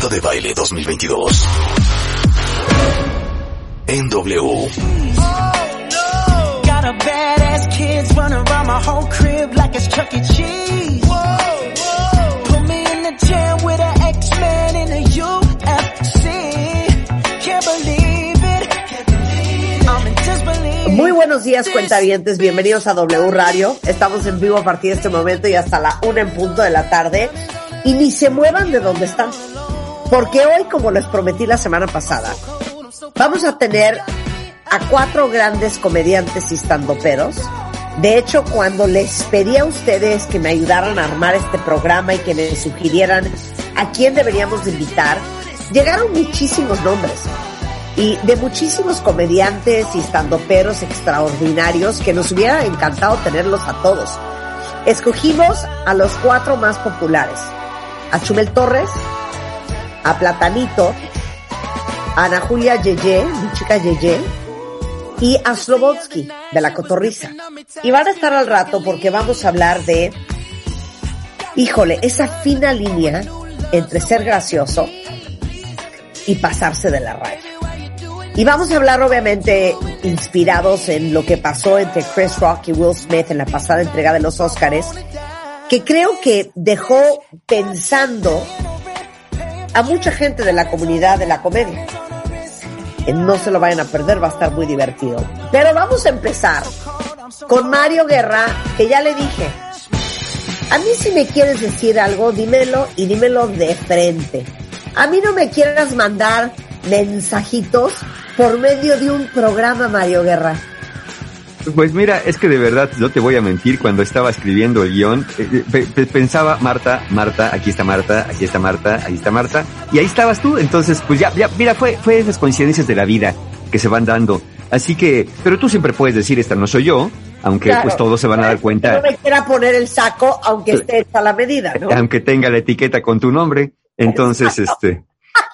Marta de Baile 2022. En W. Got a badass kids running around my whole crib like it's Chuck E. Cheese. Put me in the jam with an X-Men in the UFC. Can't believe it. I'm in disbelief. Muy buenos días, cuentavientes. Bienvenidos a W Radio. Estamos en vivo a partir de este momento y hasta la una en punto de la tarde. Y ni se muevan de donde están. Porque hoy, como les prometí la semana pasada, vamos a tener a cuatro grandes comediantes y standoperos. De hecho, cuando les pedí a ustedes que me ayudaran a armar este programa y que me sugirieran a quién deberíamos de invitar, llegaron muchísimos nombres y de muchísimos comediantes y standoperos extraordinarios que nos hubiera encantado tenerlos a todos. Escogimos a los cuatro más populares. A Chumel Torres, a Platanito, a Ana Julia Yeye, mi chica Yeye, y a Slobodsky, de la Cotorriza. Y van a estar al rato porque vamos a hablar de, híjole, esa fina línea entre ser gracioso y pasarse de la raya. Y vamos a hablar obviamente inspirados en lo que pasó entre Chris Rock y Will Smith en la pasada entrega de los Oscars, que creo que dejó pensando a mucha gente de la comunidad de la comedia. No se lo vayan a perder, va a estar muy divertido. Pero vamos a empezar con Mario Guerra, que ya le dije, a mí si me quieres decir algo, dímelo y dímelo de frente. A mí no me quieras mandar mensajitos por medio de un programa, Mario Guerra. Pues mira, es que de verdad, no te voy a mentir, cuando estaba escribiendo el guion, eh, pe- pensaba, Marta, Marta, aquí está Marta, aquí está Marta, ahí está Marta, y ahí estabas tú, entonces, pues ya, ya, mira, fue, fue esas coincidencias de la vida que se van dando. Así que, pero tú siempre puedes decir, esta no soy yo, aunque Claro. pues todos se van a dar cuenta, No me quiera poner el saco, aunque esté hecha la medida, ¿no? aunque tenga la etiqueta con tu nombre, entonces, este,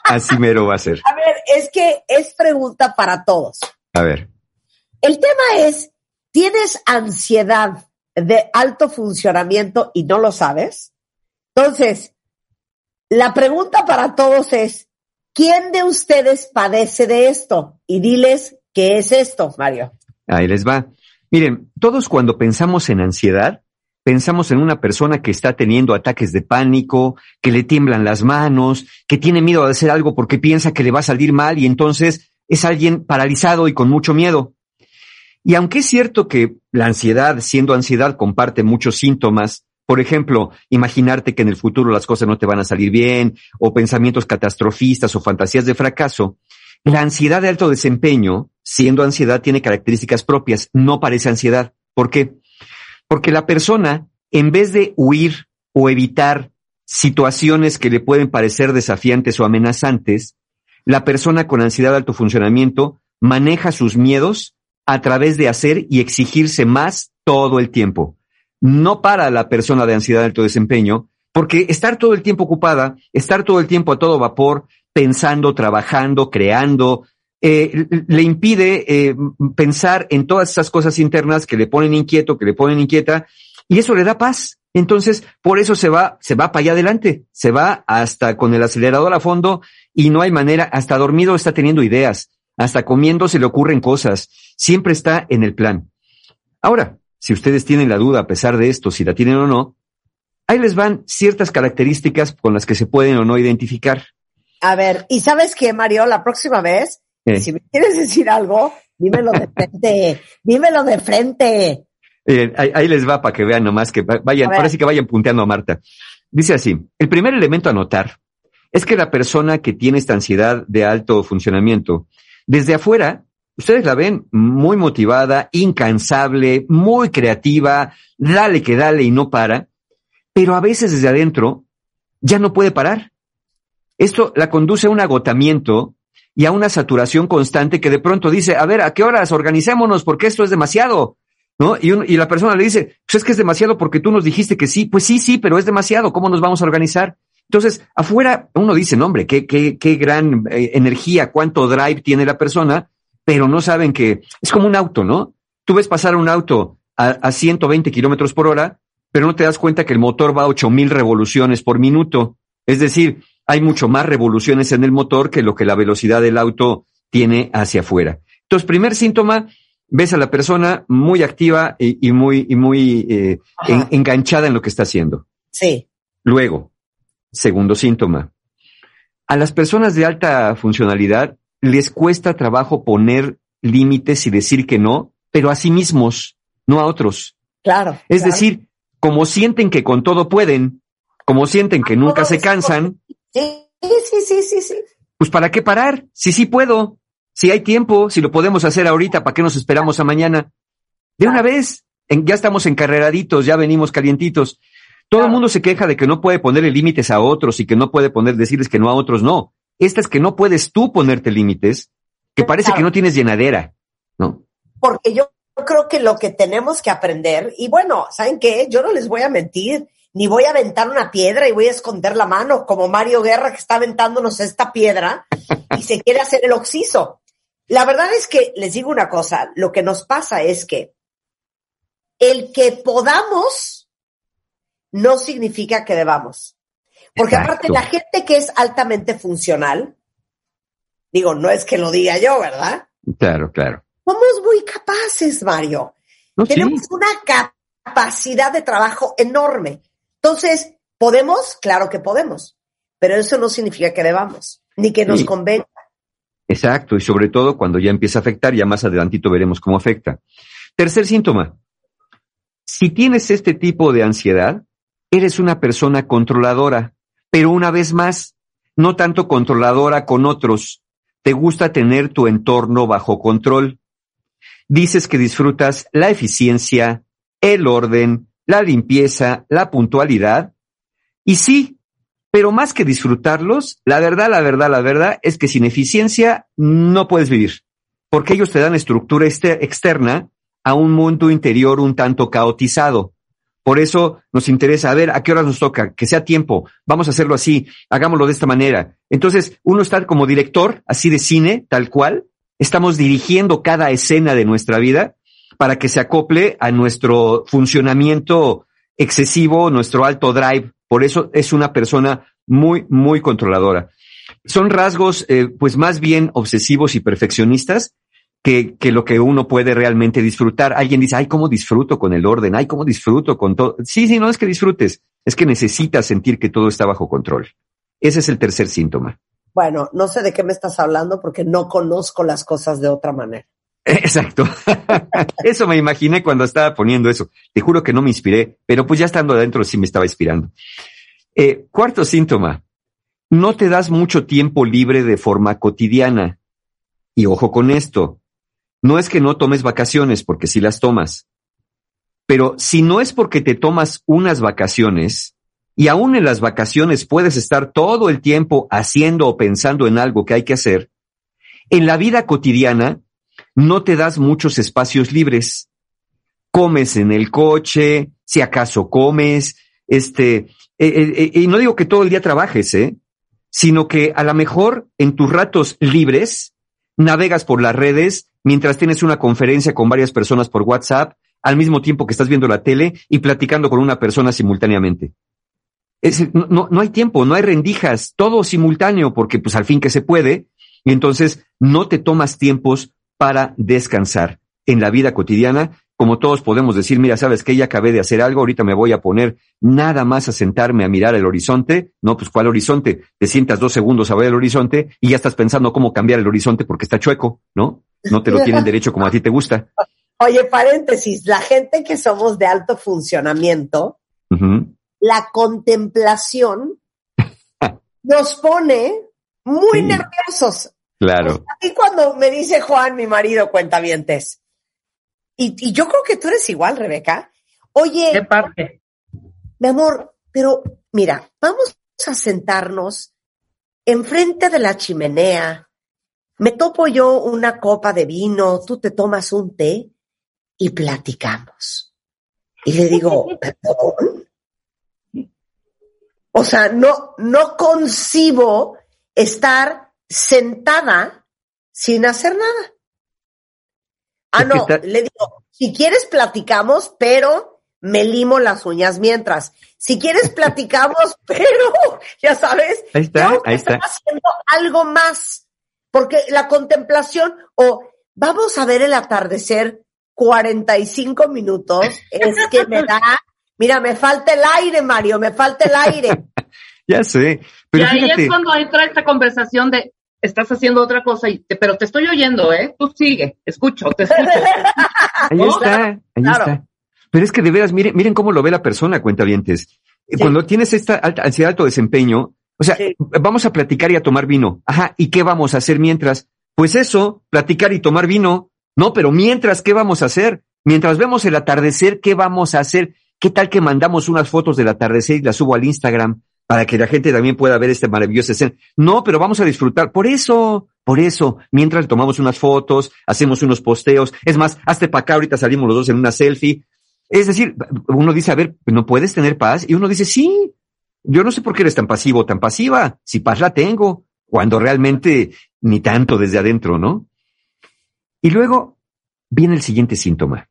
así mero va a ser. A ver, es que es pregunta para todos. A ver, El tema es, ¿tienes ansiedad de alto funcionamiento y no lo sabes? Entonces, la pregunta para todos es, ¿quién de ustedes padece de esto? Y diles, ¿qué es esto, Mario? Ahí les va. Miren, todos cuando pensamos en ansiedad, pensamos en una persona que está teniendo ataques de pánico, que le tiemblan las manos, que tiene miedo de hacer algo porque piensa que le va a salir mal y entonces es alguien paralizado y con mucho miedo. Y aunque es cierto que la ansiedad, siendo ansiedad, comparte muchos síntomas, por ejemplo, imaginarte que en el futuro las cosas no te van a salir bien, o pensamientos catastrofistas o fantasías de fracaso, la ansiedad de alto desempeño, siendo ansiedad, tiene características propias, no parece ansiedad. ¿Por qué? Porque la persona, en vez de huir o evitar situaciones que le pueden parecer desafiantes o amenazantes, la persona con ansiedad de alto funcionamiento maneja sus miedos a través de hacer y exigirse más todo el tiempo. No para la persona de ansiedad de alto desempeño, porque estar todo el tiempo ocupada, estar todo el tiempo a todo vapor, pensando, trabajando, creando, eh, le impide eh, pensar en todas esas cosas internas que le ponen inquieto, que le ponen inquieta, y eso le da paz. Entonces, por eso se va, se va para allá adelante, se va hasta con el acelerador a fondo y no hay manera, hasta dormido está teniendo ideas, hasta comiendo se le ocurren cosas, siempre está en el plan. Ahora, si ustedes tienen la duda a pesar de esto, si la tienen o no, ahí les van ciertas características con las que se pueden o no identificar. A ver, ¿y sabes qué, Mario? La próxima vez, Eh. si me quieres decir algo, dímelo de frente, dímelo de frente. Eh, ahí, ahí les va para que vean nomás que va- vayan, ahora sí que vayan punteando a Marta. Dice así, el primer elemento a notar es que la persona que tiene esta ansiedad de alto funcionamiento, desde afuera, ustedes la ven muy motivada, incansable, muy creativa, dale que dale y no para, pero a veces desde adentro ya no puede parar. Esto la conduce a un agotamiento y a una saturación constante que de pronto dice, a ver, ¿a qué horas? Organicémonos porque esto es demasiado. ¿No? Y, y la persona le dice, pues es que es demasiado porque tú nos dijiste que sí. Pues sí, sí, pero es demasiado. ¿Cómo nos vamos a organizar? Entonces, afuera uno dice, no, hombre, qué, qué, qué gran eh, energía, cuánto drive tiene la persona, pero no saben que es como un auto, ¿no? Tú ves pasar un auto a, a 120 kilómetros por hora, pero no te das cuenta que el motor va a 8000 revoluciones por minuto. Es decir, hay mucho más revoluciones en el motor que lo que la velocidad del auto tiene hacia afuera. Entonces, primer síntoma, ves a la persona muy activa y, y muy, y muy eh, en, enganchada en lo que está haciendo. Sí. Luego, segundo síntoma, a las personas de alta funcionalidad les cuesta trabajo poner límites y decir que no, pero a sí mismos, no a otros. Claro. Es claro. decir, como sienten que con todo pueden, como sienten que nunca se cansan, Sí, sí, sí, sí, sí. pues ¿para qué parar? Si sí puedo, si hay tiempo, si lo podemos hacer ahorita, ¿para qué nos esperamos a mañana? De una vez, en- ya estamos encarreraditos, ya venimos calientitos. Todo el Claro. mundo se queja de que no puede ponerle límites a otros y que no puede poner, decirles que no a otros, no. Esta es que no puedes tú ponerte límites, que parece Claro. que no tienes llenadera, ¿no? Porque yo creo que lo que tenemos que aprender, y bueno, ¿saben qué? Yo no les voy a mentir, ni voy a aventar una piedra y voy a esconder la mano, como Mario Guerra que está aventándonos esta piedra y se quiere hacer el oxiso. La verdad es que les digo una cosa, lo que nos pasa es que el que podamos no significa que debamos. Porque Exacto. aparte la gente que es altamente funcional, digo, no es que lo diga yo, ¿verdad? Claro, claro. Somos muy capaces, Mario. No, sí. Tenemos una capacidad de trabajo enorme. Entonces, ¿podemos? Claro que podemos. Pero eso no significa que debamos, ni que nos Sí. convenga. Exacto, y sobre todo cuando ya empieza a afectar, ya más adelantito veremos cómo afecta. Tercer síntoma. Si tienes este tipo de ansiedad, eres una persona controladora, pero una vez más, no tanto controladora con otros. Te gusta tener tu entorno bajo control. Dices que disfrutas la eficiencia, el orden, la limpieza, la puntualidad. Y sí, pero más que disfrutarlos, la verdad, la verdad, la verdad es que sin eficiencia no puedes vivir, porque ellos te dan estructura este- externa a un mundo interior un tanto caotizado. Por eso nos interesa, a ver, ¿a qué horas nos toca? Que sea tiempo, vamos a hacerlo así, hagámoslo de esta manera. Entonces, uno está como director, así de cine, tal cual, estamos dirigiendo cada escena de nuestra vida para que se acople a nuestro funcionamiento excesivo, nuestro alto drive. Por eso es una persona muy, muy controladora. Son rasgos, eh, pues más bien obsesivos y perfeccionistas que, que lo que uno puede realmente disfrutar. Alguien dice, ay, cómo disfruto con el orden, ay, cómo disfruto con todo. Sí, sí, no es que disfrutes, es que necesitas sentir que todo está bajo control. Ese es el tercer síntoma. Bueno, no sé de qué me estás hablando porque no conozco las cosas de otra manera. Exacto. eso me imaginé cuando estaba poniendo eso. Te juro que no me inspiré, pero pues ya estando adentro sí me estaba inspirando. Eh, cuarto síntoma. No te das mucho tiempo libre de forma cotidiana. Y ojo con esto. No es que no tomes vacaciones, porque sí las tomas. Pero si no es porque te tomas unas vacaciones, y aún en las vacaciones puedes estar todo el tiempo haciendo o pensando en algo que hay que hacer, en la vida cotidiana no te das muchos espacios libres. Comes en el coche, si acaso comes, este, eh, eh, eh, y no digo que todo el día trabajes, ¿eh? sino que a lo mejor en tus ratos libres navegas por las redes mientras tienes una conferencia con varias personas por WhatsApp, al mismo tiempo que estás viendo la tele y platicando con una persona simultáneamente. No hay tiempo, no hay rendijas, todo simultáneo, porque pues al fin que se puede, y entonces no te tomas tiempos para descansar en la vida cotidiana, como todos podemos decir, mira, sabes que ya acabé de hacer algo, ahorita me voy a poner nada más a sentarme a mirar el horizonte, no, pues ¿cuál horizonte? Te sientas dos segundos a ver el horizonte y ya estás pensando cómo cambiar el horizonte porque está chueco, ¿no? No te lo tienen derecho como a ti te gusta. Oye, paréntesis, la gente que somos de alto funcionamiento, la contemplación nos pone muy Sí. nerviosos. Claro. Y cuando me dice Juan, mi marido, cuentavientes, y, y yo creo que tú eres igual, Rebeca. Oye, ¿Qué parte? mi amor, pero mira, vamos a sentarnos enfrente de la chimenea, me topo yo una copa de vino, tú te tomas un té y platicamos. Y le digo, perdón. O sea, no, no concibo estar sentada sin hacer nada. Ah, no, le digo, si quieres platicamos, pero me limo las uñas mientras. Si quieres platicamos, pero, ya sabes, ahí está, ahí está. haciendo algo más. Porque la contemplación o vamos a ver el atardecer 45 minutos es que me da, mira, me falta el aire, Mario, me falta el aire. ya sé, pero y ahí es cuando entra esta conversación de estás haciendo otra cosa, y pero te estoy oyendo, ¿eh? Tú sigue, escucho, te escucho. ahí está, ahí está. Pero es que de veras, miren, miren cómo lo ve la persona, cuentavientes. Sí. Cuando tienes esta alta, ansiedad, alto desempeño, o sea, sí. vamos a platicar y a tomar vino. Ajá, ¿y qué vamos a hacer mientras? Pues eso, platicar y tomar vino. No, pero mientras, ¿qué vamos a hacer? Mientras vemos el atardecer, ¿qué vamos a hacer? ¿Qué tal que mandamos unas fotos del atardecer y las subo al Instagram para que la gente también pueda ver este maravilloso escena? No, pero vamos a disfrutar. Por eso, por eso, mientras tomamos unas fotos, hacemos unos posteos. Es más, hazte para acá, ahorita salimos los dos en una selfie. Es decir, uno dice, a ver, ¿no puedes tener paz? Y uno dice, sí, yo no sé por qué eres tan pasivo o tan pasiva. Si paz la tengo, cuando realmente ni tanto desde adentro, ¿no? Y luego viene el siguiente síntoma,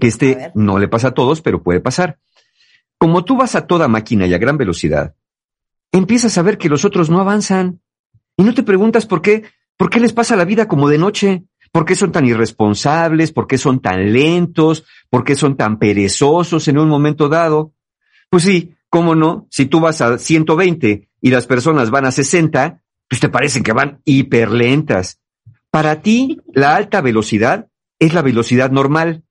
que este no le pasa a todos, pero puede pasar. Como tú vas a toda máquina y a gran velocidad, empiezas a ver que los otros no avanzan y no te preguntas por qué, por qué les pasa la vida como de noche, por qué son tan irresponsables, por qué son tan lentos, por qué son tan perezosos en un momento dado. Pues sí, cómo no, si tú vas a 120 y las personas van a 60, pues te parecen que van hiperlentas. Para ti, la alta velocidad es la velocidad normal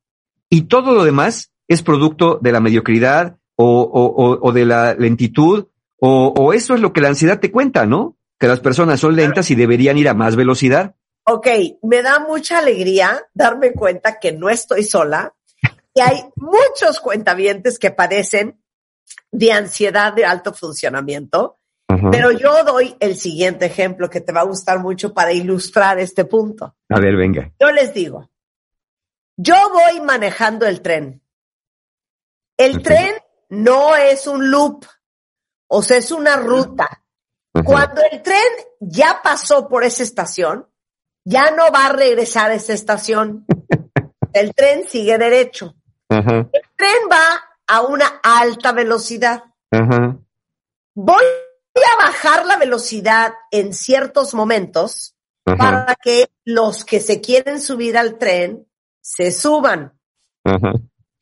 y todo lo demás es producto de la mediocridad o, o, o de la lentitud o, o, eso es lo que la ansiedad te cuenta, ¿no? Que las personas son lentas y deberían ir a más velocidad. Ok, me da mucha alegría darme cuenta que no estoy sola y hay muchos cuentavientes que padecen de ansiedad de alto funcionamiento pero yo doy el siguiente ejemplo que te va a gustar mucho para ilustrar este punto. A ver, venga. Yo les digo, yo voy manejando el tren. El tren no es un loop, o sea, es una ruta. Uh -huh. Cuando el tren ya pasó por esa estación, ya no va a regresar a esa estación. el tren sigue derecho. El tren va a una alta velocidad. Voy a bajar la velocidad en ciertos momentos para que los que se quieren subir al tren se suban.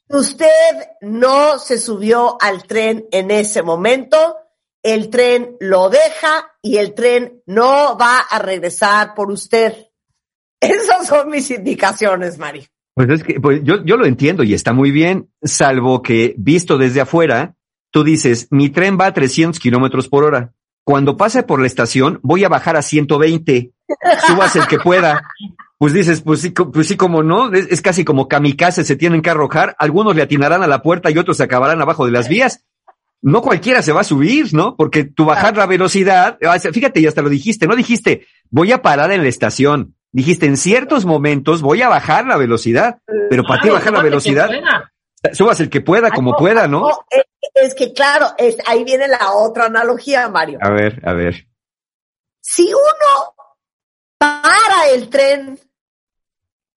Usted no se subió al tren en ese momento, el tren lo deja y el tren no va a regresar por usted. Esas son mis indicaciones, Mari. Pues es que pues yo, yo lo entiendo y está muy bien, salvo que visto desde afuera, tú dices, mi tren va a 300 kilómetros por hora. Cuando pase por la estación, voy a bajar a 120. Subas el que pueda. Pues dices, pues sí, pues sí, como no, es, es, casi como kamikaze, se tienen que arrojar. Algunos le atinarán a la puerta y otros se acabarán abajo de las vías. No cualquiera se va a subir, ¿no? Porque tú bajar la velocidad, fíjate, y hasta lo dijiste, no dijiste, voy a parar en la estación. Dijiste, en ciertos momentos voy a bajar la velocidad, pero para ti bajar la velocidad, subas el que pueda, como pueda, ¿no? no es, es, que claro, es, ahí viene la otra analogía, Mario. A ver, a ver. Si uno para el tren,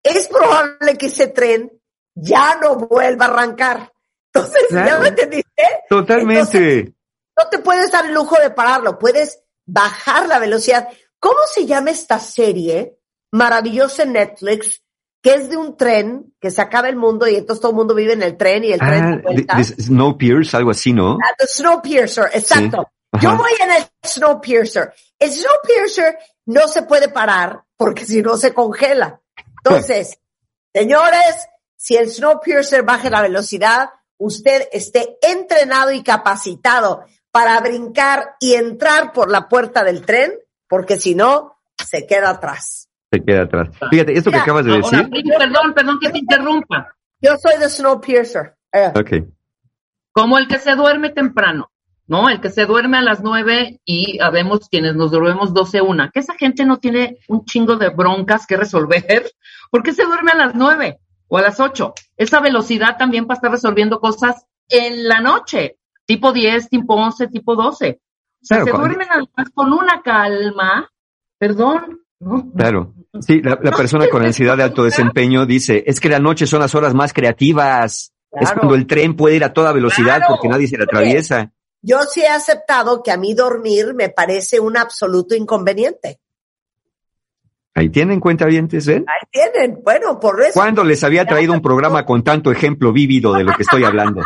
es probable que ese tren ya no vuelva a arrancar. Entonces, claro. ¿ya me entendiste? Totalmente. Entonces, no te puedes dar el lujo de pararlo, puedes bajar la velocidad. ¿Cómo se llama esta serie maravillosa en Netflix que es de un tren que se acaba el mundo y entonces todo el mundo vive en el tren y el ah, tren the, Snowpiercer, algo así, ¿no? Ah, the Snowpiercer, exacto. Sí. Yo voy en el Snowpiercer. El Snowpiercer no se puede parar porque si no se congela. Entonces, señores, si el Snowpiercer baje la velocidad, usted esté entrenado y capacitado para brincar y entrar por la puerta del tren, porque si no, se queda atrás se queda atrás. Fíjate, esto Mira, que acabas de decir. Ahora, perdón, perdón que te interrumpa. Yo soy de Snowpiercer. Eh. Ok. Como el que se duerme temprano. ¿no? El que se duerme a las nueve y habemos quienes nos dormimos doce una. Que esa gente no tiene un chingo de broncas que resolver. ¿Por qué se duerme a las nueve o a las ocho? Esa velocidad también para estar resolviendo cosas en la noche, tipo diez, tipo once, tipo doce. O sea, se duermen con una calma, perdón, ¿no? Claro. Sí, la, persona con ansiedad de alto desempeño dice, es que la noche son las horas más creativas. Es cuando el tren puede ir a toda velocidad porque nadie se le atraviesa. Yo sí he aceptado que a mí dormir me parece un absoluto inconveniente. Ahí tienen cuenta cuentavientes, ¿ven? Ahí tienen. Bueno, por eso. ¿Cuándo les había traído un programa con tanto ejemplo vívido de lo que estoy hablando?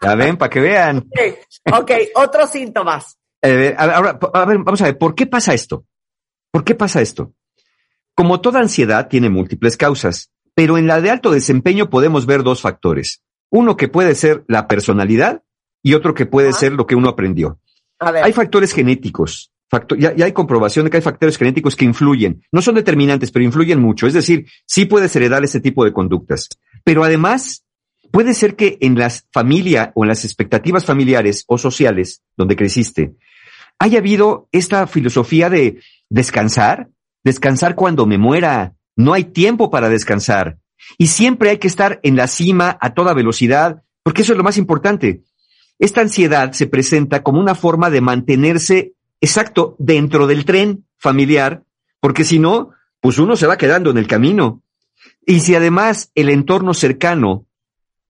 ¿La ven? Para que vean. Ok, otros síntomas. Eh, ahora, a ver, vamos a ver, ¿por qué pasa esto? ¿Por qué pasa esto? Como toda ansiedad tiene múltiples causas, pero en la de alto desempeño podemos ver dos factores. Uno que puede ser la personalidad y otro que puede ser lo que uno aprendió. Hay factores genéticos. ya, hay comprobación de que hay factores genéticos que influyen. No son determinantes, pero influyen mucho. Es decir, sí puedes heredar ese tipo de conductas. Pero además, puede ser que en las familias o en las expectativas familiares o sociales donde creciste, haya habido esta filosofía de descansar, descansar cuando me muera. No hay tiempo para descansar. Y siempre hay que estar en la cima a toda velocidad, porque eso es lo más importante. Esta ansiedad se presenta como una forma de mantenerse exacto dentro del tren familiar, porque si no, pues uno se va quedando en el camino. Y si además el entorno cercano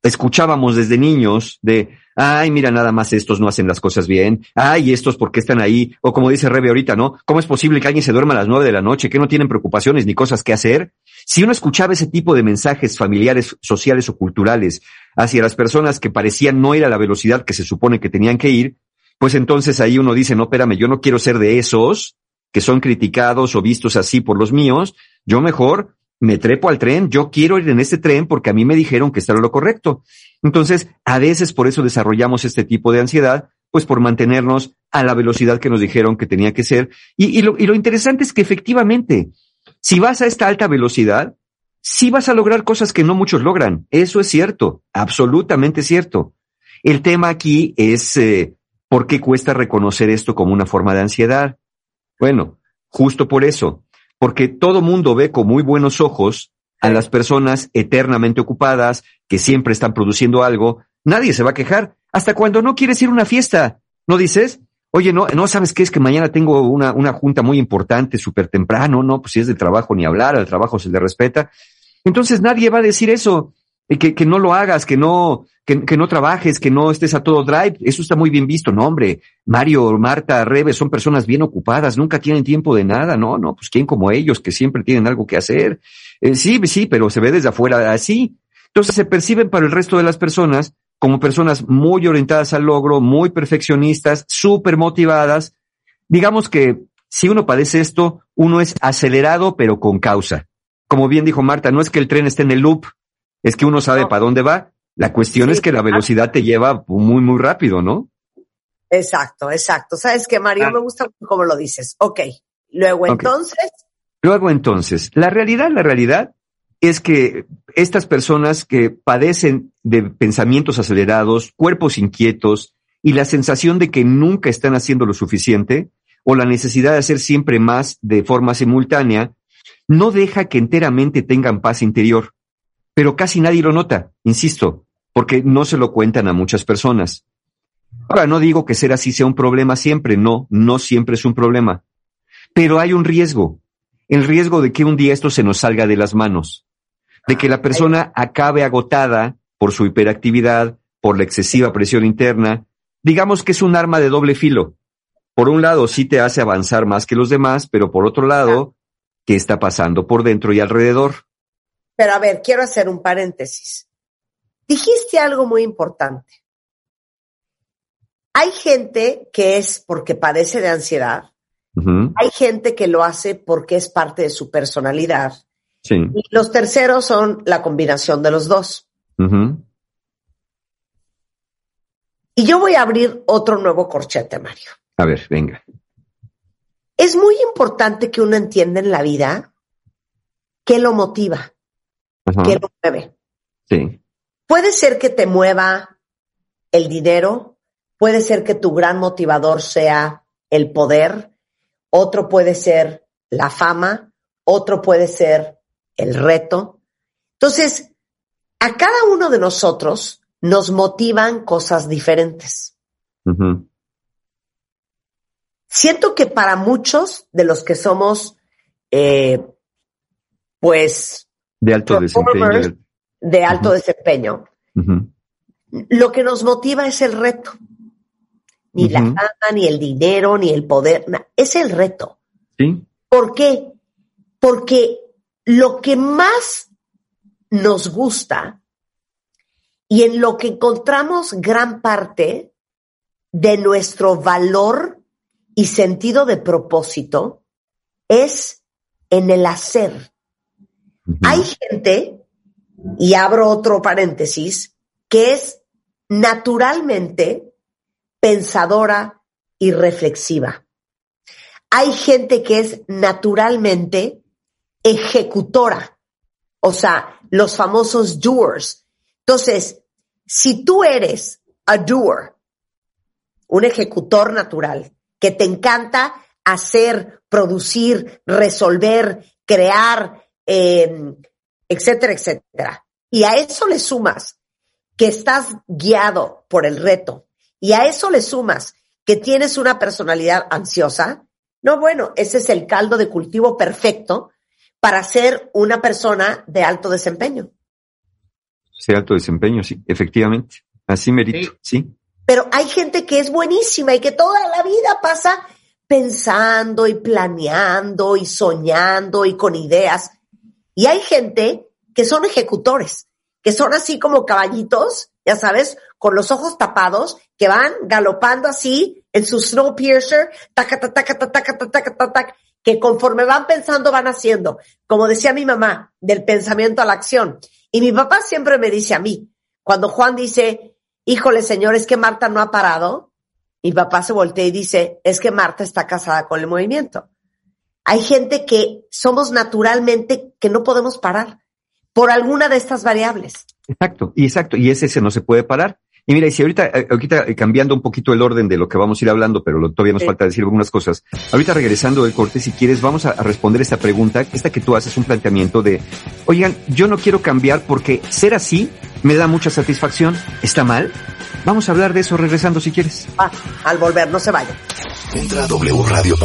escuchábamos desde niños de, ay, mira, nada más estos no hacen las cosas bien, ay, estos por qué están ahí, o como dice Rebe ahorita, ¿no? ¿Cómo es posible que alguien se duerma a las nueve de la noche, que no tienen preocupaciones ni cosas que hacer? Si uno escuchaba ese tipo de mensajes familiares, sociales o culturales hacia las personas que parecían no ir a la velocidad que se supone que tenían que ir, pues entonces ahí uno dice, no, espérame, yo no quiero ser de esos que son criticados o vistos así por los míos, yo mejor me trepo al tren, yo quiero ir en este tren porque a mí me dijeron que esto era lo correcto. Entonces, a veces por eso desarrollamos este tipo de ansiedad, pues por mantenernos a la velocidad que nos dijeron que tenía que ser. Y, lo, y lo interesante es que efectivamente, si vas a esta alta velocidad, sí vas a lograr cosas que no muchos logran. Eso es cierto, absolutamente cierto. El tema aquí es eh, por qué cuesta reconocer esto como una forma de ansiedad. Bueno, justo por eso, porque todo mundo ve con muy buenos ojos a las personas eternamente ocupadas, que siempre están produciendo algo. Nadie se va a quejar, hasta cuando no quieres ir a una fiesta. ¿No dices? Oye, no, no sabes qué es que mañana tengo una, una junta muy importante, súper temprano, no, pues si es de trabajo ni hablar, al trabajo se le respeta. Entonces nadie va a decir eso, que, que no lo hagas, que no, que, que, no trabajes, que no estés a todo drive. Eso está muy bien visto, no, hombre. Mario, Marta, Rebe son personas bien ocupadas, nunca tienen tiempo de nada, no, no, pues quién como ellos, que siempre tienen algo que hacer. Eh, sí, sí, pero se ve desde afuera así. Entonces se perciben para el resto de las personas como personas muy orientadas al logro, muy perfeccionistas, súper motivadas. Digamos que si uno padece esto, uno es acelerado pero con causa. Como bien dijo Marta, no es que el tren esté en el loop, es que uno sabe para dónde va. La cuestión es que la velocidad te lleva muy, muy rápido, ¿no? Exacto, exacto. ¿Sabes qué, Mario? Ah. Me gusta cómo lo dices. Ok. Luego entonces. Luego entonces, la realidad, la realidad es que estas personas que padecen de pensamientos acelerados, cuerpos inquietos y la sensación de que nunca están haciendo lo suficiente o la necesidad de hacer siempre más de forma simultánea, no deja que enteramente tengan paz interior pero casi nadie lo nota, insisto, porque no se lo cuentan a muchas personas. Ahora, no digo que ser así sea un problema siempre, no, no siempre es un problema, pero hay un riesgo, el riesgo de que un día esto se nos salga de las manos, de que la persona acabe agotada por su hiperactividad, por la excesiva presión interna, digamos que es un arma de doble filo. Por un lado, sí te hace avanzar más que los demás, pero por otro lado, ¿qué está pasando por dentro y alrededor? Pero a ver, quiero hacer un paréntesis. Dijiste algo muy importante. Hay gente que es porque padece de ansiedad. Hay gente que lo hace porque es parte de su personalidad. Sí. Y los terceros son la combinación de los dos. Y yo voy a abrir otro nuevo corchete, Mario. A ver, venga. Es muy importante que uno entienda en la vida qué lo motiva que lo mueve. Sí. Puede ser que te mueva el dinero, puede ser que tu gran motivador sea el poder, otro puede ser la fama, otro puede ser el reto. Entonces, a cada uno de nosotros nos motivan cosas diferentes. Siento que para muchos de los que somos, eh, pues, de alto desempeño, de alto desempeño, lo que nos motiva es el reto. Ni la fama, ni el dinero, ni el poder, es el reto. ¿Sí? ¿Por qué? Porque lo que más nos gusta y en lo que encontramos gran parte de nuestro valor y sentido de propósito es en el hacer. Hay gente, y abro otro paréntesis, que es naturalmente pensadora y reflexiva. Hay gente que es naturalmente ejecutora, o sea, los famosos doers. Entonces, si tú eres a doer, un ejecutor natural, que te encanta hacer, producir, resolver, crear, em, etcétera, etcétera, y a eso le sumas que estás guiado por el reto, y a eso le sumas que tienes una personalidad ansiosa, no, bueno, ese es el caldo de cultivo perfecto para ser una persona de alto desempeño. De alto desempeño, sí, efectivamente. Así merito, sí. Pero hay gente que es buenísima y que toda la vida pasa pensando y planeando y soñando y con ideas. Y hay gente que son ejecutores, que son así como caballitos, ya sabes, con los ojos tapados, que van galopando así en su snowpiercer, taca, taca, taca, taca, taca, taca, que conforme van pensando van haciendo, como decía mi mamá, del pensamiento a la acción. Y mi papá siempre me dice a mí, cuando Juan dice, híjole señor, es que Marta no ha parado, mi papá se voltea y dice, es que Marta está casada con el movimiento. Hay gente que somos naturalmente que no podemos parar por alguna de estas variables. Exacto, y exacto, y ese se no se puede parar. Y mira, y si ahorita, eh, ahorita eh, cambiando un poquito el orden de lo que vamos a ir hablando, pero todavía nos falta decir algunas cosas. Ahorita regresando del corte, si quieres, vamos a, responder esta pregunta, esta que tú haces un planteamiento de, oigan, yo no quiero cambiar porque ser así me da mucha satisfacción. ¿Está mal? Vamos a hablar de eso regresando si quieres. Ah, al volver, no se vaya. Entra a wradio.com.mx.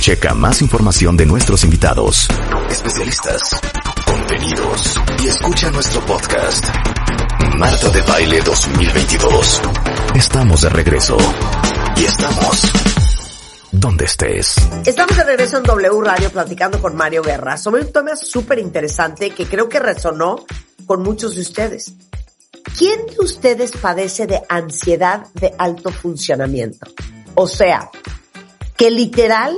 Checa más información de nuestros invitados, especialistas, contenidos y escucha nuestro podcast. Marta de Baile 2022. Estamos de regreso. Y estamos donde estés. Estamos de regreso en W Radio platicando con Mario Guerra sobre un tema súper interesante que creo que resonó con muchos de ustedes. ¿Quién de ustedes padece de ansiedad de alto funcionamiento? O sea, que literal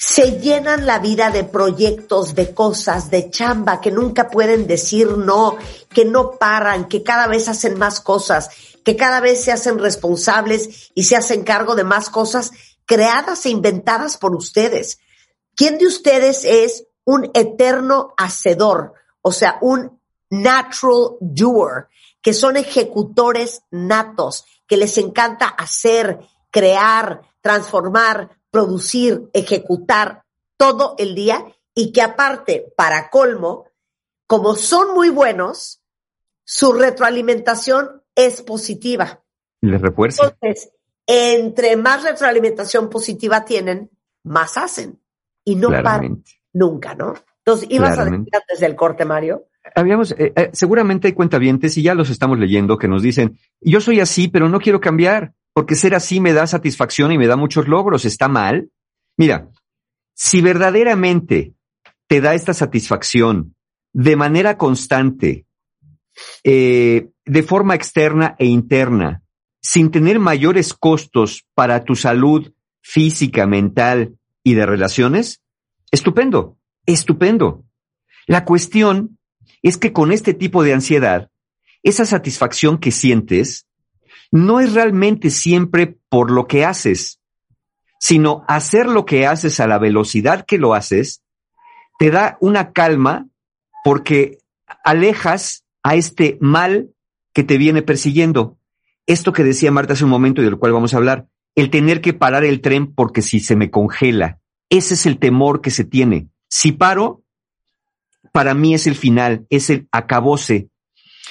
se llenan la vida de proyectos, de cosas, de chamba, que nunca pueden decir no, que no paran, que cada vez hacen más cosas, que cada vez se hacen responsables y se hacen cargo de más cosas creadas e inventadas por ustedes. ¿Quién de ustedes es un eterno hacedor? O sea, un natural doer, que son ejecutores natos, que les encanta hacer, crear, transformar, producir, ejecutar todo el día y que aparte, para colmo, como son muy buenos, su retroalimentación es positiva. Les refuerza. Entonces, entre más retroalimentación positiva tienen, más hacen. Y no paran nunca, ¿no? Entonces, ¿ibas a decir antes del corte, Mario? Habíamos, eh, eh, seguramente hay cuentavientes y ya los estamos leyendo que nos dicen, yo soy así, pero no quiero cambiar porque ser así me da satisfacción y me da muchos logros. ¿Está mal? Mira, si verdaderamente te da esta satisfacción de manera constante, eh, de forma externa e interna, sin tener mayores costos para tu salud física, mental y de relaciones, estupendo, estupendo. La cuestión es que con este tipo de ansiedad, esa satisfacción que sientes no es realmente siempre por lo que haces, sino hacer lo que haces a la velocidad que lo haces, te da una calma porque alejas a este mal que te viene persiguiendo. Esto que decía Marta hace un momento y del cual vamos a hablar, el tener que parar el tren porque si se me congela, ese es el temor que se tiene. Si paro, para mí es el final, es el acabose.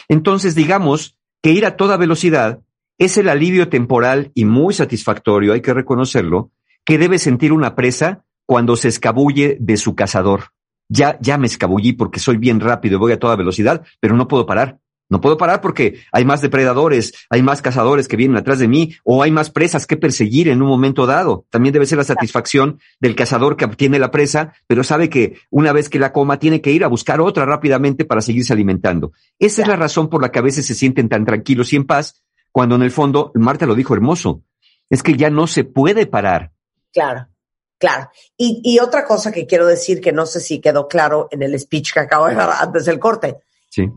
Entonces, digamos que ir a toda velocidad es el alivio temporal y muy satisfactorio, hay que reconocerlo, que debe sentir una presa cuando se escabulle de su cazador. Ya, ya me escabullí porque soy bien rápido y voy a toda velocidad, pero no puedo parar. No puedo parar porque hay más depredadores, hay más cazadores que vienen atrás de mí o hay más presas que perseguir en un momento dado. También debe ser la satisfacción del cazador que obtiene la presa, pero sabe que una vez que la coma tiene que ir a buscar otra rápidamente para seguirse alimentando. Esa es la razón por la que a veces se sienten tan tranquilos y en paz cuando en el fondo, Marta lo dijo hermoso, es que ya no se puede parar. Claro. Claro. Y, y otra cosa que quiero decir que no sé si quedó claro en el speech que acabo de dar antes del corte. Sí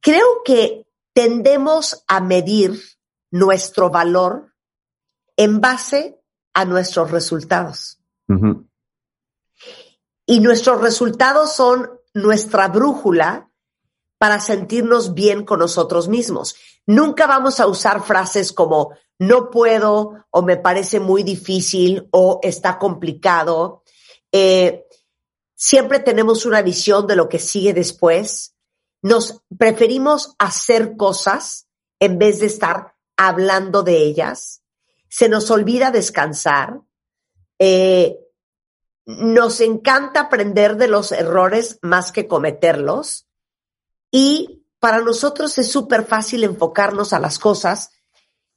Creo que tendemos a medir nuestro valor en base a nuestros resultados. Y nuestros resultados son nuestra brújula para sentirnos bien con nosotros mismos. Nunca vamos a usar frases como no puedo o me parece muy difícil o está complicado. Eh, siempre tenemos una visión de lo que sigue después nos preferimos hacer cosas en vez de estar hablando de ellas. Se nos olvida descansar. Eh, nos encanta aprender de los errores más que cometerlos. Y para nosotros es súper fácil enfocarnos a las cosas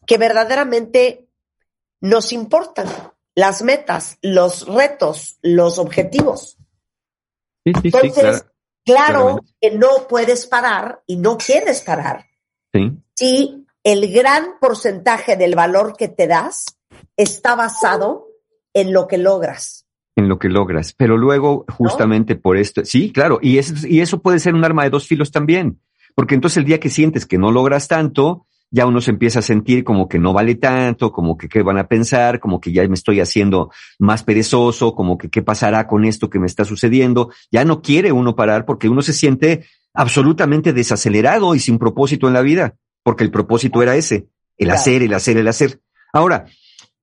que verdaderamente nos importan, las metas, los retos, los objetivos. Sí, sí, sí, claro. Claro que no puedes parar y no quieres parar. Sí. Si el gran porcentaje del valor que te das está basado en lo que logras. En lo que logras. Pero luego, justamente por esto, sí, claro, y eso, y eso puede ser un arma de dos filos también. Porque entonces el día que sientes que no logras tanto, ya uno se empieza a sentir como que no vale tanto, como que qué van a pensar, como que ya me estoy haciendo más perezoso, como que qué pasará con esto que me está sucediendo. Ya no quiere uno parar porque uno se siente absolutamente desacelerado y sin propósito en la vida, porque el propósito era ese, el hacer, el hacer, el hacer. Ahora,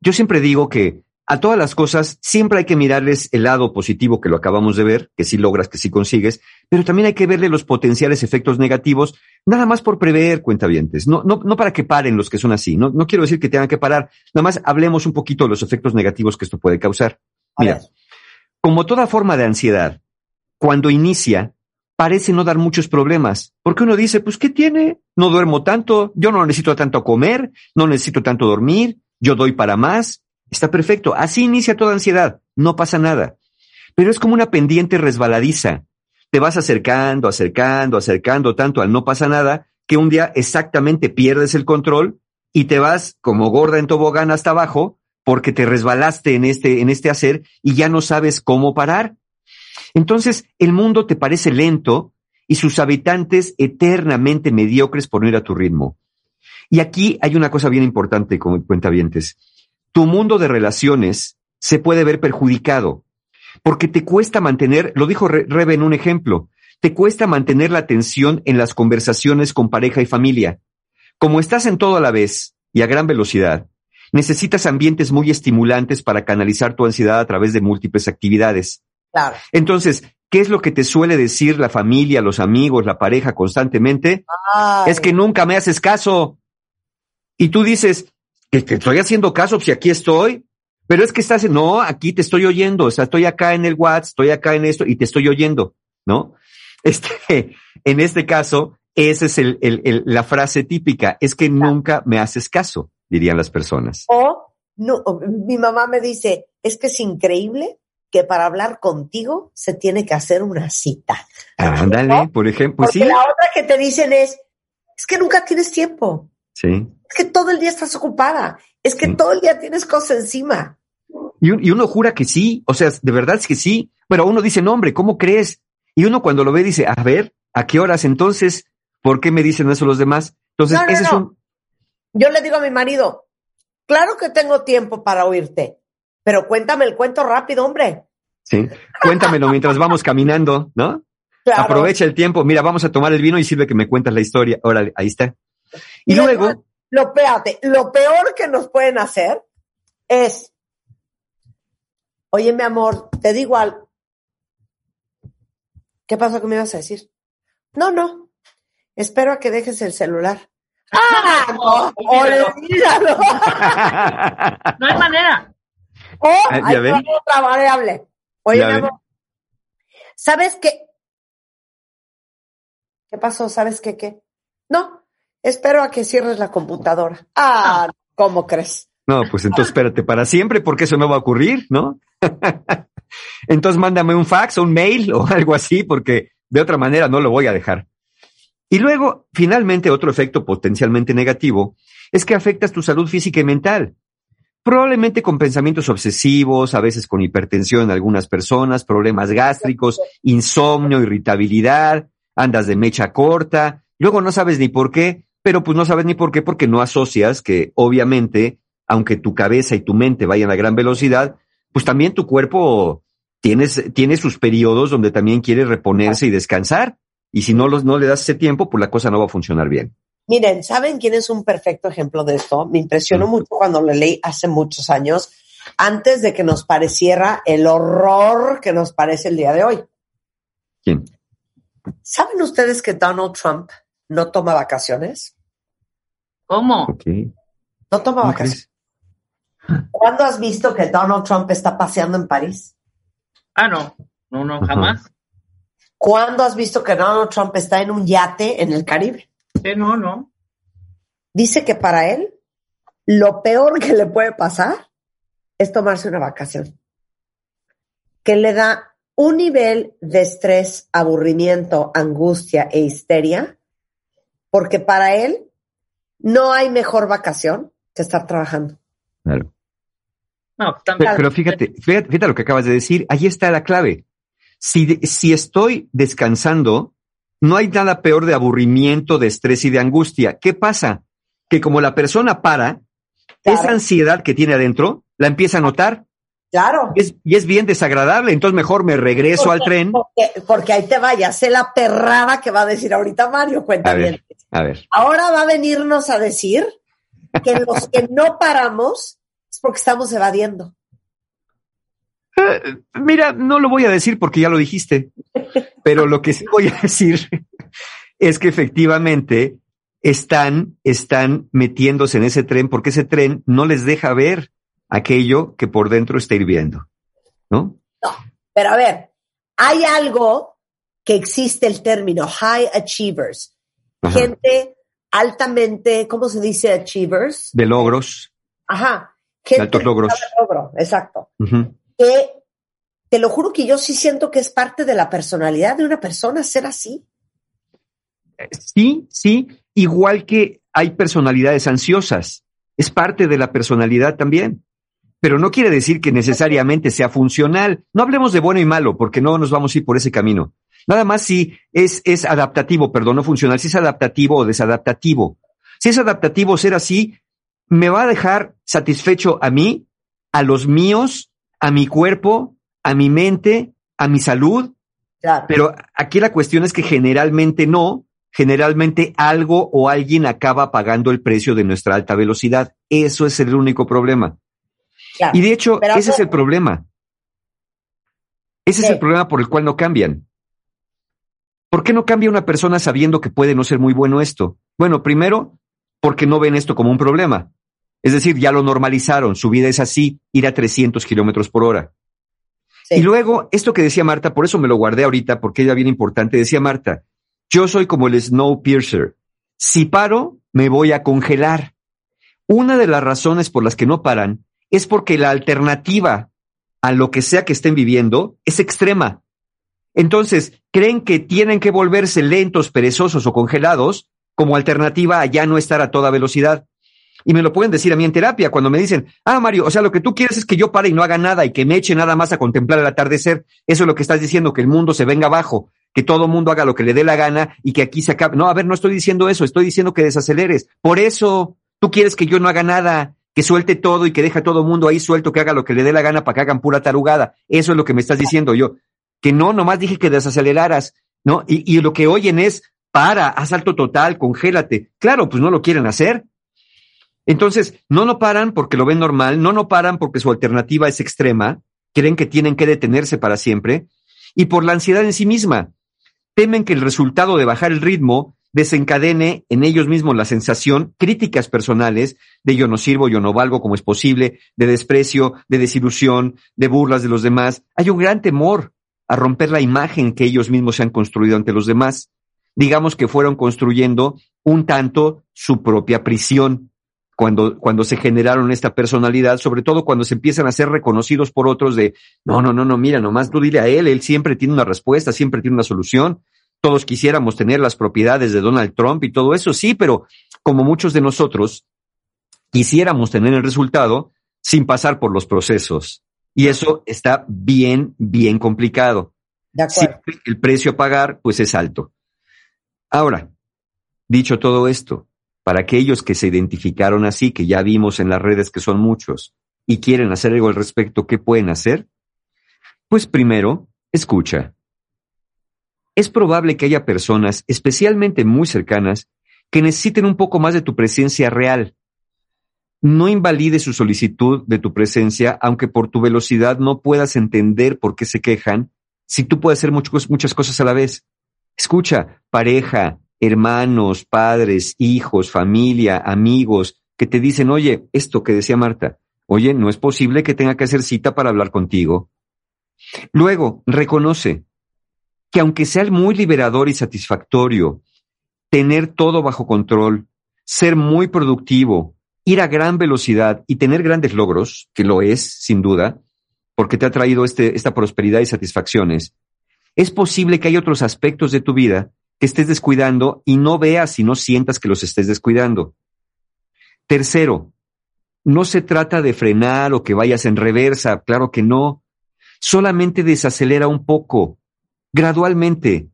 yo siempre digo que a todas las cosas siempre hay que mirarles el lado positivo que lo acabamos de ver, que sí logras, que sí consigues, pero también hay que verle los potenciales efectos negativos, nada más por prever cuentavientes, no, no, no para que paren los que son así, no, no quiero decir que tengan que parar, nada más hablemos un poquito de los efectos negativos que esto puede causar. Mira, como toda forma de ansiedad, cuando inicia, parece no dar muchos problemas, porque uno dice, pues, ¿qué tiene? No duermo tanto, yo no necesito tanto comer, no necesito tanto dormir, yo doy para más, Está perfecto. Así inicia toda ansiedad. No pasa nada. Pero es como una pendiente resbaladiza. Te vas acercando, acercando, acercando tanto al no pasa nada que un día exactamente pierdes el control y te vas como gorda en tobogán hasta abajo porque te resbalaste en este, en este hacer y ya no sabes cómo parar. Entonces el mundo te parece lento y sus habitantes eternamente mediocres por no ir a tu ritmo. Y aquí hay una cosa bien importante como cuentavientes tu mundo de relaciones se puede ver perjudicado porque te cuesta mantener, lo dijo Rebe en un ejemplo, te cuesta mantener la atención en las conversaciones con pareja y familia. Como estás en todo a la vez y a gran velocidad, necesitas ambientes muy estimulantes para canalizar tu ansiedad a través de múltiples actividades. Claro. Entonces, ¿qué es lo que te suele decir la familia, los amigos, la pareja constantemente? Ay. Es que nunca me haces caso. Y tú dices, que te estoy haciendo caso, si aquí estoy, pero es que estás, no, aquí te estoy oyendo, o sea, estoy acá en el WhatsApp, estoy acá en esto y te estoy oyendo, ¿no? Este, en este caso, esa es el, el, el, la frase típica, es que nunca me haces caso, dirían las personas. O, no, o mi mamá me dice, es que es increíble que para hablar contigo se tiene que hacer una cita. Ándale, ¿No? por ejemplo, Porque sí. la otra que te dicen es, es que nunca tienes tiempo, Sí. Es que todo el día estás ocupada, es que Sí. todo el día tienes cosas encima. Y, un- y uno jura que sí, o sea, de verdad es que sí. Pero uno dice, no, hombre, ¿cómo crees? Y uno cuando lo ve dice, a ver, ¿a qué horas entonces? ¿Por qué me dicen eso los demás? Entonces, No, no, ese es no. un, Yo le digo a mi marido, claro que tengo tiempo para oírte, pero cuéntame el cuento rápido, hombre. sí. Cuéntamelo mientras vamos caminando, ¿no? Claro. Aprovecha el tiempo. Mira, vamos a tomar el vino y sirve que me cuentas la historia. Órale, ahí está. Y luego, Lo, péate, lo peor que nos pueden hacer es, oye, mi amor, te digo algo. ¿Qué pasó que me ibas a decir? No, no. Espero a que dejes el celular. ¡Ah! No, olvídalo. No hay manera. O Ah, hay otra variable. Oye, Ya mi ven. amor, ¿sabes qué? ¿Qué pasó? ¿Sabes qué qué? No, espero a que cierres la computadora. Ah, ¿cómo crees? no, pues entonces espérate para siempre porque eso no va a ocurrir, ¿no? entonces mándame un fax o un mail o algo así porque de otra manera no lo voy a dejar. Y luego, finalmente, otro efecto potencialmente negativo es que afectas tu salud física y mental. Probablemente con pensamientos obsesivos, a veces con hipertensión en algunas personas, problemas gástricos, insomnio, irritabilidad, andas de mecha corta, luego no sabes ni por qué, pero pues no sabes ni por qué porque no asocias que obviamente, aunque tu cabeza y tu mente vayan a gran velocidad, pues también tu cuerpo tienes, tiene sus periodos donde también quiere reponerse y descansar. Y si no, los, no le das ese tiempo, pues la cosa no va a funcionar bien. Miren, ¿saben quién es un perfecto ejemplo de esto? Me impresionó Mm. mucho cuando lo leí hace muchos años, antes de que nos pareciera el horror que nos parece el día de hoy. ¿Quién? ¿Saben ustedes que Donald Trump no toma vacaciones? ¿Cómo? No toma ¿Cómo vacaciones. crees? ¿Cuándo has visto que Donald Trump está paseando en París? Ah, no. No, no, Ajá. jamás. ¿Cuándo has visto que Donald Trump está en un yate en el Caribe? No, no. Dice que para él lo peor que le puede pasar es tomarse una vacación. Que le da un nivel de estrés, aburrimiento, angustia e histeria, porque para él no hay mejor vacación que estar trabajando. Claro. No, pues, Pero, pero fíjate, fíjate, fíjate lo que acabas de decir, ahí está la clave. Si, de- si estoy descansando, no hay nada peor de aburrimiento, de estrés y de angustia. ¿Qué pasa? Que como la persona para, Claro. esa ansiedad que tiene adentro, la empieza a notar Claro. y es, y es bien desagradable. Entonces mejor me regreso al tren. Porque, porque ahí te vaya, sé la perrada que va a decir ahorita Mario, cuenta A ver. bien. A ver, Ahora va a venirnos a decir que los que no paramos es porque estamos evadiendo. Eh, mira, no lo voy a decir porque ya lo dijiste, pero lo que sí voy a decir es que efectivamente están, están metiéndose en ese tren porque ese tren no les deja ver aquello que por dentro está hirviendo, ¿no? Pero a ver, hay algo que existe el término high achievers, Ajá. gente altamente, ¿cómo se dice achievers? De logros. Ajá, gente altos logros. de logro, exacto. Que te lo juro que yo sí siento que es parte de la personalidad de una persona ser así. Sí, sí, igual que hay personalidades ansiosas, es parte de la personalidad también, pero no quiere decir que necesariamente sea funcional. No hablemos de bueno y malo, porque no nos vamos a ir por ese camino. Nada más si es, es adaptativo, perdón, no funcional, si es adaptativo o desadaptativo. Si es adaptativo ser así, me va a dejar satisfecho a mí, a los míos, a mi cuerpo, a mi mente, a mi salud, Claro. pero aquí la cuestión es que generalmente no, generalmente algo o alguien acaba pagando el precio de nuestra alta velocidad. Eso es el único problema. Claro. Y de hecho, ese es el problema. Ese es el problema por el cual no cambian. ¿Por qué no cambia una persona sabiendo que puede no ser muy bueno esto? Bueno, primero, porque no ven esto como un problema. Es decir, ya lo normalizaron, su vida es así, ir a 300 kilómetros por hora. Sí. Y luego, esto que decía Marta, por eso me lo guardé ahorita, porque era bien importante, decía Marta, yo soy como el Snowpiercer. Si paro, me voy a congelar. Una de las razones por las que no paran es porque la alternativa a lo que sea que estén viviendo es extrema. Entonces, creen que tienen que volverse lentos, perezosos o congelados como alternativa a ya no estar a toda velocidad. Y me lo pueden decir a mí en terapia cuando me dicen, ah, Mario, o sea, lo que tú quieres es que yo pare y no haga nada y que me eche nada más a contemplar el atardecer. Eso es lo que estás diciendo, que el mundo se venga abajo, que todo mundo haga lo que le dé la gana y que aquí se acabe. No, a ver, no estoy diciendo eso, estoy diciendo que desaceleres. Por eso, tú quieres que yo no haga nada, que suelte todo y que deje a todo mundo ahí suelto, que haga lo que le dé la gana para que hagan pura tarugada. Eso es lo que me estás diciendo yo. Que no, nomás dije que desaceleraras, ¿no? Y, y lo que oyen es, para, haz salto total, congélate. Claro, pues no lo quieren hacer. Entonces, no lo paran porque lo ven normal, no lo paran porque su alternativa es extrema, creen que tienen que detenerse para siempre, y por la ansiedad en sí misma. Temen que el resultado de bajar el ritmo desencadene en ellos mismos la sensación, críticas personales de yo no sirvo, yo no valgo como es posible, de desprecio, de desilusión, de burlas de los demás. Hay un gran temor a romper la imagen que ellos mismos se han construido ante los demás. Digamos que fueron construyendo un tanto su propia prisión cuando, cuando se generaron esta personalidad, sobre todo cuando se empiezan a ser reconocidos por otros de, no, no, no, no, mira, nomás tú dile a él, él siempre tiene una respuesta, siempre tiene una solución. Todos quisiéramos tener las propiedades de Donald Trump y todo eso, sí, pero como muchos de nosotros quisiéramos tener el resultado sin pasar por los procesos. Y eso está bien, bien complicado. De acuerdo. Siempre el precio a pagar, pues es alto. Ahora, dicho todo esto, para aquellos que se identificaron así, que ya vimos en las redes que son muchos, y quieren hacer algo al respecto, ¿qué pueden hacer? Pues primero, escucha. Es probable que haya personas, especialmente muy cercanas, que necesiten un poco más de tu presencia real. No invalide su solicitud de tu presencia, aunque por tu velocidad no puedas entender por qué se quejan, si tú puedes hacer muchas cosas a la vez. Escucha, pareja, hermanos, padres, hijos, familia, amigos, que te dicen, oye, esto que decía Marta, oye, no es posible que tenga que hacer cita para hablar contigo. Luego, reconoce que aunque sea muy liberador y satisfactorio, tener todo bajo control, ser muy productivo, ir a gran velocidad y tener grandes logros, que lo es, sin duda, porque te ha traído este, esta prosperidad y satisfacciones, es posible que hay otros aspectos de tu vida que estés descuidando y no veas y no sientas que los estés descuidando. Tercero, no se trata de frenar o que vayas en reversa, claro que no. Solamente desacelera un poco, gradualmente.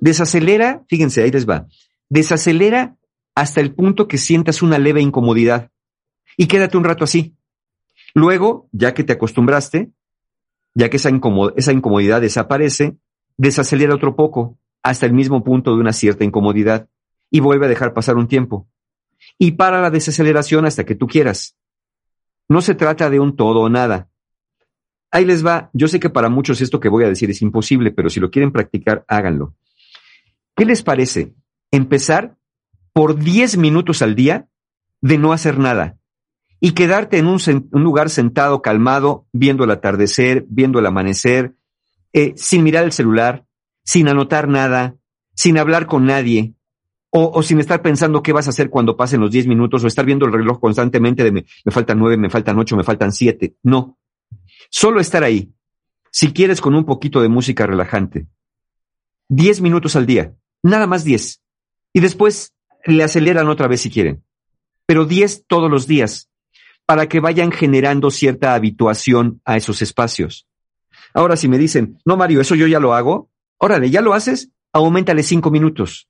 Desacelera, fíjense, ahí les va. Desacelera hasta el punto que sientas una leve incomodidad y quédate un rato así. Luego, ya que te acostumbraste, ya que esa, incomod- esa incomodidad desaparece, desacelera otro poco hasta el mismo punto de una cierta incomodidad y vuelve a dejar pasar un tiempo. Y para la desaceleración hasta que tú quieras. No se trata de un todo o nada. Ahí les va. Yo sé que para muchos esto que voy a decir es imposible, pero si lo quieren practicar, háganlo. ¿Qué les parece? Empezar por 10 minutos al día de no hacer nada y quedarte en un, lugar sentado, calmado, viendo el atardecer, viendo el amanecer, eh, sin mirar el celular, sin anotar nada, sin hablar con nadie, o, o sin estar pensando qué vas a hacer cuando pasen los 10 minutos, o estar viendo el reloj constantemente de me, me faltan nueve, me faltan ocho, me faltan siete. No. Solo estar ahí. Si quieres con un poquito de música relajante. 10 minutos al día. Nada más 10. Y después le aceleran otra vez si quieren. Pero 10 todos los días para que vayan generando cierta habituación a esos espacios. Ahora, si me dicen, no, Mario, eso yo ya lo hago, órale, ya lo haces, aumentale cinco minutos.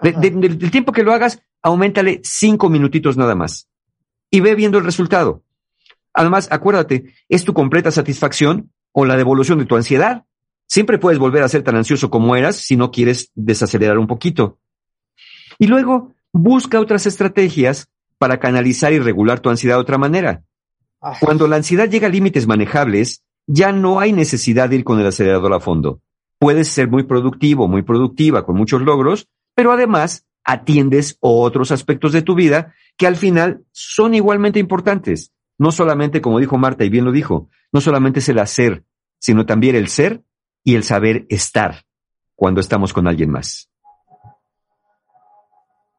De- de- del tiempo que lo hagas, aumentale cinco minutitos nada más. Y ve viendo el resultado. Además, acuérdate, es tu completa satisfacción o la devolución de tu ansiedad. Siempre puedes volver a ser tan ansioso como eras si no quieres desacelerar un poquito. Y luego, busca otras estrategias para canalizar y regular tu ansiedad de otra manera. Ay, Cuando la ansiedad llega a límites manejables, ya no hay necesidad de ir con el acelerador a fondo. Puedes ser muy productivo, muy productiva, con muchos logros, pero además atiendes otros aspectos de tu vida que al final son igualmente importantes. No solamente, como dijo Marta y bien lo dijo, no solamente es el hacer, sino también el ser y el saber estar cuando estamos con alguien más.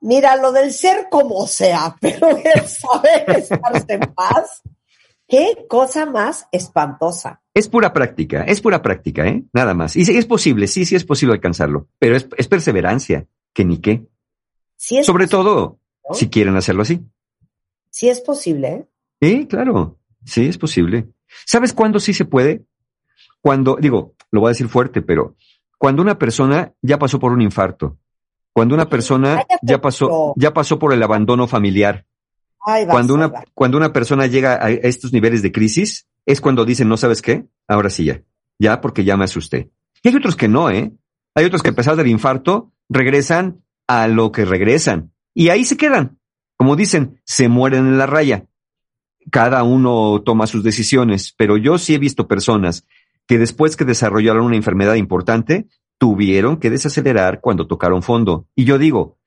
Mira, lo del ser como sea, pero el saber estarse en paz, qué cosa más espantosa. Es pura práctica, es pura práctica, ¿eh? Nada más. Y es posible, sí, sí es posible alcanzarlo, pero es, es perseverancia, que ni qué. Sí es, Sobre todo, ¿no? si quieren hacerlo así. sí es posible, ¿eh? Sí, claro, sí es posible. ¿Sabes cuándo sí se puede? Cuando, digo, lo voy a decir fuerte, pero cuando una persona ya pasó por un infarto, cuando una persona ya pasó, ya pasó por el abandono familiar, cuando una, cuando una persona llega a estos niveles de crisis, es cuando dicen, no sabes qué, ahora sí ya, ya porque ya me asusté. Y hay otros que no, ¿eh? Hay otros que a pesar del infarto regresan a lo que regresan. Y ahí se quedan. Como dicen, se mueren en la raya. Cada uno toma sus decisiones, pero yo sí he visto personas que después que desarrollaron una enfermedad importante, tuvieron que desacelerar cuando tocaron fondo. Y yo digo,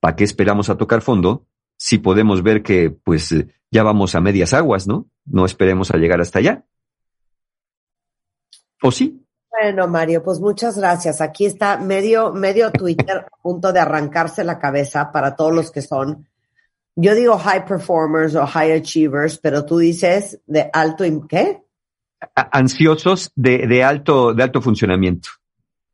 ¿para qué esperamos a tocar fondo si podemos ver que pues ya vamos a medias aguas, ¿no? No esperemos a llegar hasta allá. ¿O sí? Bueno, Mario, pues muchas gracias. Aquí está medio, medio Twitter a punto de arrancarse la cabeza para todos los que son, yo digo high performers o high achievers, pero tú dices de alto, ¿qué? Ansiosos de, de alto, de alto funcionamiento.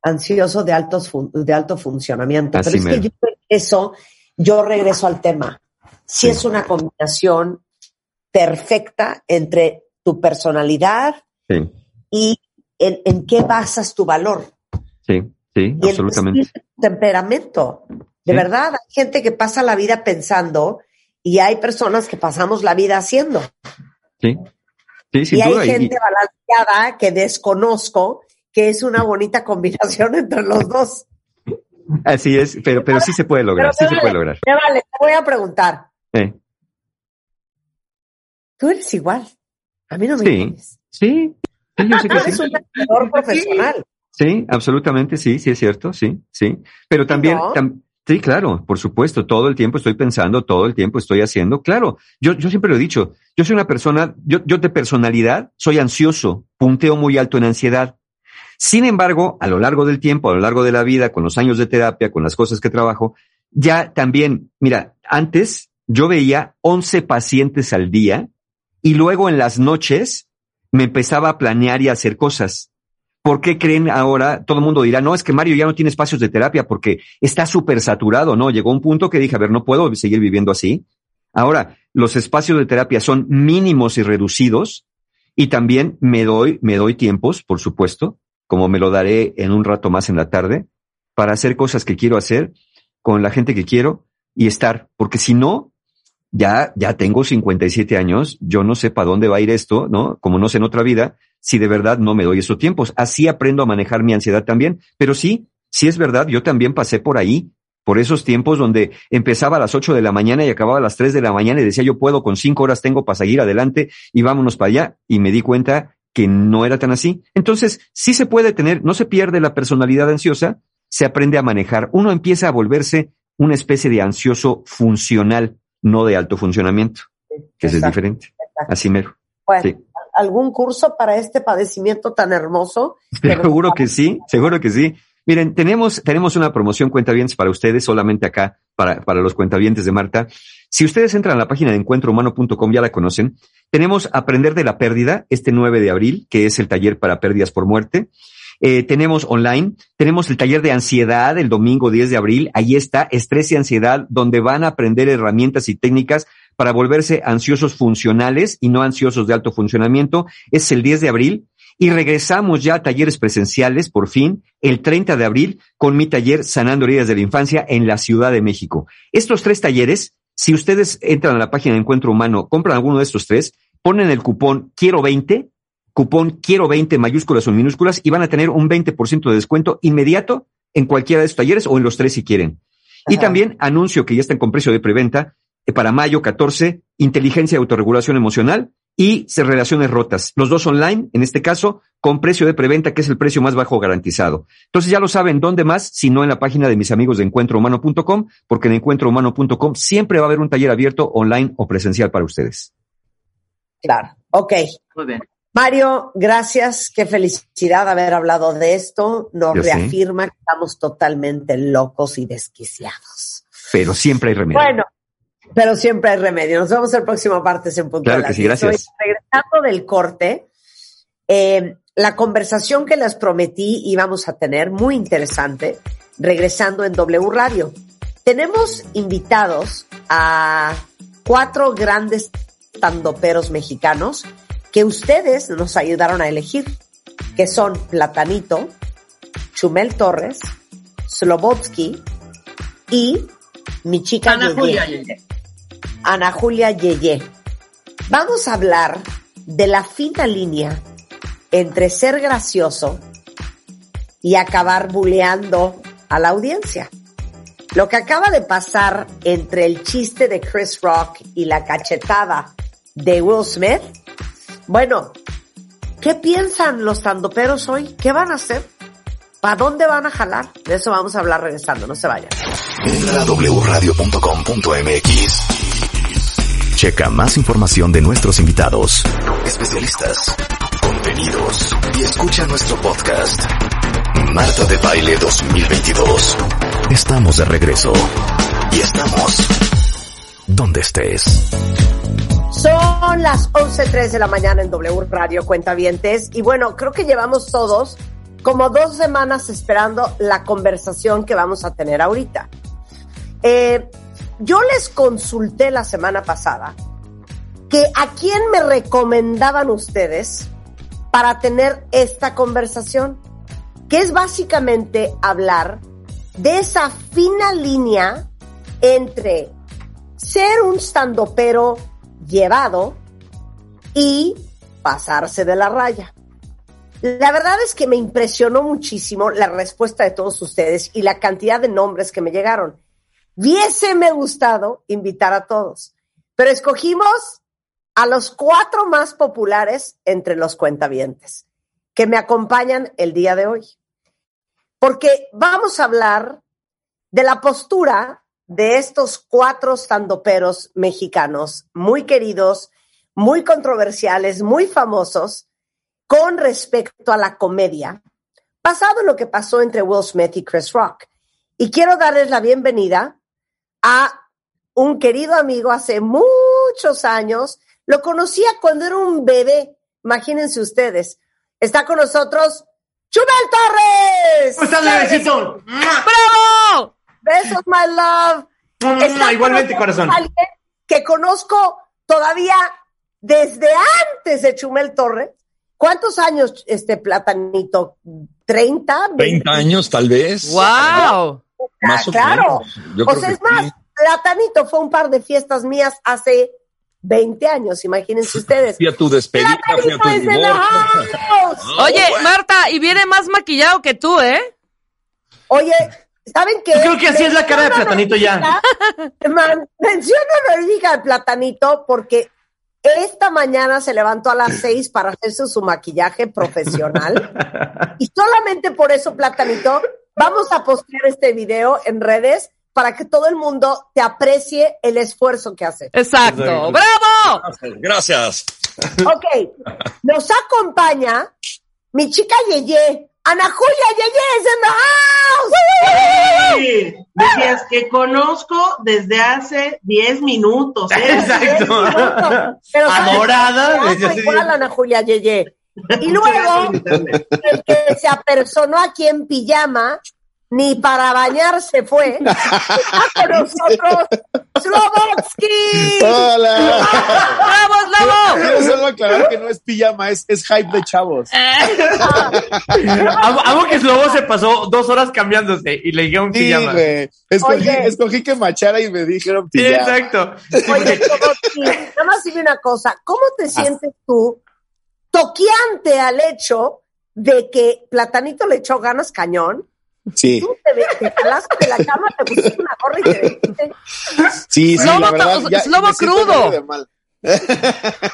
Ansioso de altos, de alto funcionamiento. pero es que yo eso, yo regreso al tema. Si es una combinación perfecta entre tu personalidad y en, qué basas tu valor. Sí, sí, absolutamente. temperamento. De verdad, hay gente que pasa la vida pensando y hay personas que pasamos la vida haciendo. Sí, sí, sin y hay gente balanceada que desconozco que es una bonita combinación entre los dos. Así es, pero, pero sí se puede lograr, sí se puede lograr. vale, te voy a preguntar. Tú eres igual. A mí no me Sí, sí, yo sé que sí. un profesional. Sí, absolutamente, sí, sí es cierto, sí, sí. Pero también, sí, claro, por supuesto, todo el tiempo estoy pensando, todo el tiempo estoy haciendo. Claro, yo, yo siempre lo he dicho, yo soy una persona, yo, yo de personalidad soy ansioso, punteo muy alto en ansiedad. Sin embargo, a lo largo del tiempo, a lo largo de la vida, con los años de terapia, con las cosas que trabajo, ya también, mira, antes yo veía 11 pacientes al día y luego en las noches me empezaba a planear y a hacer cosas. ¿Por qué creen ahora? Todo el mundo dirá, no, es que Mario ya no tiene espacios de terapia porque está súper saturado, ¿no? Llegó un punto que dije, a ver, no puedo seguir viviendo así. Ahora, los espacios de terapia son mínimos y reducidos y también me doy, me doy tiempos, por supuesto, como me lo daré en un rato más en la tarde, para hacer cosas que quiero hacer con la gente que quiero y estar, porque si no, ya, ya tengo 57 años, yo no sé para dónde va a ir esto, ¿no? Como no sé en otra vida, si de verdad no me doy esos tiempos. Así aprendo a manejar mi ansiedad también. Pero sí, sí es verdad, yo también pasé por ahí, por esos tiempos donde empezaba a las 8 de la mañana y acababa a las 3 de la mañana y decía yo puedo, con 5 horas tengo para seguir adelante y vámonos para allá. Y me di cuenta que no era tan así. Entonces, sí se puede tener, no se pierde la personalidad ansiosa, se aprende a manejar. Uno empieza a volverse una especie de ansioso funcional no de alto funcionamiento, que es diferente. Así mero. Bueno, ¿algún curso para este padecimiento tan hermoso? Seguro que sí, seguro que sí. Miren, tenemos, tenemos una promoción cuentavientes para ustedes, solamente acá, para, para los cuentavientes de Marta. Si ustedes entran a la página de encuentrohumano.com, ya la conocen, tenemos Aprender de la Pérdida, este 9 de abril, que es el taller para pérdidas por muerte. Eh, tenemos online, tenemos el taller de ansiedad el domingo 10 de abril, ahí está, estrés y ansiedad, donde van a aprender herramientas y técnicas para volverse ansiosos funcionales y no ansiosos de alto funcionamiento. Es el 10 de abril. Y regresamos ya a talleres presenciales, por fin, el 30 de abril, con mi taller Sanando Heridas de la Infancia en la Ciudad de México. Estos tres talleres, si ustedes entran a la página de Encuentro Humano, compran alguno de estos tres, ponen el cupón Quiero 20, cupón quiero 20 mayúsculas o minúsculas y van a tener un 20% de descuento inmediato en cualquiera de estos talleres o en los tres si quieren. Y también anuncio que ya están con precio de preventa para mayo 14, inteligencia y autorregulación emocional y relaciones rotas. Los dos online, en este caso, con precio de preventa, que es el precio más bajo garantizado. Entonces ya lo saben, ¿dónde más? Si no en la página de mis amigos de encuentrohumano.com, porque en encuentrohumano.com siempre va a haber un taller abierto online o presencial para ustedes. Claro, ok. Muy bien. Mario, gracias. Qué felicidad haber hablado de esto. Nos reafirma que estamos totalmente locos y desquiciados. Pero siempre hay remedio. Bueno, pero siempre hay remedio. Nos vemos el próximo martes en Punto Claro que sí, gracias. regresando del corte, eh, la conversación que les prometí íbamos a tener, muy interesante, regresando en W Radio. Tenemos invitados a cuatro grandes tandoperos mexicanos que ustedes nos ayudaron a elegir, que son Platanito, Chumel Torres, Slobotsky y mi chica Ana Julia Yeye. Ana Julia Yeye. Vamos a hablar de la fina línea entre ser gracioso y acabar buleando a la audiencia. Lo que acaba de pasar entre el chiste de Chris Rock y la cachetada de Will Smith, bueno, ¿qué piensan los tandoperos hoy? ¿Qué van a hacer? ¿Para dónde van a jalar? De eso vamos a hablar regresando, no se vayan. Entra a. Checa más información de nuestros invitados, especialistas, contenidos y escucha nuestro podcast. Marta de Baile 2022. Estamos de regreso. Y estamos donde estés. Son las 11.03 de la mañana en W Radio Cuentavientes y bueno, creo que llevamos todos como dos semanas esperando la conversación que vamos a tener ahorita. Eh, yo les consulté la semana pasada que a quién me recomendaban ustedes para tener esta conversación, que es básicamente hablar de esa fina línea entre ser un standopero llevado y pasarse de la raya. La verdad es que me impresionó muchísimo la respuesta de todos ustedes y la cantidad de nombres que me llegaron. Hubiéseme gustado invitar a todos, pero escogimos a los cuatro más populares entre los cuentavientes que me acompañan el día de hoy. Porque vamos a hablar de la postura de estos cuatro standoperos mexicanos muy queridos, muy controversiales, muy famosos, con respecto a la comedia, pasado lo que pasó entre Will Smith y Chris Rock. Y quiero darles la bienvenida a un querido amigo hace muchos años. Lo conocía cuando era un bebé. Imagínense ustedes. Está con nosotros Chumel Torres. ¿Cómo estás, bebecito? ¡Bravo! Besos, my love. Está igualmente, con corazón. Alguien que conozco todavía desde antes de Chumel Torres. ¿Cuántos años, este platanito? ¿30? 20 años, tal vez. ¡Wow! Más o claro. menos. Yo o creo sea, que es más, sí. Platanito fue un par de fiestas mías hace 20 años, imagínense ustedes. Fui a tu despedida, fui a Platanito tu es de la divorcio. house. Oye, Marta, y viene más maquillado que tú, ¿eh? Oye, ¿saben qué? Yo creo que así es la cara de Platanito ya. Man, menciono honorífica de Platanito porque esta mañana se levantó a las 6 para hacerse su maquillaje profesional. y solamente por eso, Platanito, vamos a postear este video en redes para que todo el mundo te aprecie el esfuerzo que hace. Exacto. Exacto. ¡Bravo! Gracias. Ok, nos acompaña mi chica Yeye, Ana Julia Yeye es en the house. Sí, decías que conozco desde hace 10 minutos. ¿eh? Exacto. Pero ¿sabes Adorada qué? desde hace igual diez- Ana Julia Yeye. Y luego, el que se apersonó aquí en pijama, ni para bañarse fue, está con nosotros, Slobodsky. Hola. ¡Bravo, Slobo! Quiero solo aclarar que no es pijama, es, es hype de chavos. Amo, amo que Slobo se pasó dos horas cambiándose y le dijeron Sí, pijama. Escogí, Oye. escogí que machara y me dijeron Sí, pijama. exacto. Oye, Slobodsky, nada más dime una cosa, ¿cómo te sientes tú toqueante al hecho de que Platanito le echó ganas cañón? Sí, Tú te, te jalaste de la cama, te pusiste una gorra y te vestiste. sí, sí, Slobo la verdad. to- ya slobo me siento crudo.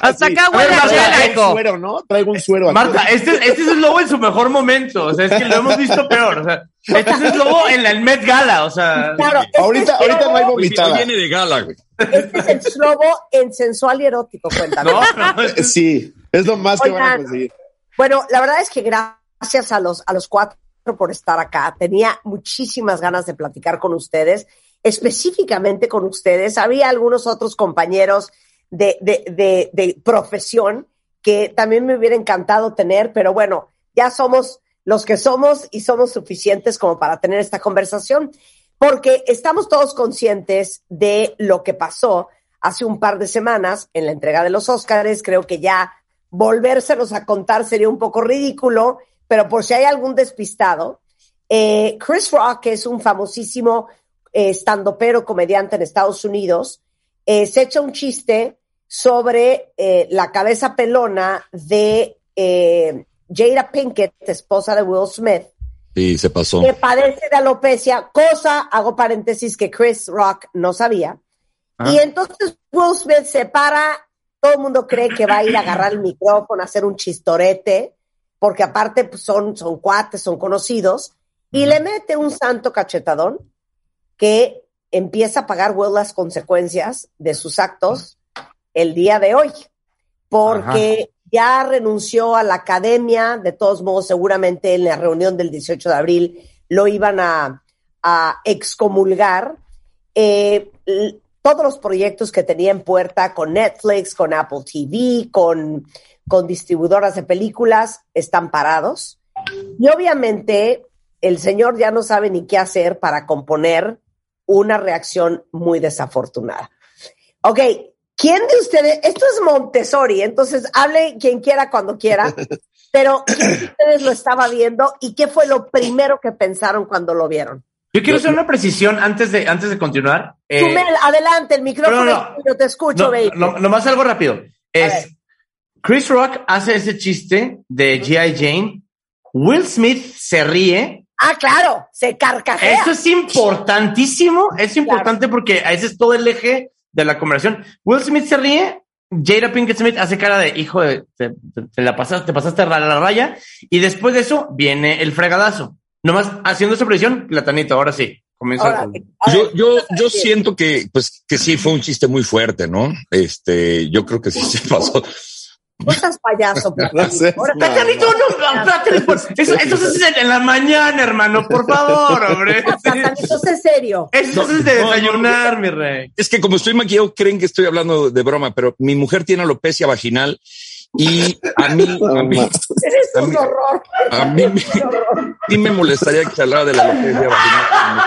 Hasta Sí. acá huele a chela, Traigo un hijo. suero, ¿no? Traigo un suero aquí. Marta, este, es- este es el lobo en su mejor momento. O sea, es que lo hemos visto peor. O sea, este es el lobo en la el Met Gala. O sea, Claro, este Ahorita, es ahorita no hay vomitada. viene de gala, güey. Este es el slobo en sensual y erótico, cuéntame. no, no, este es- Sí, es lo más que van a conseguir. Bueno, la verdad es que gracias a los, a los cuatro por estar acá. Tenía muchísimas ganas de platicar con ustedes, específicamente con ustedes. Había algunos otros compañeros de, de, de, de profesión que también me hubiera encantado tener, pero bueno, ya somos los que somos y somos suficientes como para tener esta conversación, porque estamos todos conscientes de lo que pasó hace un par de semanas en la entrega de los Óscares. Creo que ya volvérselos a contar sería un poco ridículo, pero por si hay algún despistado, eh, Chris Rock, que es un famosísimo eh, estandopero comediante en Estados Unidos, eh, se echa un chiste sobre eh, la cabeza pelona de eh, Jada Pinkett, esposa de Will Smith, Sí, se pasó. que padece de alopecia, cosa, hago paréntesis, que Chris Rock no sabía. Y entonces Will Smith se para, todo el mundo cree que va a ir a agarrar el micrófono, a hacer un chistorete, porque aparte pues, son, son cuates, son conocidos, y le mete un santo cachetadón que empieza a pagar Will las consecuencias de sus actos el día de hoy, porque ya renunció a la academia, de todos modos seguramente en la reunión del 18 de abril lo iban a, a excomulgar. Eh, todos los proyectos que tenía en puerta con Netflix, con Apple TV, con, con distribuidoras de películas, están parados. Y obviamente el señor ya no sabe ni qué hacer para componer una reacción muy desafortunada. Ok, ¿quién de ustedes? Esto es Montessori, entonces hable quien quiera cuando quiera, pero ¿quién de ustedes lo estaba viendo y qué fue lo primero que pensaron cuando lo vieron? Yo quiero hacer una precisión antes de, antes de continuar. Eh, Chumel, adelante, el micrófono no, te escucho, no, baby. no, nomás algo rápido. Es Chris Rock hace ese chiste de G.I. Jane. Will Smith se ríe. Ah, claro, se carcajea. Eso es importantísimo. Es importante porque ese es todo el eje de la conversación. Will Smith se ríe. Jada Pinkett Smith hace cara de hijo de te, la pasaste, te pasaste la, la raya. Y después de eso viene el fregadazo. Nomás haciendo esa presión, platanito, ahora sí. Comienza Ahora, con- a ver, Yo, yo, ¿qué yo siento que, pues, que sí fue un chiste muy fuerte, ¿no? Este, yo creo que sí se pasó. No seas payaso, No. Ahora, Platanito, no, eso, eso se hace en la mañana, hermano, por favor, hombre. Platanito, sé serio. Eso es de desayunar, mi rey. Es que como estoy maquillado, creen que estoy hablando de broma, pero mi mujer tiene alopecia vaginal y a mí, a mí, Eres A un mí- horror. a mí me, sí me molestaría que se hablara de la alopecia vaginal.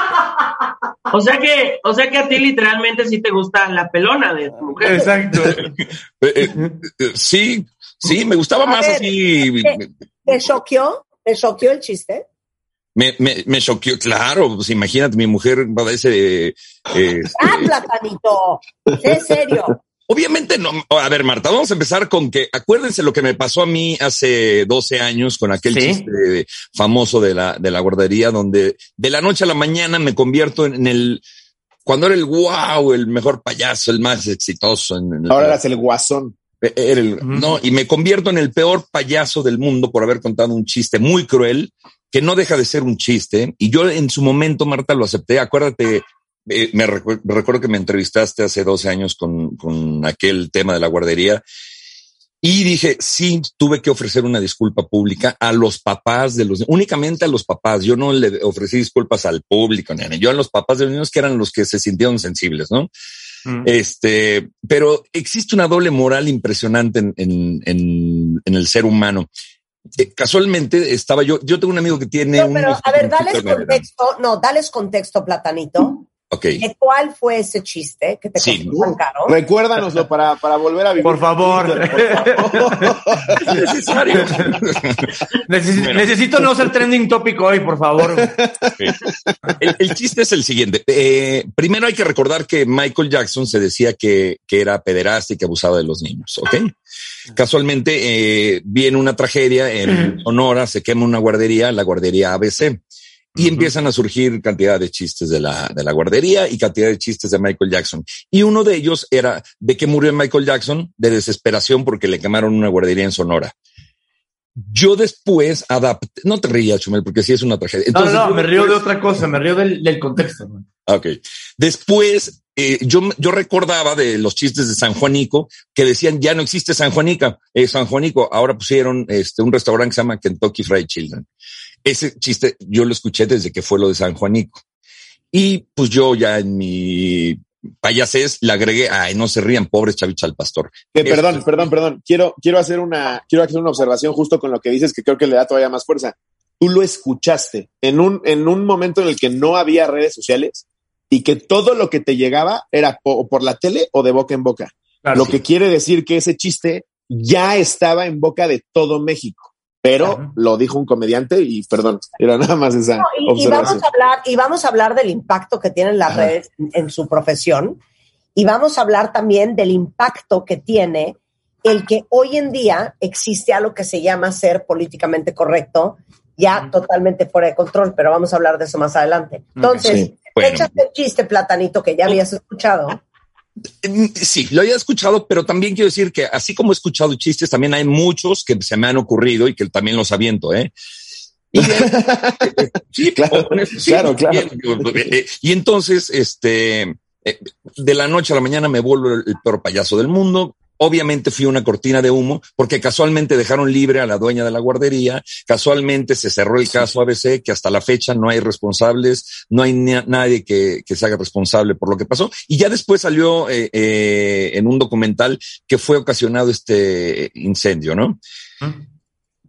O sea que, o sea que a ti literalmente sí te gusta la pelona de tu mujer. Exacto. Eh, eh, eh, sí, sí, me gustaba A más ver, así. ¿te- ¿Te choqueó? ¿Te choqueó el chiste? Me, me, me choqueó, claro, pues imagínate, mi mujer padece. eh, Ah, platanito. Sé serio. Obviamente no. A ver, Marta, vamos a empezar con que acuérdense lo que me pasó a mí hace 12 años con aquel Sí. chiste famoso de la, de la guardería, donde de la noche a la mañana me convierto en, en el. Cuando era el wow, el mejor payaso, el más exitoso. En, en- Ahora eras el guasón. era el- no, y me convierto en el peor payaso del mundo por haber contado un chiste muy cruel, que no deja de ser un chiste. Y yo en su momento, Marta, lo acepté. Acuérdate, eh, me recu- recuerdo que me entrevistaste hace 12 años con, con aquel tema de la guardería. Y dije, sí, tuve que ofrecer una disculpa pública a los papás de los, únicamente a los papás. Yo no le ofrecí disculpas al público, nene. Yo a los papás de los niños que eran los que se sintieron sensibles, ¿no? Mm. Este, pero existe una doble moral impresionante en, en, en, en el ser humano. Eh, casualmente estaba yo, yo tengo un amigo que tiene No, un. pero a ver, dales contexto. No, dales contexto, platanito. Ok. ¿De cuál fue ese chiste que te Sí. costó tan caro? Recuérdanoslo para, para volver a vivir. Por favor. Es necesario. Neces- Bueno. Necesito no ser trending topic hoy, por favor. El, el chiste es el siguiente. Eh, primero hay que recordar que Michael Jackson se decía que, que era pederasta y que abusaba de los niños, ¿ok? Casualmente eh, viene una tragedia en Sonora, se quema una guardería, la guardería ABC, y empiezan a surgir cantidad de chistes de la, de la guardería y cantidad de chistes de Michael Jackson. Y uno de ellos era de que murió Michael Jackson de desesperación porque le quemaron una guardería en Sonora. Yo después adapté, no te rías, Chumel, porque sí es una tragedia. No, Entonces, no, yo me río de otra cosa, me río del, del contexto. man. Ok. Después, eh, yo, yo recordaba de los chistes de San Juanico que decían ya no existe San Juanica, eh, San Juanico. Ahora pusieron este, un restaurante que se llama Kentucky Fried Children. Ese chiste yo lo escuché desde que fue lo de San Juanico. Y pues yo ya en mi payasés le agregué, ay, no se rían, pobres chavichas al pastor. Que, perdón, Esto- perdón, perdón. Quiero, quiero hacer una, quiero hacer una observación justo con lo que dices que creo que le da todavía más fuerza. Tú lo escuchaste en un, en un momento en el que no había redes sociales y que todo lo que te llegaba era po- por la tele o de boca en boca. Claro, lo sí. que quiere decir que ese chiste ya estaba en boca de todo México. Pero Ajá. lo dijo un comediante y perdón, era nada más esa No, y, vamos a hablar, y vamos a hablar del impacto que tienen las Ajá. redes en, en su profesión. Y vamos a hablar también del impacto que tiene el que hoy en día existe algo que se llama ser políticamente correcto, ya totalmente fuera de control, pero vamos a hablar de eso más adelante. Entonces, Sí, bueno. échate el chiste, platanito, que ya habías escuchado. Sí, lo había escuchado, pero también quiero decir que así como he escuchado chistes, también hay muchos que se me han ocurrido y que también los aviento, ¿eh? Y, sí, Claro, sí, claro, claro. Y, eh, y entonces, este, eh, de la noche a la mañana me vuelvo el, el peor payaso del mundo. Obviamente fui una cortina de humo porque casualmente dejaron libre a la dueña de la guardería, casualmente se cerró el caso ABC, que hasta la fecha no hay responsables, no hay nadie que, que se haga responsable por lo que pasó. Y ya después salió eh, eh, en un documental que fue ocasionado este incendio, ¿no?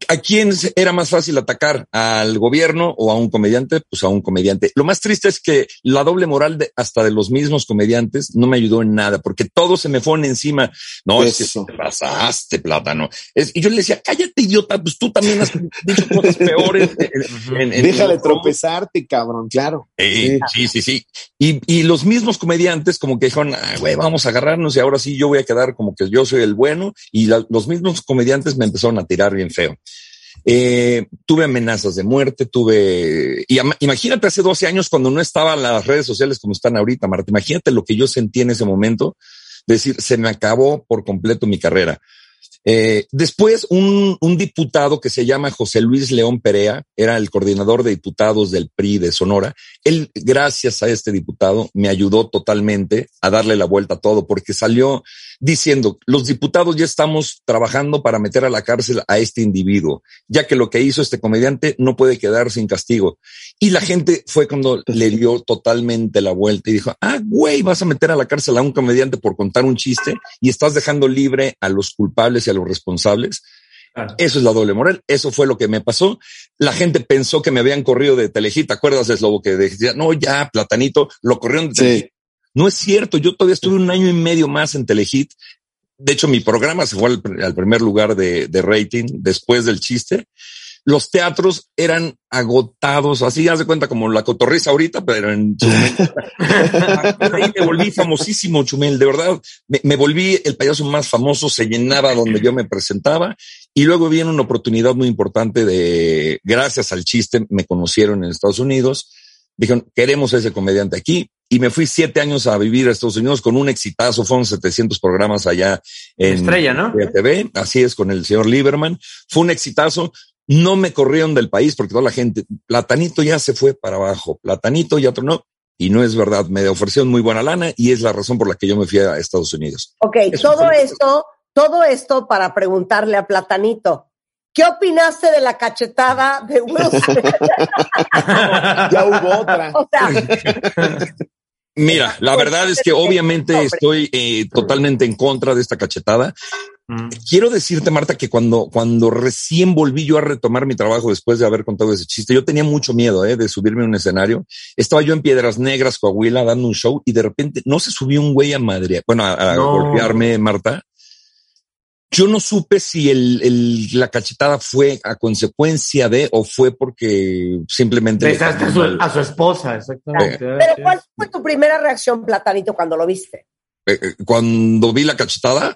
¿A quién era más fácil atacar? ¿Al gobierno o a un comediante? Pues a un comediante. Lo más triste es que la doble moral de hasta de los mismos comediantes no me ayudó en nada, porque todos se me fueron encima. No, es Eso. que te pasaste, plátano. Es- y yo le decía, cállate, idiota, pues tú también has dicho cosas peores. en- en- en- Deja de tropezarte, cabrón, claro. eh, sí, sí, sí. Y, y los mismos comediantes como que dijeron, "Ah, güey, vamos a agarrarnos y ahora sí yo voy a quedar como que yo soy el bueno. Y la- los mismos comediantes me empezaron a tirar bien feo. Eh, tuve amenazas de muerte, tuve... Y imagínate hace 12 años cuando no estaban las redes sociales como están ahorita, Marta. Imagínate lo que yo sentí en ese momento. Decir, se me acabó por completo mi carrera. Eh, después, un, un diputado que se llama José Luis León Perea, era el coordinador de diputados del PRI de Sonora. Él, gracias a este diputado, me ayudó totalmente a darle la vuelta a todo, porque salió diciendo, los diputados ya estamos trabajando para meter a la cárcel a este individuo, ya que lo que hizo este comediante no puede quedar sin castigo. Y la gente fue cuando le dio totalmente la vuelta y dijo, ah, güey, vas a meter a la cárcel a un comediante por contar un chiste y estás dejando libre a los culpables y a los responsables. Eso es la doble moral. Eso fue lo que me pasó. La gente pensó que me habían corrido de Telehit. ¿Te acuerdas, Slobo? Que decía, no, ya, platanito, lo corrieron de Sí. No es cierto. Yo todavía estuve un año y medio más en Telehit. De hecho, mi programa se fue al, pr- al primer lugar de, de rating después del chiste. Los teatros eran agotados, así haz de cuenta como la cotorriza ahorita, pero en momento. Ahí me volví famosísimo, Chumel, de verdad. Me, me volví el payaso más famoso, se llenaba donde yo me presentaba. Y luego viene una oportunidad muy importante de, gracias al chiste, me conocieron en Estados Unidos. Dijeron, queremos a ese comediante aquí. Y me fui siete años a vivir a Estados Unidos con un exitazo. Fueron 700 programas allá en Estrella, ¿no? TV. Así es, con el señor Lieberman. Fue un exitazo. No me corrieron del país porque toda la gente, Platanito ya se fue para abajo, Platanito ya no. Y no es verdad, me ofrecieron muy buena lana y es la razón por la que yo me fui a Estados Unidos. Ok, todo esto, todo esto para preguntarle a Platanito. ¿Qué opinaste de la cachetada de Will Smith? Ya hubo otra. o sea, Mira, la verdad es que obviamente estoy eh, totalmente en contra de esta cachetada. Mm. Quiero decirte, Marta, que cuando, cuando recién volví yo a retomar mi trabajo después de haber contado ese chiste, yo tenía mucho miedo eh, de subirme a un escenario. Estaba yo en Piedras Negras, Coahuila, dando un show y de repente no se subió un güey a madre, bueno, a, a No. golpearme, Marta. Yo no supe si el, el- la cachetada fue a consecuencia de o fue porque simplemente... le Besaste a su, a su esposa, exactamente. pero ¿cuál fue tu primera reacción, Platanito, cuando lo viste? Eh, eh, cuando vi la cachetada,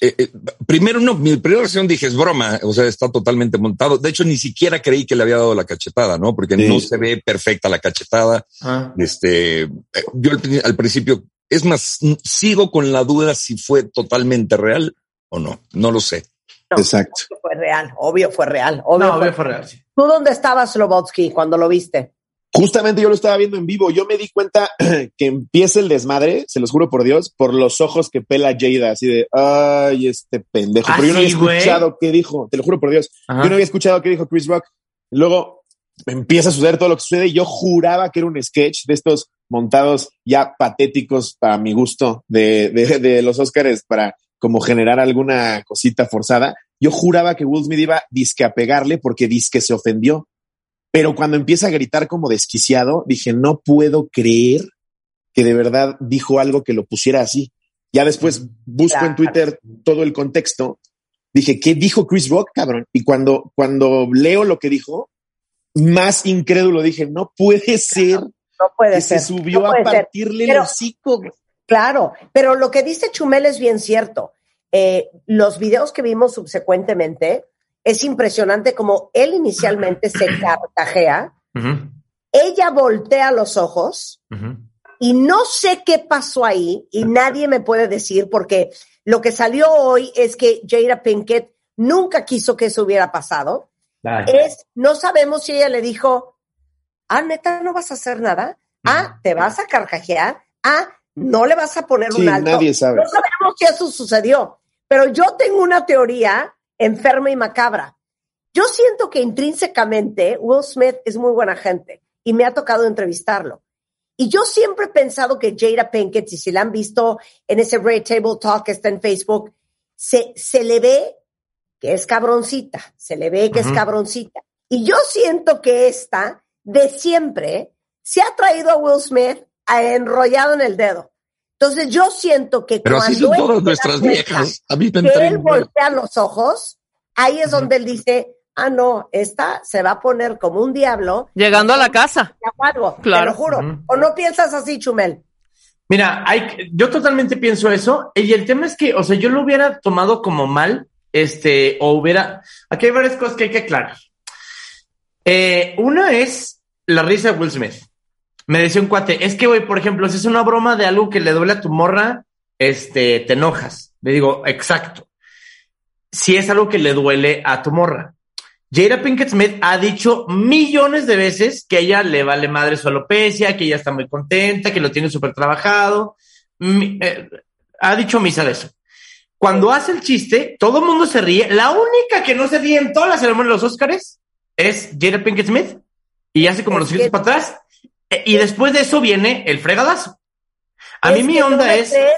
eh, eh, primero no, mi primera reacción dije es broma, o sea, está totalmente montado. De hecho, ni siquiera creí que le había dado la cachetada, ¿no? Porque Sí. no se ve perfecta la cachetada. Ah. Este, eh, yo al, pri- al principio, es más, sigo con la duda si fue totalmente real o no, no lo sé. No, Exacto. Fue real, obvio fue real. Obvio No, fue- obvio fue real, sí. ¿Tú dónde estabas, Slobotsky, cuando lo viste? Justamente yo lo estaba viendo en vivo. Yo me di cuenta que empieza el desmadre, se los juro por Dios, por los ojos que pela Jada, así de, ay, este pendejo. ¿Ah, Pero yo no había sí, escuchado qué dijo, te lo juro por Dios. Ajá. Yo no había escuchado qué dijo Chris Rock. Luego empieza a suceder todo lo que sucede y yo juraba que era un sketch de estos montados ya patéticos para mi gusto de, de, de los Oscars para como generar alguna cosita forzada. Yo juraba que Will Smith iba disque a pegarle porque disque se ofendió. Pero cuando empieza a gritar como desquiciado, dije, no puedo creer que de verdad dijo algo que lo pusiera así. Ya después busco en. Twitter todo el contexto. Dije, ¿qué dijo Chris Rock, cabrón? Y cuando, cuando leo lo que dijo, más incrédulo dije, no puede ser No puede que ser. se subió no a ser. partirle Pero- el hocico. Claro, pero lo que dice Chumel es bien cierto. eh, los videos que vimos subsecuentemente, es impresionante como él inicialmente se carcajea, Ujú, ella voltea los ojos y no sé qué pasó ahí y nadie me puede decir porque lo que salió hoy es que Jada Pinkett nunca quiso que eso hubiera pasado. Ay. Es, no sabemos si ella le dijo, ah, neta, no vas a hacer nada. Ah, te vas a carcajear. Ah, no le vas a poner Sí, un alto. nadie sabe. No sabemos si eso sucedió. Pero yo tengo una teoría enferma y macabra. Yo siento que intrínsecamente Will Smith es muy buena gente y me ha tocado entrevistarlo. Y yo siempre he pensado que Jada Pinkett, y si la han visto en ese Red Table Talk que está en Facebook, se, se le ve que es cabroncita, se le ve que es cabroncita. Y yo siento que esta, de siempre, se ha traído a Will Smith enrollado en el dedo. Entonces yo siento que Pero así cuando son él todas se da nuestras cuenta viejas. A mí me que él voltea los ojos, ahí es donde él dice, ah, no, esta se va a poner como un diablo. Llegando a la casa. o algo, Claro. Te lo juro. ¿O no piensas así, Chumel? Mira, hay, yo totalmente pienso eso. Y el tema es que, o sea, yo lo hubiera tomado como mal, este, o hubiera. Aquí hay varias cosas que hay que aclarar. Eh, una es la risa de Will Smith. Me decía un cuate, es que, güey, por ejemplo, si es una broma de algo que le duele a tu morra, este, te enojas. Le digo, exacto. Si es algo que le duele a tu morra. Jada Pinkett Smith ha dicho millones de veces que ella le vale madre su alopecia, que ella está muy contenta, que lo tiene súper trabajado. Mi- eh, ha dicho misa de eso. Cuando hace el chiste, todo el mundo se ríe. La única que no se ríe en toda la ceremonia de los Óscares es Jada Pinkett Smith y hace como los siguientes que- para atrás. Eh, Y después de eso viene el fregadazo. A mí Es mi que no onda es... que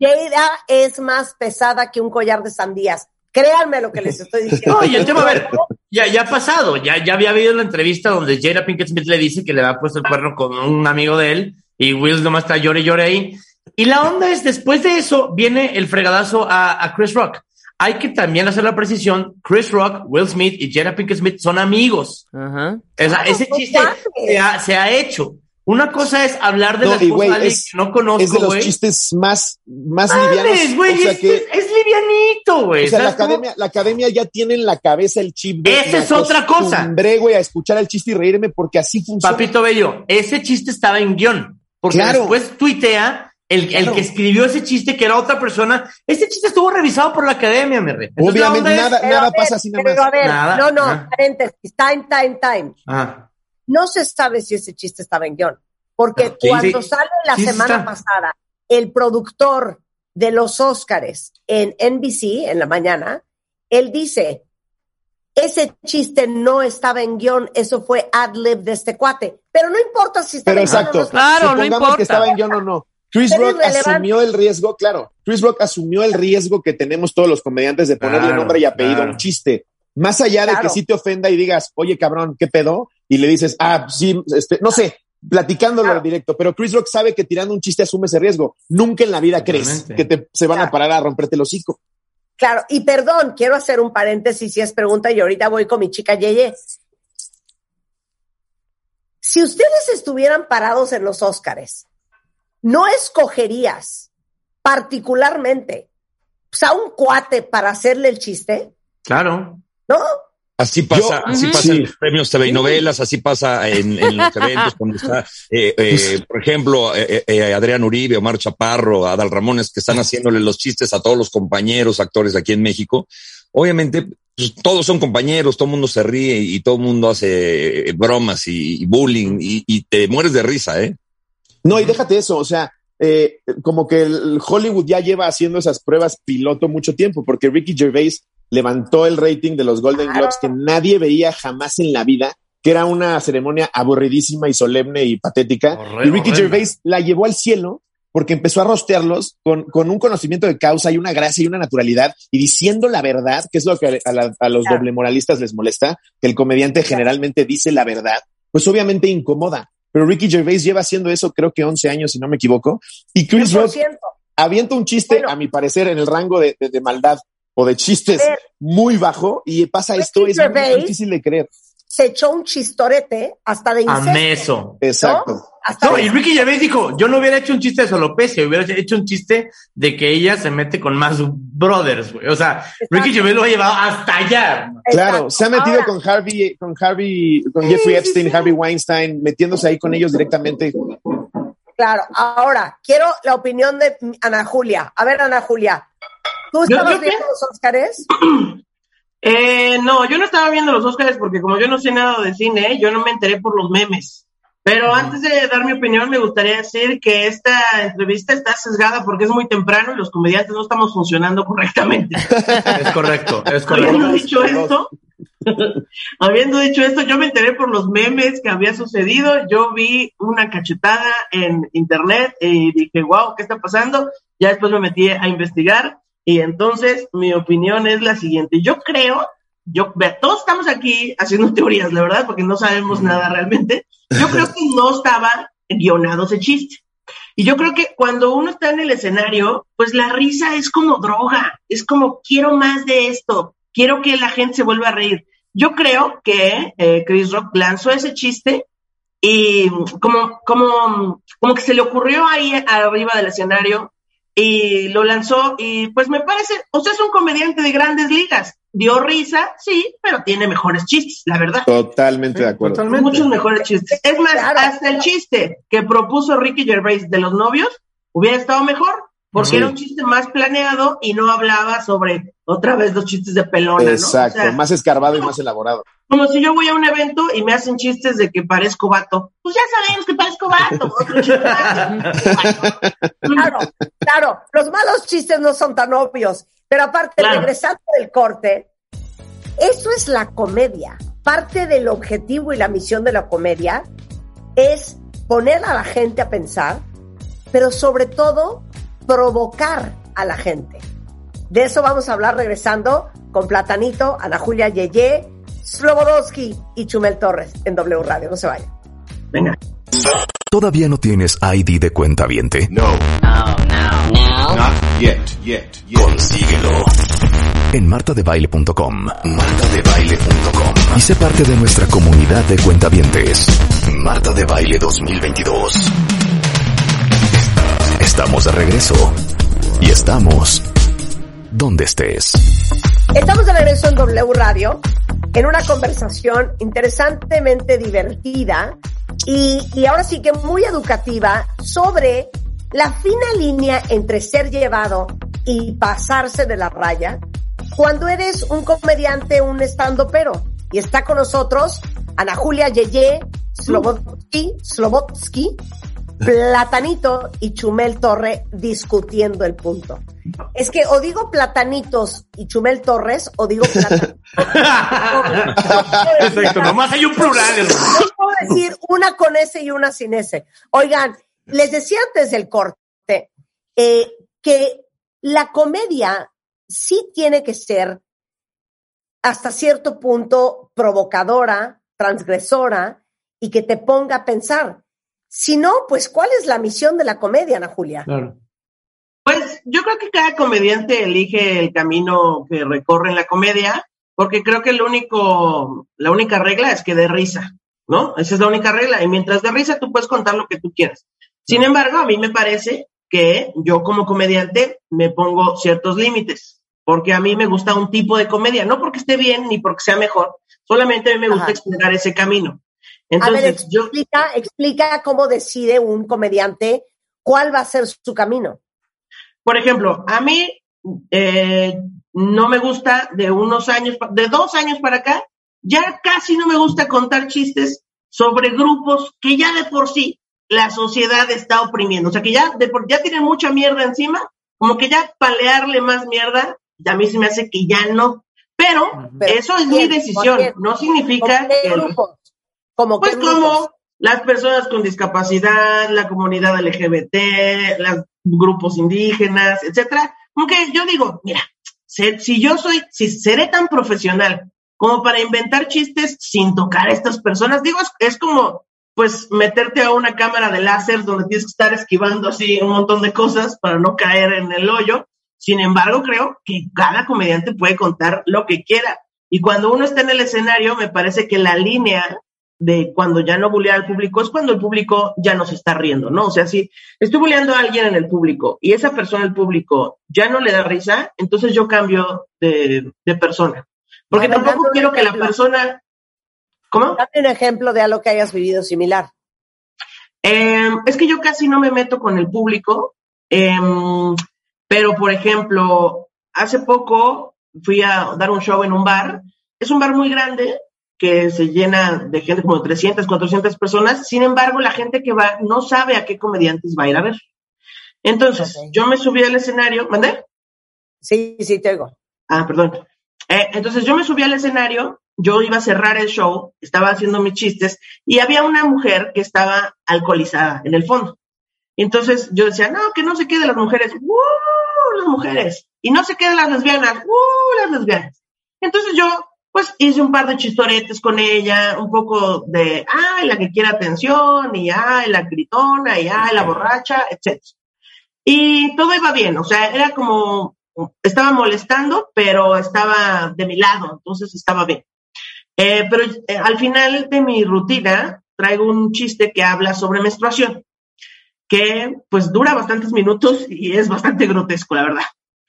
Jada es más pesada que un collar de sandías. Créanme lo que les estoy diciendo. No, y el tema, a ver, ya, ya ha pasado, ya, ya había habido la entrevista donde Jada Pinkett Smith le dice que le ha puesto el cuerno con un amigo de él y Will nomás está llore y llore ahí. Y la onda es, después de eso, viene el fregadazo a, a Chris Rock. Hay que también hacer la precisión, Chris Rock, Will Smith y Jada Pinkett Smith son amigos. Ajá. O sea, Claro, ese son chiste se ha, se ha hecho. Una cosa es hablar de No, la y esposa güey, de alguien es- que no Es de conozco, los güey. chistes más, más livianos. güey, o sea es, que, es livianito, güey. o sea, la academia, la academia ya tiene en la cabeza el chip de. Esa es otra cosa. güey, a escuchar el chiste y reírme porque así funciona. Papito Bello, ese chiste estaba en guion. Porque Claro. después tuitea el, el que escribió ese chiste, que era otra persona. Ese chiste estuvo revisado por la academia, mi rey. Entonces, Obviamente, es- nada, nada ver, pasa así nada pero a ver, Nada. no, no, paréntesis, time, time, time. Ah, No se sabe si ese chiste estaba en guion, porque cuando sí. sale la Sí, semana está. pasada el productor de los Óscares en NBC en la mañana, él dice, ese chiste no estaba en guion, eso fue ad-lib de este cuate, pero no importa si estaba Pero en guion o exacto. no Claro, no importa. que estaba en guion o no. Chris Rock asumió el riesgo, claro. Chris Rock asumió el riesgo que tenemos todos los comediantes de ponerle Claro, nombre y apellido a claro. un chiste. Más allá de que sí te ofenda y digas, oye cabrón, ¿qué pedo? Y le dices, ah, sí, este, no sé, platicándolo Claro. directo. Pero Chris Rock sabe que tirando un chiste asume ese riesgo. Nunca en la vida crees que te, se van a parar a romperte el hocico. Claro, y perdón, quiero hacer un paréntesis si es pregunta y ahorita voy con mi chica Yeye. Si ustedes estuvieran parados en los Óscares, ¿no escogerías particularmente pues, a un cuate para hacerle el chiste? claro. ¿No? Así pasa, Yo- así pasa Sí. en los premios TV y novelas, así pasa en, en los eventos cuando está, eh, eh, por ejemplo, eh, eh, Adrián Uribe, Omar Chaparro, Adal Ramones, que están haciéndole los chistes a todos los compañeros actores aquí en México. Obviamente, pues, todos son compañeros, todo el mundo se ríe y todo el mundo hace bromas y, y bullying y, y te mueres de risa, ¿eh? No, y déjate eso, o sea, eh, como que el Hollywood ya lleva haciendo esas pruebas piloto mucho tiempo, porque Ricky Gervais levantó el rating de los Golden. Globes que nadie veía jamás en la vida, que era una ceremonia aburridísima y solemne y patética. Y Ricky. Gervais la llevó al cielo porque empezó a rostearlos con, con un conocimiento de causa y una gracia y una naturalidad y diciendo la verdad, que es lo que a, la- a los Claro. doble moralistas les molesta, que el comediante generalmente dice la verdad, pues obviamente incomoda. Pero Ricky Gervais lleva haciendo eso creo que 11 años, si no me equivoco. Y Chris Rock 100%. avienta un chiste, Bueno. a mi parecer, en el rango de, de- de maldad o de chistes ver. muy bajo y pasa Ricky esto, es muy difícil de creer. Se echó un chistorete hasta de incesto. Amé eso. Exacto. Hasta No, y Ricky Gervais dijo, yo no hubiera hecho un chiste de solopecia, hubiera hecho un chiste de que ella se mete con más brothers, güey. O sea, Ricky Gervais lo ha llevado hasta allá. Claro, Exacto. se ha metido Ahora- con Harvey, con Harvey, con Sí, Jeffrey Epstein, sí. Harvey Weinstein, metiéndose ahí con ellos directamente. Claro, ahora quiero la opinión de Ana Julia. A ver, Ana Julia, ¿tú estabas yo viendo los Óscares? Eh, no, yo no estaba viendo los Oscars porque como yo no sé nada de cine, yo no me enteré por los memes. Pero antes de dar mi opinión, me gustaría decir que esta entrevista está sesgada porque es muy temprano y los comediantes no estamos funcionando correctamente. Es correcto, es Habiendo correcto. dicho esto, habiendo dicho esto, yo me enteré por los memes que había sucedido. Yo vi una cachetada en internet y dije, wow, ¿qué está pasando? Ya después me metí a investigar y entonces mi opinión es la siguiente. Yo creo, yo, todos estamos aquí haciendo teorías, la verdad, porque no sabemos nada realmente. Yo creo que no estaba guionado ese chiste. Y yo creo que cuando uno está en el escenario, pues la risa es como droga, es como quiero más de esto, quiero que la gente se vuelva a reír. Yo creo que eh, Chris Rock lanzó ese chiste y como, como, como que se le ocurrió ahí arriba del escenario y lo lanzó y pues me parece, o sea, es un comediante de grandes ligas. Dio risa, sí, pero tiene mejores chistes, la verdad. Totalmente de acuerdo. Totalmente. Muchos mejores chistes. Es más, Claro. hasta el chiste que propuso Ricky Gervais de los novios hubiera estado mejor, porque Sí. era un chiste más planeado y no hablaba sobre otra vez los chistes de pelona, ¿no? Exacto, O sea, más escarbado y más elaborado. como si yo voy a un evento y me hacen chistes de que parezco vato. Pues ya sabemos que parezco vato. Otro chiste. Claro, claro, los malos chistes no son tan obvios, pero aparte, Claro. regresando del corte, eso es la comedia. Parte del objetivo y la misión de la comedia es poner a la gente a pensar, pero sobre todo provocar a la gente. De eso vamos a hablar regresando con Platanito, Ana Julia Yeye, Slobodowski y Chumel Torres en W Radio. No se vayan. Venga. ¿Todavía no tienes ID de cuenta viente? No. Not yet, yet, yet. Consíguelo. En martadebaile.com. Martadebaile.com. Y sé parte de nuestra comunidad de cuentavientes. Marta de Baile 2022. Estamos de regreso. Y estamos donde estés. Estamos de regreso en W Radio en una conversación interesantemente divertida y, y ahora sí que muy educativa sobre la fina línea entre ser llevado y pasarse de la raya cuando eres un comediante, un estando pero. Y está con nosotros Ana Julia Yeye, Slobodsky, Slobodsky, Platanito y Chumel Torre discutiendo el punto. Es que o digo Platanitos y Chumel Torres o digo Platanitos. Exacto, nomás hay un plural. No puedo decir una con S y una sin S. Oigan, les decía antes del corte eh, que la comedia sí tiene que ser hasta cierto punto provocadora, transgresora y que te ponga a pensar. Si no, pues ¿cuál es la misión de la comedia, Ana Julia? Claro. Pues yo creo que cada comediante elige el camino que recorre en la comedia, porque creo que el único, la única regla es que dé risa, ¿no? Esa es la única regla. Y mientras dé risa, tú puedes contar lo que tú quieras. Sin embargo, a mí me parece que yo como comediante me pongo ciertos límites, porque a mí me gusta un tipo de comedia, no porque esté bien ni porque sea mejor, solamente a mí me gusta Ajá. explorar ese camino. A ver, Entonces, yo, explica, cómo decide un comediante cuál va a ser su camino. Por ejemplo, a mí eh, no me gusta de unos años, de dos años para acá, ya casi no me gusta contar chistes sobre grupos que ya de por sí la sociedad está oprimiendo. O sea, que ya, de por, ya tienen mucha mierda encima, como que ya palearle más mierda, a mí se me hace que ya no. Pero, Pero, eso es mi decisión, no ¿Cómo significa qué que... grupos? ¿Cómo Pues como las personas con discapacidad, la comunidad LGBT, los grupos indígenas, etcétera. Aunque yo digo, mira, se- si yo soy, si seré tan profesional como para inventar chistes sin tocar a estas personas, digo, es, es como pues meterte a una cámara de láser donde tienes que estar esquivando así un montón de cosas para no caer en el hoyo. Sin embargo, creo que cada comediante puede contar lo que quiera. Y cuando uno está en el escenario, me parece que la línea de cuando ya no bulea al público es cuando el público ya no se está riendo, ¿no? O sea, si estoy buleando a alguien en el público y esa persona, el público, ya no le da risa, entonces yo cambio de, de persona. Porque ver, tampoco quiero que la persona... ¿Cómo? Dame un ejemplo de algo que hayas vivido similar. Eh, es que yo casi no me meto con el público, eh, pero por ejemplo, hace poco fui a dar un show en un bar. Es un bar muy grande que se llena de gente como 300, 400 personas. Sin embargo, la gente que va no sabe a qué comediantes va a ir a ver. Entonces, yo me subí al escenario, ¿mandé? Sí, sí, te oigo. Ah, perdón. Eh, entonces yo me subí al escenario, yo iba a cerrar el show, estaba haciendo mis chistes y había una mujer que estaba alcoholizada en el fondo. Entonces yo decía, no, que no se quede las mujeres, ¡uh! las mujeres, y no se queden las lesbianas, ¡uh! las lesbianas. Entonces yo, pues hice un par de chistoretes con ella, un poco de, ay, la que quiere atención, y ay, la gritona, y ay, la borracha, etc. Y todo iba bien, o sea, era como, estaba molestando, pero estaba de mi lado, entonces estaba bien. Eh, pero eh, al final de mi rutina traigo un chiste que habla sobre menstruación, que pues dura bastantes minutos y es bastante grotesco, la verdad.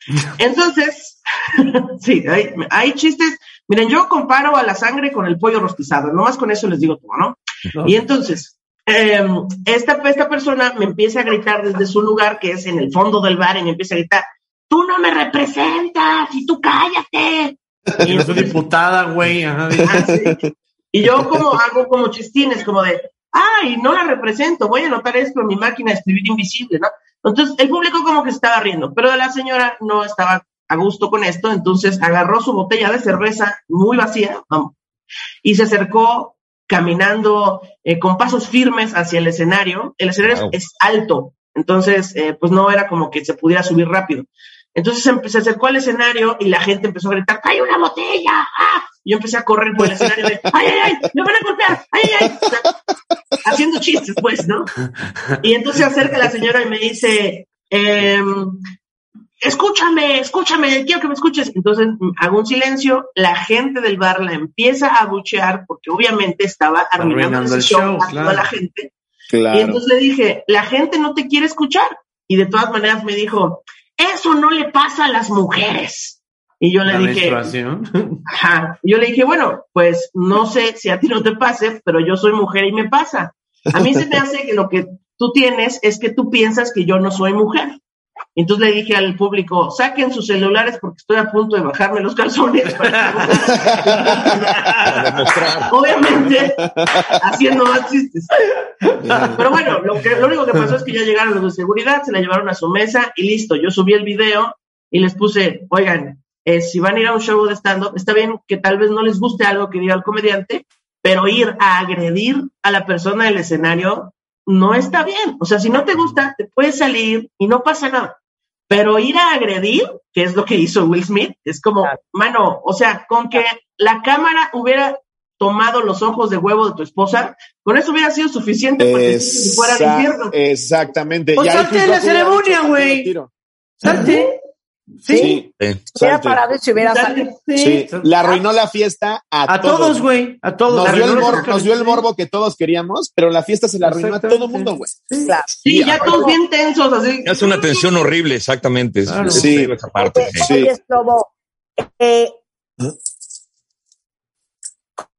Entonces, sí, hay, hay chistes. Miren, yo comparo a la sangre con el pollo rostizado, nomás con eso les digo todo, ¿no? Y entonces, eh, esta, esta persona me empieza a gritar desde su lugar, que es en el fondo del bar, y me empieza a gritar, tú no me representas, y tú cállate. Y Eres una diputada, güey. ajá. Ah, sí. Y yo como hago como chistines, como de, ay, no la represento, voy a anotar esto en mi máquina de escribir invisible, ¿no? Entonces el público como que se estaba riendo, pero la señora no estaba a gusto con esto, entonces agarró su botella de cerveza muy vacía vamos, y se acercó caminando eh, con pasos firmes hacia el escenario. El escenario Wow. es, es alto, entonces eh, pues no era como que se pudiera subir rápido. Entonces se acercó al escenario y la gente empezó a gritar, ¡hay una botella! ¡Ah! Y yo empecé a correr por el escenario de, ¡ay, ay, ay! ¡Me van a golpear! ¡Ay, ay, ay! O sea, haciendo chistes, pues, ¿no? Y entonces se acerca la señora y me dice, em, escúchame, escúchame, quiero que me escuches. Entonces hago un silencio, la gente del bar la empieza a buchear porque obviamente estaba arruinando Arruinando ese el show, show, a toda la gente. Claro. Y entonces le dije, la gente no te quiere escuchar. Y de todas maneras me dijo, eso no le pasa a las mujeres. Y yo le La dije. Ajá. Yo le dije, bueno, pues no sé si a ti no te pase, pero yo soy mujer y me pasa. A mí se me hace que lo que tú tienes es que tú piensas que yo no soy mujer. Entonces le dije al público, saquen sus celulares porque estoy a punto de bajarme los calzones. Para. Obviamente, haciendo más chistes. Pero bueno, lo, que, lo único que pasó es que ya llegaron los de seguridad, se la llevaron a su mesa y listo. Yo subí el video y les puse, oigan, eh, si van a ir a un show de stand-up, está bien que tal vez no les guste algo que diga el comediante, pero ir a agredir a la persona del escenario no está bien. O sea, si no te gusta, te puedes salir y no pasa nada. Pero ir a agredir, que es lo que hizo Will Smith, es como, mano, o sea, con que la cámara hubiera tomado los ojos de huevo de tu esposa, con eso hubiera sido suficiente para que fuera al infierno. exactamente. Pues salte justo la ceremonia, güey. Salte. Sí. Sí. Hubiera parado y se hubiera salido. Sí, le arruinó la fiesta a, A todos, güey. A todos. Nos dio, el arruinó mor- los nos dio el morbo que todos queríamos, pero la fiesta se la arruinó a todo el mundo, güey. Claro. Sí, ya todos bien tensos, así. Es una tensión horrible, exactamente. Es- Claro. es Sí. esa parte. sí. Sí. Oye, Slobo, eh,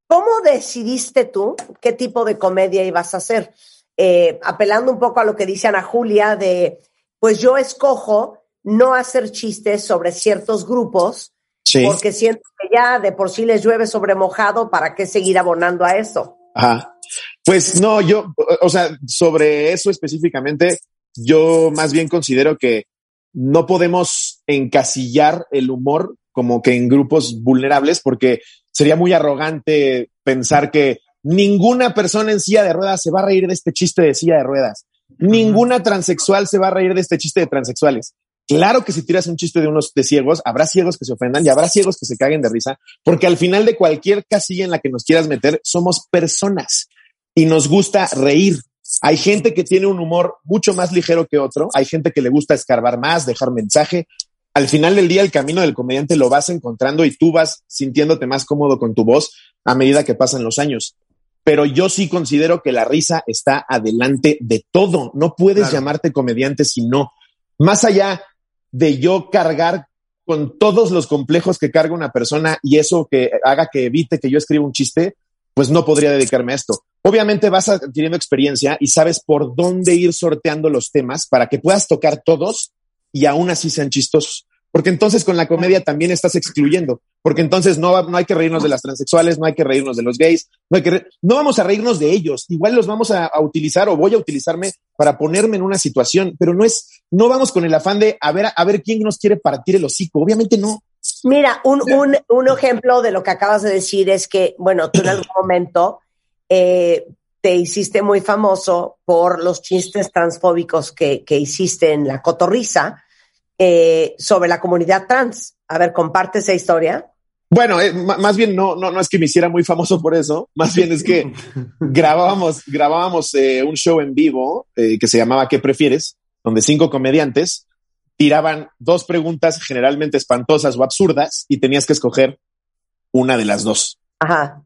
¿cómo decidiste tú qué tipo de comedia ibas a hacer? Eh, apelando un poco a lo que dice Ana Julia de, pues yo escojo no hacer chistes sobre ciertos grupos Sí. porque siento que ya de por sí les llueve sobre mojado, ¿para qué seguir abonando a eso? Ajá. Pues no, yo, o sea, sobre eso específicamente, yo más bien considero que no podemos encasillar el humor como que en grupos vulnerables, porque sería muy arrogante pensar que ninguna persona en silla de ruedas se va a reír de este chiste de silla de ruedas. Ninguna transexual se va a reír de este chiste de transexuales. Claro que si tiras un chiste de unos de ciegos, habrá ciegos que se ofendan y habrá ciegos que se caguen de risa, porque al final de cualquier casilla en la que nos quieras meter, somos personas y nos gusta reír. Hay gente que tiene un humor mucho más ligero que otro, hay gente que le gusta escarbar más, dejar mensaje. Al final del día, el camino del comediante lo vas encontrando y tú vas sintiéndote más cómodo con tu voz a medida que pasan los años. pero yo sí considero que la risa está adelante de todo. No puedes Claro. llamarte comediante si no. Más allá de yo cargar con todos los complejos que carga una persona y eso que haga que evite que yo escriba un chiste, pues no podría dedicarme a esto. Obviamente vas adquiriendo experiencia y sabes por dónde ir sorteando los temas para que puedas tocar todos y aún así sean chistosos. Porque entonces con la comedia también estás excluyendo. Porque entonces no, no hay que reírnos de las transexuales, no hay que reírnos de los gays, no hay que no vamos a reírnos de ellos. Igual los vamos a, a utilizar o voy a utilizarme para ponerme en una situación, pero no es, no vamos con el afán de a ver, a ver quién nos quiere partir el hocico. Obviamente no. Mira, un, un, un ejemplo de lo que acabas de decir es que, bueno, tú en algún momento eh, te hiciste muy famoso por los chistes transfóbicos que, que hiciste en la cotorriza eh, sobre la comunidad trans. A ver, comparte esa historia. Bueno, eh, más bien no, no, no es que me hiciera muy famoso por eso, más bien es que grabábamos, grabábamos eh, un show en vivo eh, que se llamaba ¿Qué prefieres? Donde cinco comediantes tiraban dos preguntas generalmente espantosas o absurdas y tenías que escoger una de las dos. Ajá.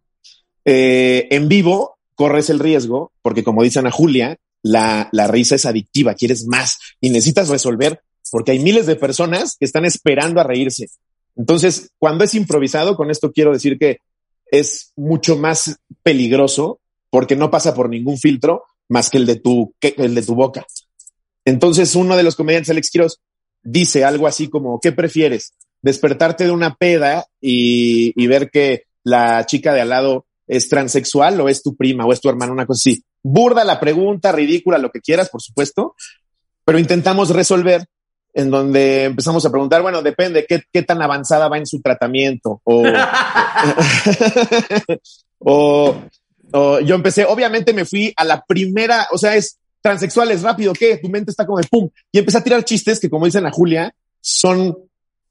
Eh, en vivo corres el riesgo, porque como dice Ana Julia, la, la risa es adictiva, quieres más y necesitas resolver, porque hay miles de personas que están esperando a reírse. Entonces, cuando es improvisado, con esto quiero decir que es mucho más peligroso porque no pasa por ningún filtro más que el de tu, el de tu boca. Entonces, uno de los comediantes, Alex Quiroz, dice algo así como, ¿qué prefieres? ¿Despertarte de una peda y, y ver que la chica de al lado es transexual o es tu prima o es tu hermana? Una cosa así. Burda la pregunta, ridícula, lo que quieras, por supuesto, pero intentamos resolver en donde empezamos a preguntar, bueno, depende qué, qué tan avanzada va en su tratamiento o, o, o yo empecé, obviamente me fui a la primera, o sea, es transexuales, rápido, ¿qué? Tu mente está como de pum. Y empecé a tirar chistes que, como dicen a Julia, son,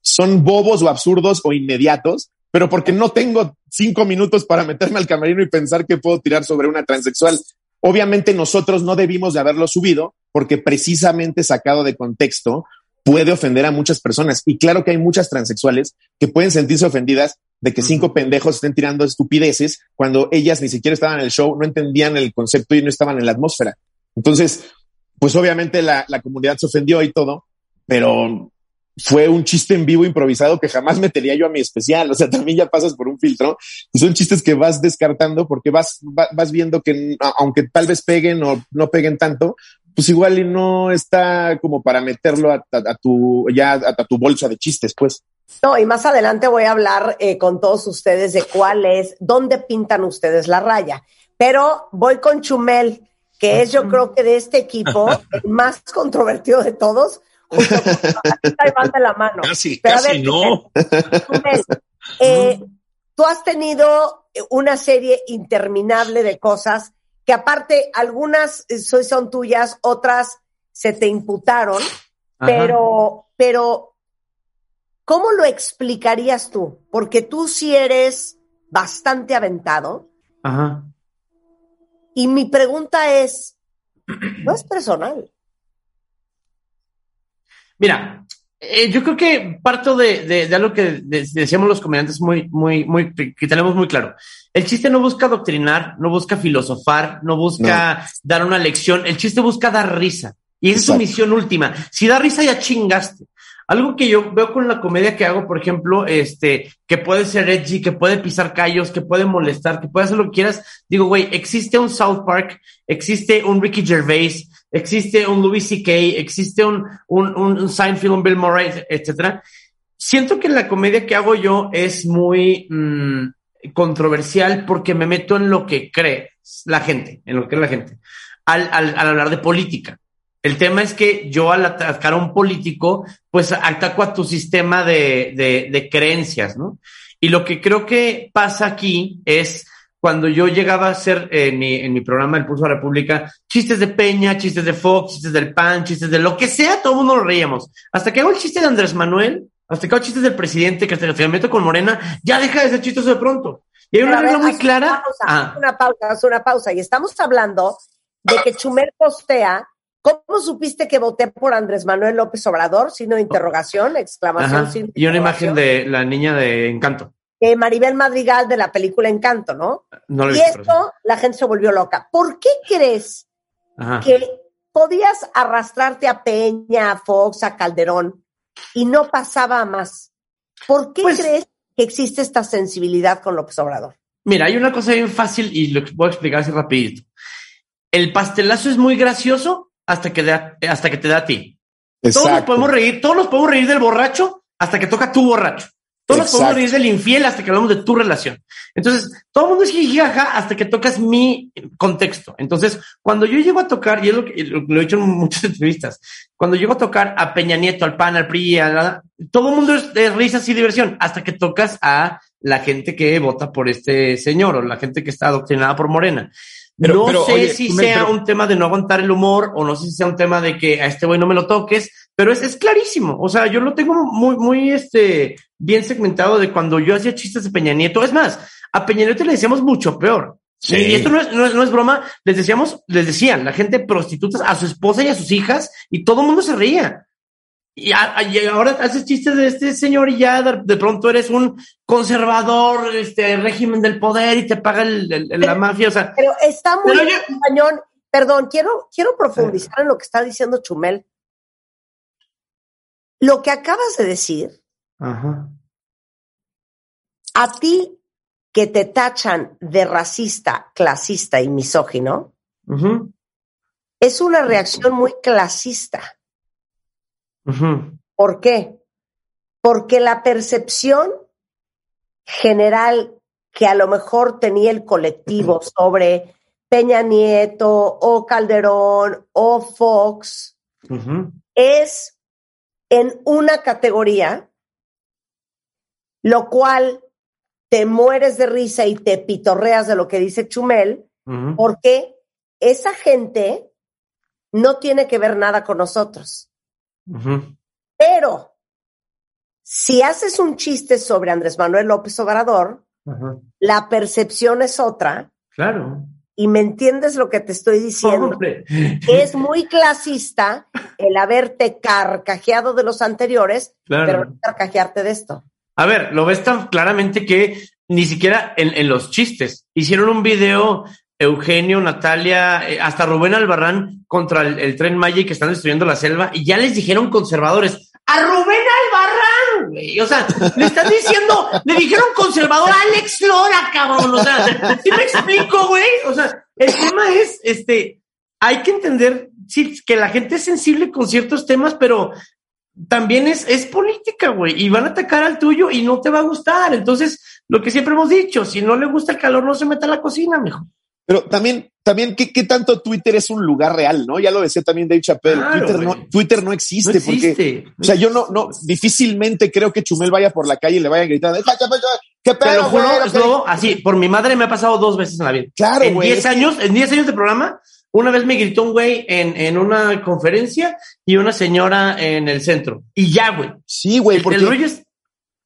son bobos o absurdos o inmediatos, pero porque no tengo cinco minutos para meterme al camerino y pensar que puedo tirar sobre una transexual. Obviamente nosotros no debimos de haberlo subido porque precisamente sacado de contexto puede ofender a muchas personas. Y claro que hay muchas transexuales que pueden sentirse ofendidas de que cinco pendejos estén tirando estupideces cuando ellas ni siquiera estaban en el show, no entendían el concepto y no estaban en la atmósfera. Entonces, pues obviamente la, la comunidad se ofendió y todo, pero fue un chiste en vivo improvisado que jamás metería yo a mi especial. O sea, también ya pasas por un filtro y son chistes que vas descartando porque vas, va- vas viendo que aunque tal vez peguen o no peguen tanto, pues igual y no está como para meterlo a, a- a tu, ya a, a tu bolsa de chistes, pues. No, y más adelante voy a hablar eh, con todos ustedes de cuál es, dónde pintan ustedes la raya. Pero voy con Chumel, que es yo creo que de este equipo el más controvertido de todos. Junto con la mano. Casi, Pero casi ver, no. Chumel, eh, tú has tenido una serie interminable de cosas que aparte algunas eh, so- son tuyas, otras se te imputaron, pero, pero, ¿cómo lo explicarías tú? Porque tú sí eres bastante aventado. Ajá. Y mi pregunta es, no es personal. Mira, eh, yo creo que parto de, de, de algo que de- decíamos los comediantes muy, muy, muy, que tenemos muy claro. El chiste no busca doctrinar, no busca filosofar, no busca dar una lección. El chiste busca dar risa. Y esa es su misión última. Si da risa, ya chingaste. Algo que yo veo con la comedia que hago, por ejemplo, este, que puede ser edgy, que puede pisar callos, que puede molestar, que puede hacer lo que quieras. Digo, güey, existe un South Park, existe un Ricky Gervais, existe un Louis C.K., existe un, un, un, Seinfeld, un Bill Murray, etcétera. Siento que la comedia que hago yo es muy mm, controversial porque me meto en lo que cree la gente, en lo que cree la gente, al, al, al hablar de política. El tema es que yo al atacar a un político, pues ataco a tu sistema de, de, de creencias, ¿no? Y lo que creo que pasa aquí es cuando yo llegaba a hacer eh, en, mi, en mi programa El Pulso de la República chistes de Peña, chistes de Fox, chistes del PAN, chistes de lo que sea, todo el mundo nos reíamos. Hasta que hago el chiste de Andrés Manuel, hasta que hago chistes del presidente, que hasta que me meto con Morena, ya deja de ser chistoso de pronto. Y hay una Pero a ver, regla muy haz clara. Una pausa, Ah. haz una pausa, haz una pausa. Y estamos hablando de que Chumel postea. ¿Cómo supiste que voté por Andrés Manuel López Obrador? Signo de interrogación, exclamación, de Y una imagen de la niña de Encanto. De Maribel Madrigal de la película Encanto, ¿no? No lo y visto, esto, la gente se volvió loca. ¿Por qué crees Ajá. que podías arrastrarte a Peña, a Fox, a Calderón y no pasaba a más? ¿Por qué Pues- crees que existe esta sensibilidad con López Obrador? Mira, hay una cosa bien fácil y lo voy a explicar así rapidito. El pastelazo es muy gracioso hasta que, da- hasta que te da a ti. Todos nos podemos reír, todos nos podemos reír del borracho hasta que toca tu borracho. Todos nos podemos Exacto. reír del infiel hasta que hablamos de tu relación. Entonces, todo el mundo es jijijaja hasta que tocas mi contexto. Entonces, cuando yo llego a tocar, y es lo que lo, he dicho en muchas entrevistas, cuando llego a tocar a Peña Nieto, al PAN, al PRI, a la- todo el mundo es risas y diversión, hasta que tocas a la gente que vota por este señor o la gente que está adoctrinada por Morena. Pero- no pero, sé oye, si me- sea pero- un tema de no aguantar el humor o no sé si sea un tema de que a este güey no me lo toques, pero es, es clarísimo. O sea, yo lo tengo muy, muy este, bien segmentado de cuando yo hacía chistes de Peña Nieto. Es más, a Peña Nieto le decíamos mucho peor. Sí. Y esto no es, no, es, no es broma, les decíamos, les decían, la gente prostitutas a su esposa y a sus hijas, y todo el mundo se reía. Y, a- y ahora haces chistes de este señor y ya de, de pronto eres un conservador, este régimen del poder y te paga el- el- el- la mafia. O sea, Pero está muy Pero yo- cañón. Perdón, quiero, quiero profundizar en lo que está diciendo Chumel. Lo que acabas de decir, ajá. a ti que te tachan de racista, clasista y misógino, es una reacción muy clasista. ¿Por qué? Porque la percepción general que a lo mejor tenía el colectivo sobre Peña Nieto o Calderón o Fox es en una categoría, lo cual te mueres de risa y te pitorreas de lo que dice Chumel, porque esa gente no tiene que ver nada con nosotros. Pero si haces un chiste sobre Andrés Manuel López Obrador, la percepción es otra Claro. Y me entiendes lo que te estoy diciendo. Hombre. Es muy clasista el haberte carcajeado de los anteriores, Claro. pero no carcajearte de esto. A ver, lo ves tan claramente que ni siquiera en, en los chistes. Hicieron un video Eugenio, Natalia, eh, hasta Rubén Albarrán contra el, el tren Maya y que están destruyendo la selva y ya les dijeron conservadores. A Rubén Albarrán, O sea, le están diciendo, le dijeron conservador a Alex Lora, cabrón. O sea, ¿sí me explico, güey? O sea, el tema es, este, hay que entender, que la gente es sensible con ciertos temas, pero también es, es política, güey, y van a atacar al tuyo y no te va a gustar. Entonces, lo que siempre hemos dicho, si no le gusta el calor, no se meta a la cocina, mijo. Pero también, también, ¿qué, qué tanto Twitter es un lugar real, no? Ya lo decía también Dave Chappelle. Claro, Twitter, no. Twitter no No existe, porque, existe. o sea, yo no, no, difícilmente creo que Chumel vaya por la calle y le vaya gritando, "Ja, ja, ja, ja, ¿qué Te lo pedo, juro, güey? así, por mi madre me ha pasado dos veces en la vida. Claro, en güey, 10 es que- años, en 10 años de programa, una vez me gritó un güey en, en una conferencia y una señora en el centro. Y ya, güey. Sí, güey, porque el rollo es,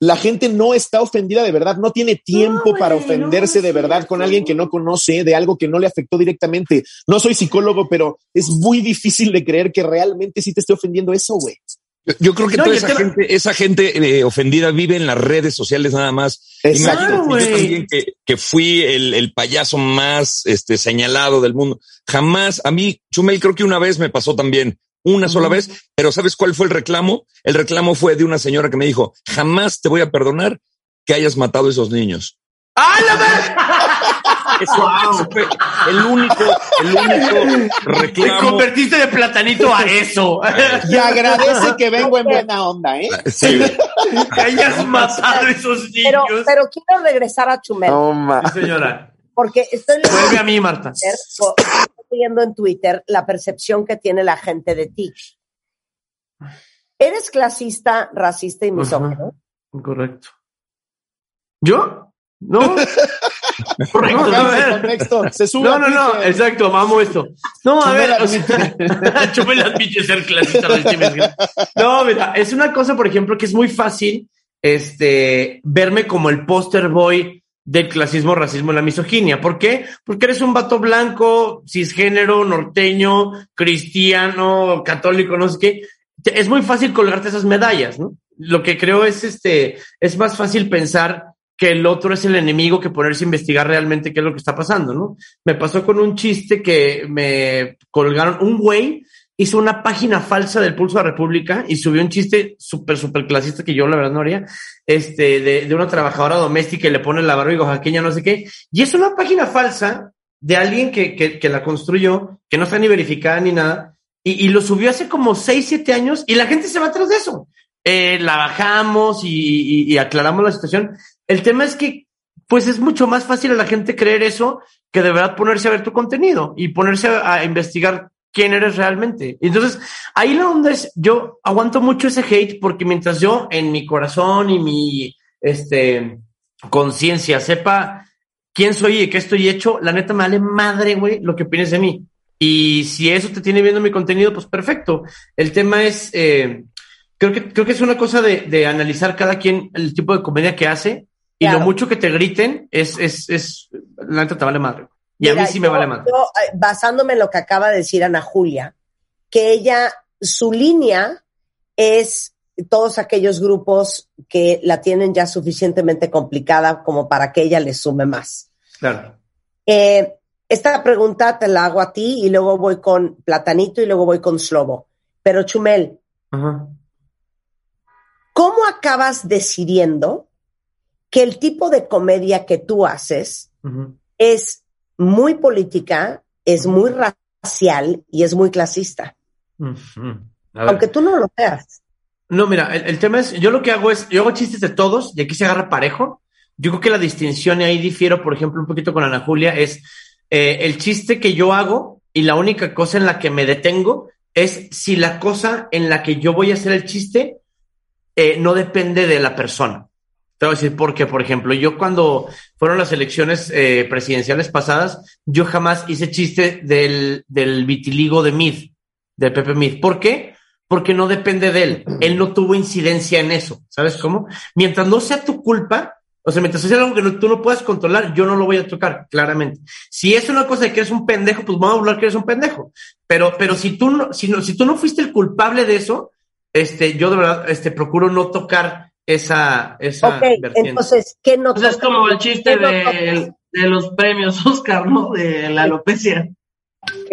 la gente no está ofendida de verdad, no tiene tiempo para ofenderse no de verdad con alguien que no conoce, de algo que no le afectó directamente. No soy psicólogo, pero es muy difícil de creer que realmente sí te esté ofendiendo eso, güey. Yo- Yo creo que No, toda esa gente, esa gente eh, ofendida vive en las redes sociales nada más. Exacto. Yo también que, que fui el, el payaso más este, señalado del mundo. Jamás, a mí, Chumel, creo que una vez me pasó también, una sola vez, pero ¿sabes cuál fue el reclamo? El reclamo fue de una señora que me dijo, jamás te voy a perdonar que hayas matado a esos niños. ¡Ah, la! Eso, eso fue el único, el único Te reclamo. convertiste de platanito a eso. Y agradece que vengo en buena onda, ¿eh? Sí, güey. que hayas matado a esos Pero, niños. pero quiero regresar a Chumel, Sí, señora. porque estoy Vuelve a mí, Marta. En Twitter, o- estoy leyendo en Twitter la percepción que tiene la gente de ti. Eres clasista, racista y misógino. Correcto. ¿Yo? No. Correcto. No, a no, ver. contexto, se sube No, no, no, exacto, amo esto. No, a ver, o sea, Chumel admite ser clasista. No, mira, es una cosa, por ejemplo, que es muy fácil este, verme como el poster boy del clasismo, racismo y la misoginia. ¿Por qué? Porque eres un vato blanco, cisgénero, norteño, cristiano, católico, no sé qué. Es muy fácil colgarte esas medallas, ¿no? Lo que creo es este, es más fácil pensar que el otro es el enemigo que ponerse a investigar realmente qué es lo que está pasando, ¿no? Me pasó con un chiste que me colgaron, un güey hizo una página falsa del Pulso de la República y subió un chiste súper, súper clasista que yo la verdad no haría, este, de, de una trabajadora doméstica y le pone la barba oaxaqueña, no sé qué. Y es una página falsa de alguien que, que, que la construyó, que no está ni verificada ni nada, y, y lo subió hace como 6, 7 años y la gente se va atrás de eso. Eh, la bajamos y, y- y aclaramos la situación. El tema es que, pues es mucho más fácil a la gente creer eso que de verdad ponerse a ver tu contenido y ponerse a, a investigar quién eres realmente. Entonces, ahí la onda es, yo aguanto mucho ese hate porque mientras yo en mi corazón y mi, este, conciencia sepa quién soy y qué estoy hecho, la neta me vale madre, güey, lo que opines de mí. Y si eso te tiene viendo mi contenido, pues perfecto. El tema es, eh, creo que, creo que es una cosa de, de analizar cada quien el tipo de comedia que hace y Claro. lo mucho que te griten es, es, es, la neta te vale madre. Y a mí sí me yo- vale madre. yo, eh, basándome en lo que acaba de decir Ana Julia, que ella, su línea es todos aquellos grupos que la tienen ya suficientemente complicada como para que ella les sume más. Claro. Eh, esta pregunta te la hago a ti y luego voy con Platanito y luego voy con Slobo. Pero Chumel. ¿cómo acabas decidiendo que el tipo de comedia que tú haces es muy política, es muy racial y es muy clasista? Aunque tú no lo seas. No, mira, el, el tema es, yo lo que hago es, yo hago chistes de todos y aquí se agarra parejo. Yo creo que la distinción, y ahí difiero, por ejemplo, un poquito con Ana Julia, es eh, el chiste que yo hago y la única cosa en la que me detengo es si la cosa en la que yo voy a hacer el chiste eh, no depende de la persona. Te voy a decir por qué, por ejemplo, yo cuando fueron las elecciones eh, presidenciales pasadas, yo jamás hice chiste del, del vitiligo de Mid, de Pepe Mid. ¿Por qué? Porque no depende de él. Él no tuvo incidencia en eso. ¿Sabes cómo? Mientras no sea tu culpa, o sea, mientras sea algo que tú no puedas controlar, yo no lo voy a tocar, claramente. Si es una cosa de que eres un pendejo, pues vamos a hablar que eres un pendejo. Pero, pero si tú no, si no, si tú no fuiste el culpable de eso, este, yo de verdad, este, procuro no tocar esa, esa vertiente. entonces, ¿qué no Pues es como el chiste ¿Qué no de, los premios Oscar, ¿no? De la alopecia.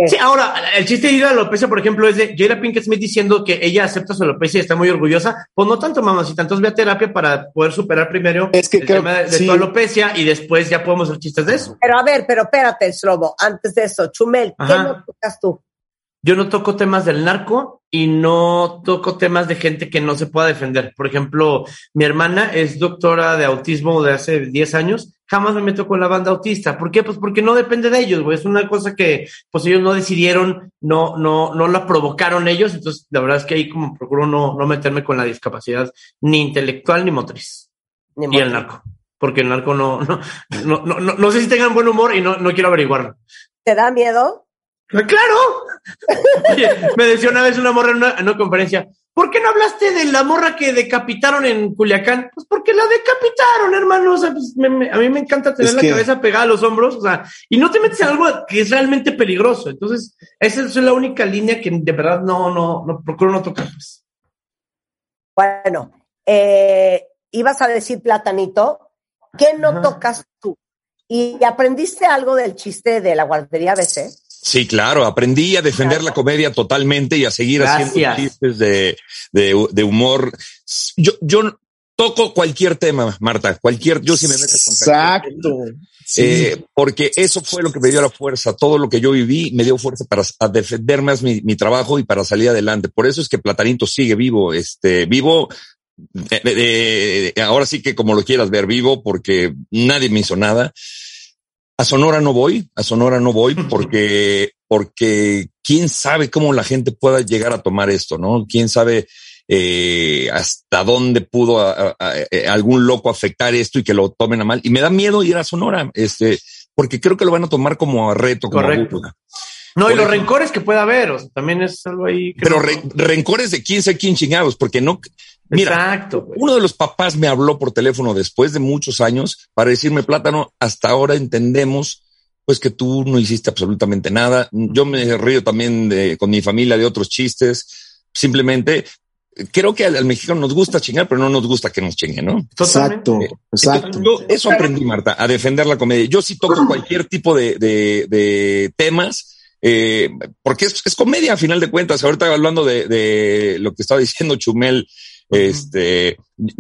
Sí, ahora, el chiste de ir a la alopecia, por ejemplo, es de Jada Pinkett Smith diciendo que ella acepta su alopecia y está muy orgullosa. Pues no tanto, mamacita. Entonces ve a terapia para poder superar primero Es que el creo- tema de, de sí. tu alopecia y después ya podemos hacer chistes de eso. Pero a ver, pero espérate, Slobo, antes de eso, Chumel, ¿qué Ajá. no tocas tú? Yo no toco temas del narco y no toco temas de gente que no se pueda defender. Por ejemplo, mi hermana es doctora de autismo de hace 10 años. Jamás me meto con la banda autista. ¿Por qué? Pues porque no depende de ellos, güey. Es una cosa que, pues ellos no decidieron, no, no, no la provocaron ellos. Entonces, la verdad es que ahí como procuro no, no meterme con la discapacidad ni intelectual ni motriz. Ni Y el narco. Porque el narco no, no, no, no, no, no sé si tengan buen humor y no, no quiero averiguarlo. ¿Te da miedo? ¡Claro! Oye, me decía una vez una morra en una, en una conferencia, ¿por qué no hablaste de la morra que decapitaron en Culiacán? Pues porque la decapitaron, hermano. O sea, pues, me- me- a mí me encanta tener Es la que- cabeza pegada a los hombros, o sea, y no te metes en algo que es realmente peligroso. Entonces, esa es la única línea que de verdad no, no, no procuro no tocar. Pues. Bueno, eh, ibas a decir platanito, ¿qué no Ajá. tocas tú? ¿Y aprendiste algo del chiste de la guardería BC? Sí, claro, aprendí a defender la comedia totalmente y a seguir haciendo chistes de, de, de humor. Yo, yo toco cualquier tema, Marta, cualquier, yo sí me meto con. Exacto. Sí. Eh, porque eso fue lo que me dio la fuerza. Todo lo que yo viví me dio fuerza para a defender más mi, mi trabajo y para salir adelante. Por eso es que Platanito sigue vivo, este, vivo. de- de- de- ahora sí que como lo quieras ver, vivo porque nadie me hizo nada. A Sonora no voy, a Sonora no voy porque, porque quién sabe cómo la gente pueda llegar a tomar esto, ¿no? Quién sabe eh, hasta dónde pudo a- a- a- eh, algún loco afectar esto y que lo tomen a mal. Y me da miedo ir a Sonora, este, porque creo que lo van a tomar como a reto, como a Correcto. No, y los rencores que pueda haber, o sea, también es algo ahí. que Pero re- rencores de quién sabe quién chingados, porque no, mira, Exacto. güey. uno de los papás me habló por teléfono después de muchos años para decirme, plátano, hasta ahora entendemos pues que tú no hiciste absolutamente nada. Yo me río también de, con mi familia de otros chistes. Simplemente creo que al, al mexicano nos gusta chingar, pero no nos gusta que nos chinguen, ¿no? Exacto, Eh, exacto. yo eso aprendí, Marta, a defender la comedia. Yo sí toco cualquier tipo de, de, de temas, eh, porque es, es comedia a final de cuentas. Ahorita hablando de, de lo que estaba diciendo Chumel, este,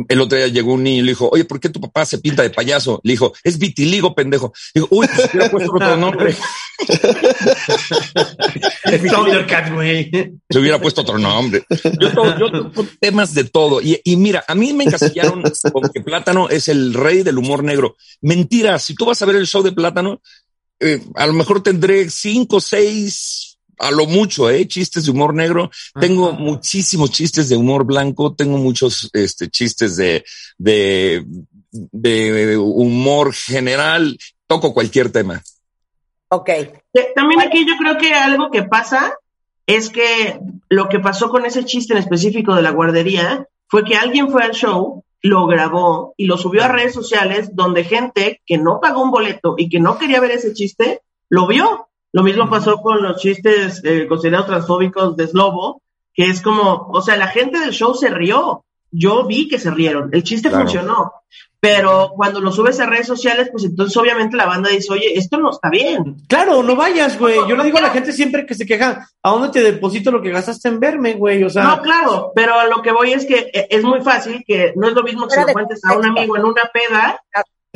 el otro día llegó un niño y le dijo, oye, ¿por qué tu papá se pinta de payaso? Le dijo, es vitiligo, pendejo. Digo, uy, pues hubiera puesto otro nombre. Se hubiera puesto otro nombre. Yo, to- yo toco temas de todo. Y, y mira, a mí me encasillaron con que Plátano es el rey del humor negro. Mentira, si tú vas a ver el show de Plátano, eh, a lo mejor tendré cinco, seis, a lo mucho, eh, chistes de humor negro. Tengo muchísimos chistes de humor blanco. Tengo muchos este, chistes de, de, de humor general. Toco cualquier tema. Ok. Eh, También aquí yo creo que algo que pasa es que lo que pasó con ese chiste en específico de la guardería fue que alguien fue al show, lo grabó y lo subió a redes sociales donde gente que no pagó un boleto y que no quería ver ese chiste, lo vio. Lo mismo pasó con los chistes eh, considerados transfóbicos de Slobo, que es como, o sea, la gente del show se rió. Yo vi que se rieron, el chiste Claro. funcionó. Pero cuando lo subes a redes sociales, pues entonces obviamente la banda dice, oye, esto no está bien. Claro, no vayas, güey. Yo le digo a la gente siempre que se queja, ¿a dónde te deposito lo que gastaste en verme, güey? O sea, No, claro, pero a lo que voy es que eh, es muy fácil que no es lo mismo que se lo cuentes a un amigo en una peda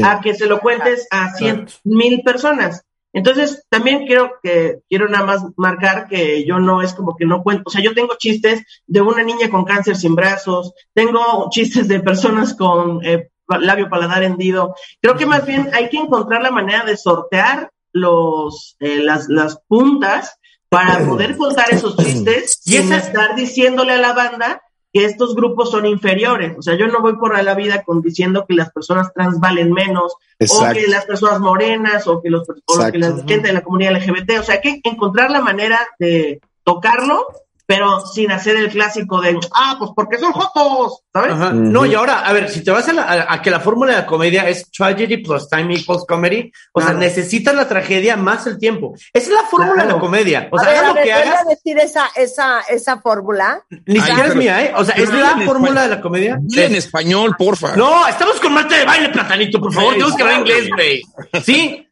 a que se lo cuentes a cien mil personas. Entonces, también quiero que quiero nada más marcar que yo no es como que no cuento, o sea, yo tengo chistes de una niña con cáncer sin brazos, tengo chistes de personas con eh, labio paladar hendido. Creo que más bien hay que encontrar la manera de sortear los eh, las, las puntas para poder contar esos chistes Y sin estar diciéndole a la banda que estos grupos son inferiores. O sea, yo no voy por la vida con diciendo que las personas trans valen menos, Exacto. o que las personas morenas, o que, los, o que la gente de la comunidad LGBT. O sea, hay que encontrar la manera de tocarlo, pero sin hacer el clásico de, ah, pues porque son jotos, ¿sabes? Ajá. No, y ahora, a ver, si te vas a, la- a- a que la fórmula de la comedia es tragedy plus time equals comedy, o sea, necesitas la tragedia más el tiempo. Esa es la fórmula de la comedia. O a sea, ver, a lo ver, que hagas, decir esa, esa, esa fórmula. ni siquiera es mía, ¿eh? O sea, es la fórmula español. de la comedia. Dile en español, porfa. No, estamos con Marta de baile, platanito, por favor, Sí, tenemos que hablar inglés, güey. Sí.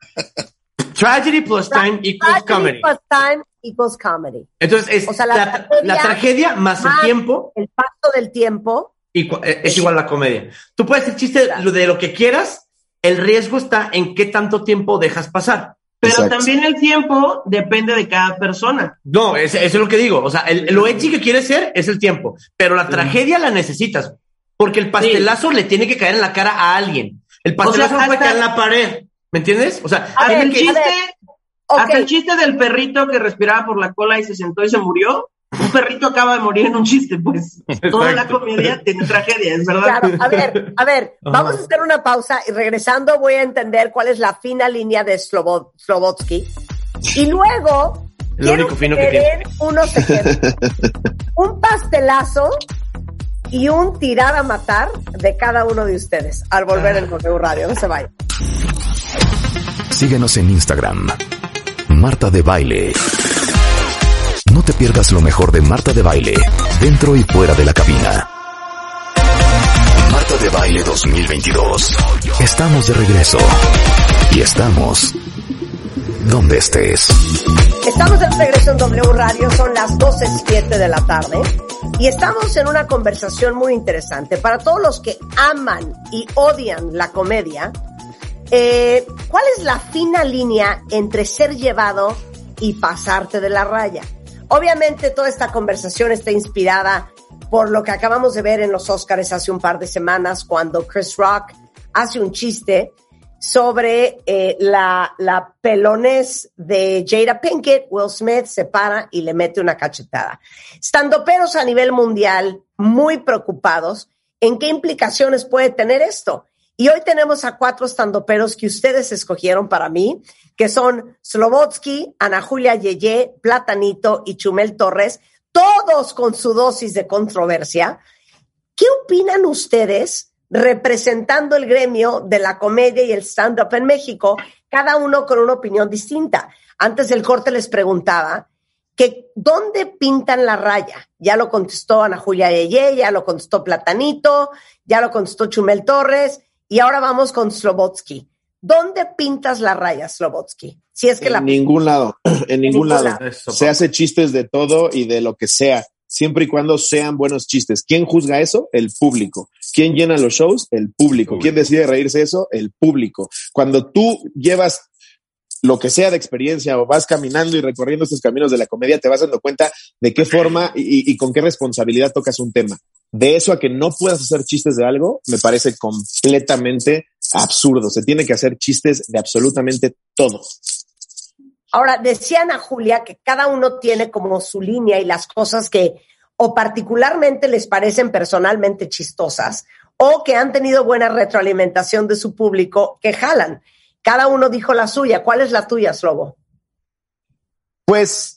Tragedy plus time equals Tragedy comedy. plus time equals comedy. Entonces es O sea, la la, tragedia la tragedia más el tiempo El paso del tiempo. Igu- eh, es igual a la comedia. Tú puedes hacer chiste de lo- de lo que quieras, el riesgo está en qué tanto tiempo dejas pasar. Pero Exacto. también el tiempo depende de cada persona. No, es- eso es lo que digo. O sea, el, lo edgy que quieres ser es el tiempo, pero la tragedia la necesitas porque el pastelazo le tiene que caer en la cara a alguien. El pastelazo O no sea, puede hasta- caer en la pared. ¿Me entiendes? O sea, A ver, el chiste, a ver. Ok, hasta el chiste del perrito que respiraba por la cola y se sentó y se murió. Un perrito acaba de morir en un chiste, pues. Toda la comedia tiene tragedia, es verdad. claro. A ver, a ver, Ajá. vamos a hacer una pausa y regresando voy a entender cuál es la fina línea de Slobo- Slobotsky. Y luego quiero único fino que tiene. unos ejemplos. un pastelazo y un tirar a matar de cada uno de ustedes al volver en W Radio. No se vayan. Síguenos en Instagram. Marta de Baile. No te pierdas lo mejor de Marta de Baile, dentro y fuera de la cabina. Marta de Baile 2022. Estamos de regreso. Y estamos donde estés. Estamos de regreso en W Radio, son las 12.07 de la tarde y estamos en una conversación muy interesante. Para todos los que aman y odian la comedia, eh, ¿cuál es la fina línea entre ser llevado y pasarte de la raya? Obviamente toda esta conversación está inspirada por lo que acabamos de ver en los Oscars hace un par de semanas cuando Chris Rock hace un chiste sobre eh, la, la pelonés de Jada Pinkett, Will Smith se para y le mete una cachetada. Standoperos a nivel mundial muy preocupados en qué implicaciones puede tener esto. Y hoy tenemos a cuatro standoperos que ustedes escogieron para mí, que son Slobotsky, Ana Julia Yeye, Platanito y Chumel Torres, todos con su dosis de controversia. ¿Qué opinan ustedes representando el gremio de la comedia y el stand-up en México, cada uno con una opinión distinta? Antes del corte les preguntaba que ¿dónde pintan la raya? Ya lo contestó Ana Julia Yeye, ya lo contestó Platanito, ya lo contestó Chumel Torres, y ahora vamos con Slobotsky. ¿Dónde pintas la raya, Slobotsky? Si es que en la ningún lado, en ningún ningún lado. lado. Eso, Se hace chistes de todo y de lo que sea, siempre y cuando sean buenos chistes. ¿Quién juzga eso? El público. ¿Quién llena los shows? El público. ¿Quién decide reírse eso? El público. Cuando tú llevas lo que sea de experiencia o vas caminando y recorriendo estos caminos de la comedia, te vas dando cuenta de qué forma y, y con qué responsabilidad tocas un tema. De eso a que no puedas hacer chistes de algo, me parece completamente absurdo. Se tiene que hacer chistes de absolutamente todo. Ahora, decía Ana Julia que cada uno tiene como su línea y las cosas que o particularmente les parecen personalmente chistosas o que han tenido buena retroalimentación de su público que jalan. Cada uno dijo la suya. ¿Cuál es la tuya, Slobo? Pues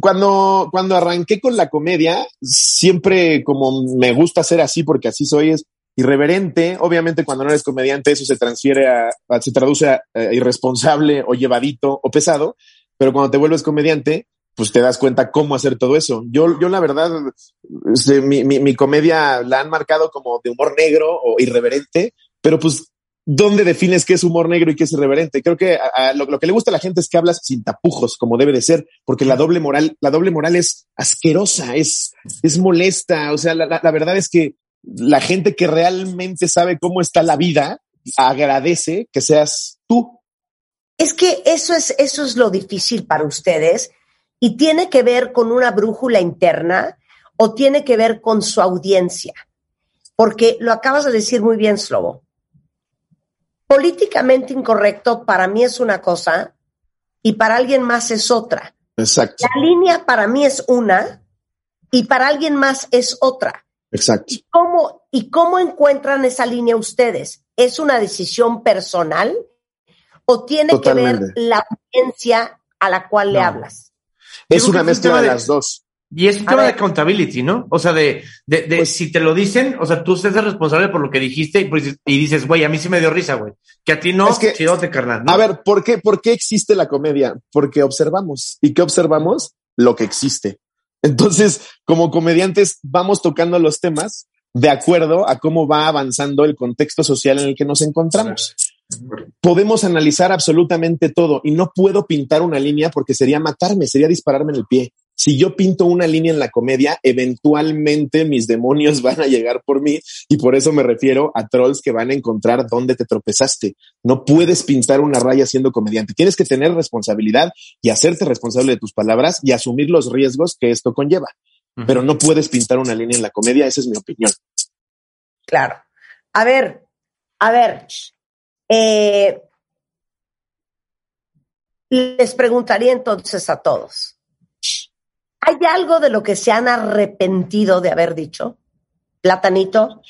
cuando, cuando arranqué con la comedia, siempre como me gusta ser así, porque así soy, es irreverente. Obviamente, cuando no eres comediante, eso se transfiere a, se traduce a, irresponsable o llevadito o pesado. Pero cuando te vuelves comediante, pues te das cuenta cómo hacer todo eso. Yo, yo la verdad, este, mi, mi, comedia la han marcado como de humor negro o irreverente, pero pues ¿Dónde defines qué es humor negro y qué es irreverente? Creo que lo, que le gusta a la gente es que hablas sin tapujos, como debe de ser, porque la doble moral, la doble moral es asquerosa, es, es molesta. O sea, la- la verdad es que la gente que realmente sabe cómo está la vida agradece que seas tú. Es que eso es, eso es lo difícil para ustedes y tiene que ver con una brújula interna o tiene que ver con su audiencia. Porque lo acabas de decir muy bien, Slobo. Políticamente incorrecto para mí es una cosa y para alguien más es otra. Exacto, La línea para mí es una y para alguien más es otra. Exacto. ¿Y cómo, ¿Y cómo encuentran esa línea ustedes? ¿Es una decisión personal o tiene que ver la audiencia a la cual le hablas? Es creo una que es un mezcla tema de de- las dos. Y es un A tema ver. de accountability, ¿no? O sea, de, de, de Pues- si te lo dicen, o sea, tú estás responsable por lo que dijiste y, pues, y dices, güey, a mí sí me dio risa, güey. Que a ti no, Es que- chidote, carnal. ¿no? A ver, ¿por qué, ¿por qué existe la comedia? Porque observamos. ¿Y qué observamos? Lo que existe. Entonces, como comediantes, vamos tocando los temas de acuerdo a cómo va avanzando el contexto social en el que nos encontramos. Podemos analizar absolutamente todo y no puedo pintar una línea porque sería matarme, sería dispararme en el pie. Si yo pinto una línea en la comedia, eventualmente mis demonios van a llegar por mí y por eso me refiero a trolls que van a encontrar dónde te tropezaste. No puedes pintar una raya siendo comediante. Tienes que tener responsabilidad y hacerte responsable de tus palabras y asumir los riesgos que esto conlleva. Pero no puedes pintar una línea en la comedia. Esa es mi opinión. Claro. A ver, a ver. eh, les preguntaría entonces a todos. ¿Hay algo de lo que se han arrepentido de haber dicho? Platanito.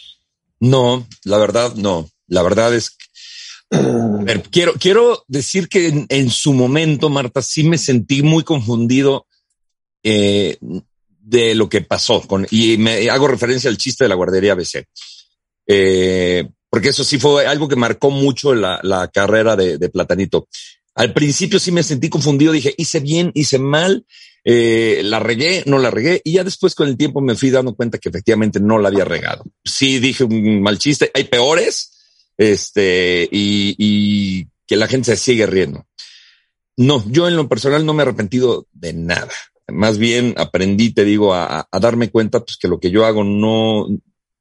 No, la verdad, no. La verdad es que quiero, quiero decir que en, su momento, Marta, sí me sentí muy confundido eh, de lo que pasó con, y me hago referencia al chiste de la guardería ABC. Eh, porque eso sí fue algo que marcó mucho la, carrera de Platanito. Al principio sí me sentí confundido, dije, hice bien, hice mal, eh, la regué, no la regué, y ya después con el tiempo me fui dando cuenta que efectivamente no la había regado. Sí dije un mal chiste, hay peores, este, y, que la gente se sigue riendo. No, yo en lo personal no me he arrepentido de nada. Más bien aprendí, te digo, a, a darme cuenta pues, que lo que yo hago no,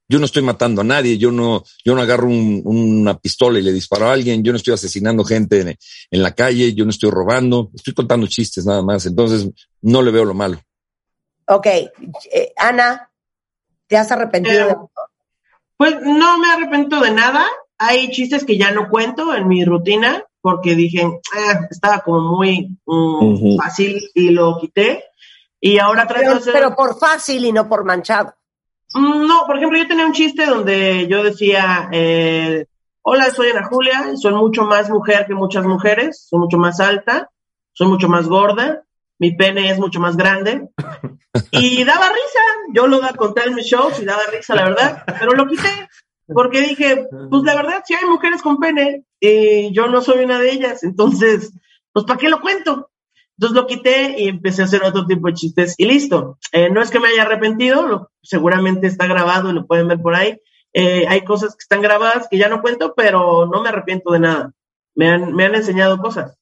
yo no estoy matando a nadie, yo no, yo no agarro un- una pistola y le disparo a alguien, yo no estoy asesinando gente en, en la calle, yo no estoy robando, estoy contando chistes nada más, entonces no le veo lo malo. Ok, eh, Ana, ¿te has arrepentido? de- Pues no me arrepiento de nada. Hay chistes que ya no cuento en mi rutina porque dije, "Ah, estaba como muy mm, fácil y lo quité. Y ahora trato de Pero, hacer... pero por fácil y no por manchado. Mm, No, por ejemplo, yo tenía un chiste donde yo decía, eh, hola, soy Ana Julia, soy mucho más mujer que muchas mujeres, soy mucho más alta, soy mucho más gorda, mi pene es mucho más grande. Y daba risa, yo lo conté en mis shows y daba risa, la verdad, pero lo quité, porque dije, pues la verdad, si hay mujeres con pene, y yo no soy una de ellas, entonces, pues ¿para qué lo cuento? Entonces lo quité y empecé a hacer otro tipo de chistes y listo. Eh, no es que me haya arrepentido, lo- seguramente está grabado y lo pueden ver por ahí. Eh, hay cosas que están grabadas que ya no cuento, pero no me arrepiento de nada. Me han, me han enseñado cosas.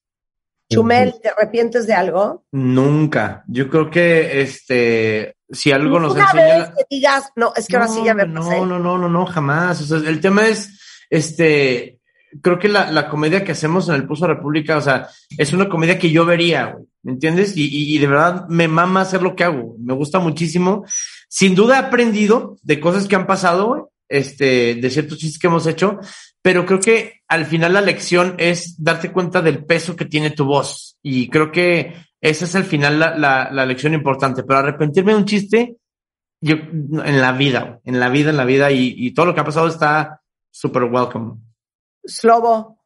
Chumel, ¿te arrepientes de algo? Nunca. Yo creo que este, si algo nos Una enseña. vez que digas, no, es que ahora sí ya me no, pasé. No, no, no, no, jamás. O sea, el tema es, este, creo que la, la comedia que hacemos en el Pulso República, o sea, es una comedia que yo vería, güey, ¿me entiendes? Y, y, y de verdad me mama hacer lo que hago, me gusta muchísimo. Sin duda he aprendido de cosas que han pasado, este, de ciertos chistes que hemos hecho, pero creo que al final la lección es darte cuenta del peso que tiene tu voz. Y creo que esa es al final la, la, la lección importante. Pero arrepentirme de un chiste, yo en la vida, en la vida, en la vida, y, y todo lo que ha pasado está súper welcome. Slobo.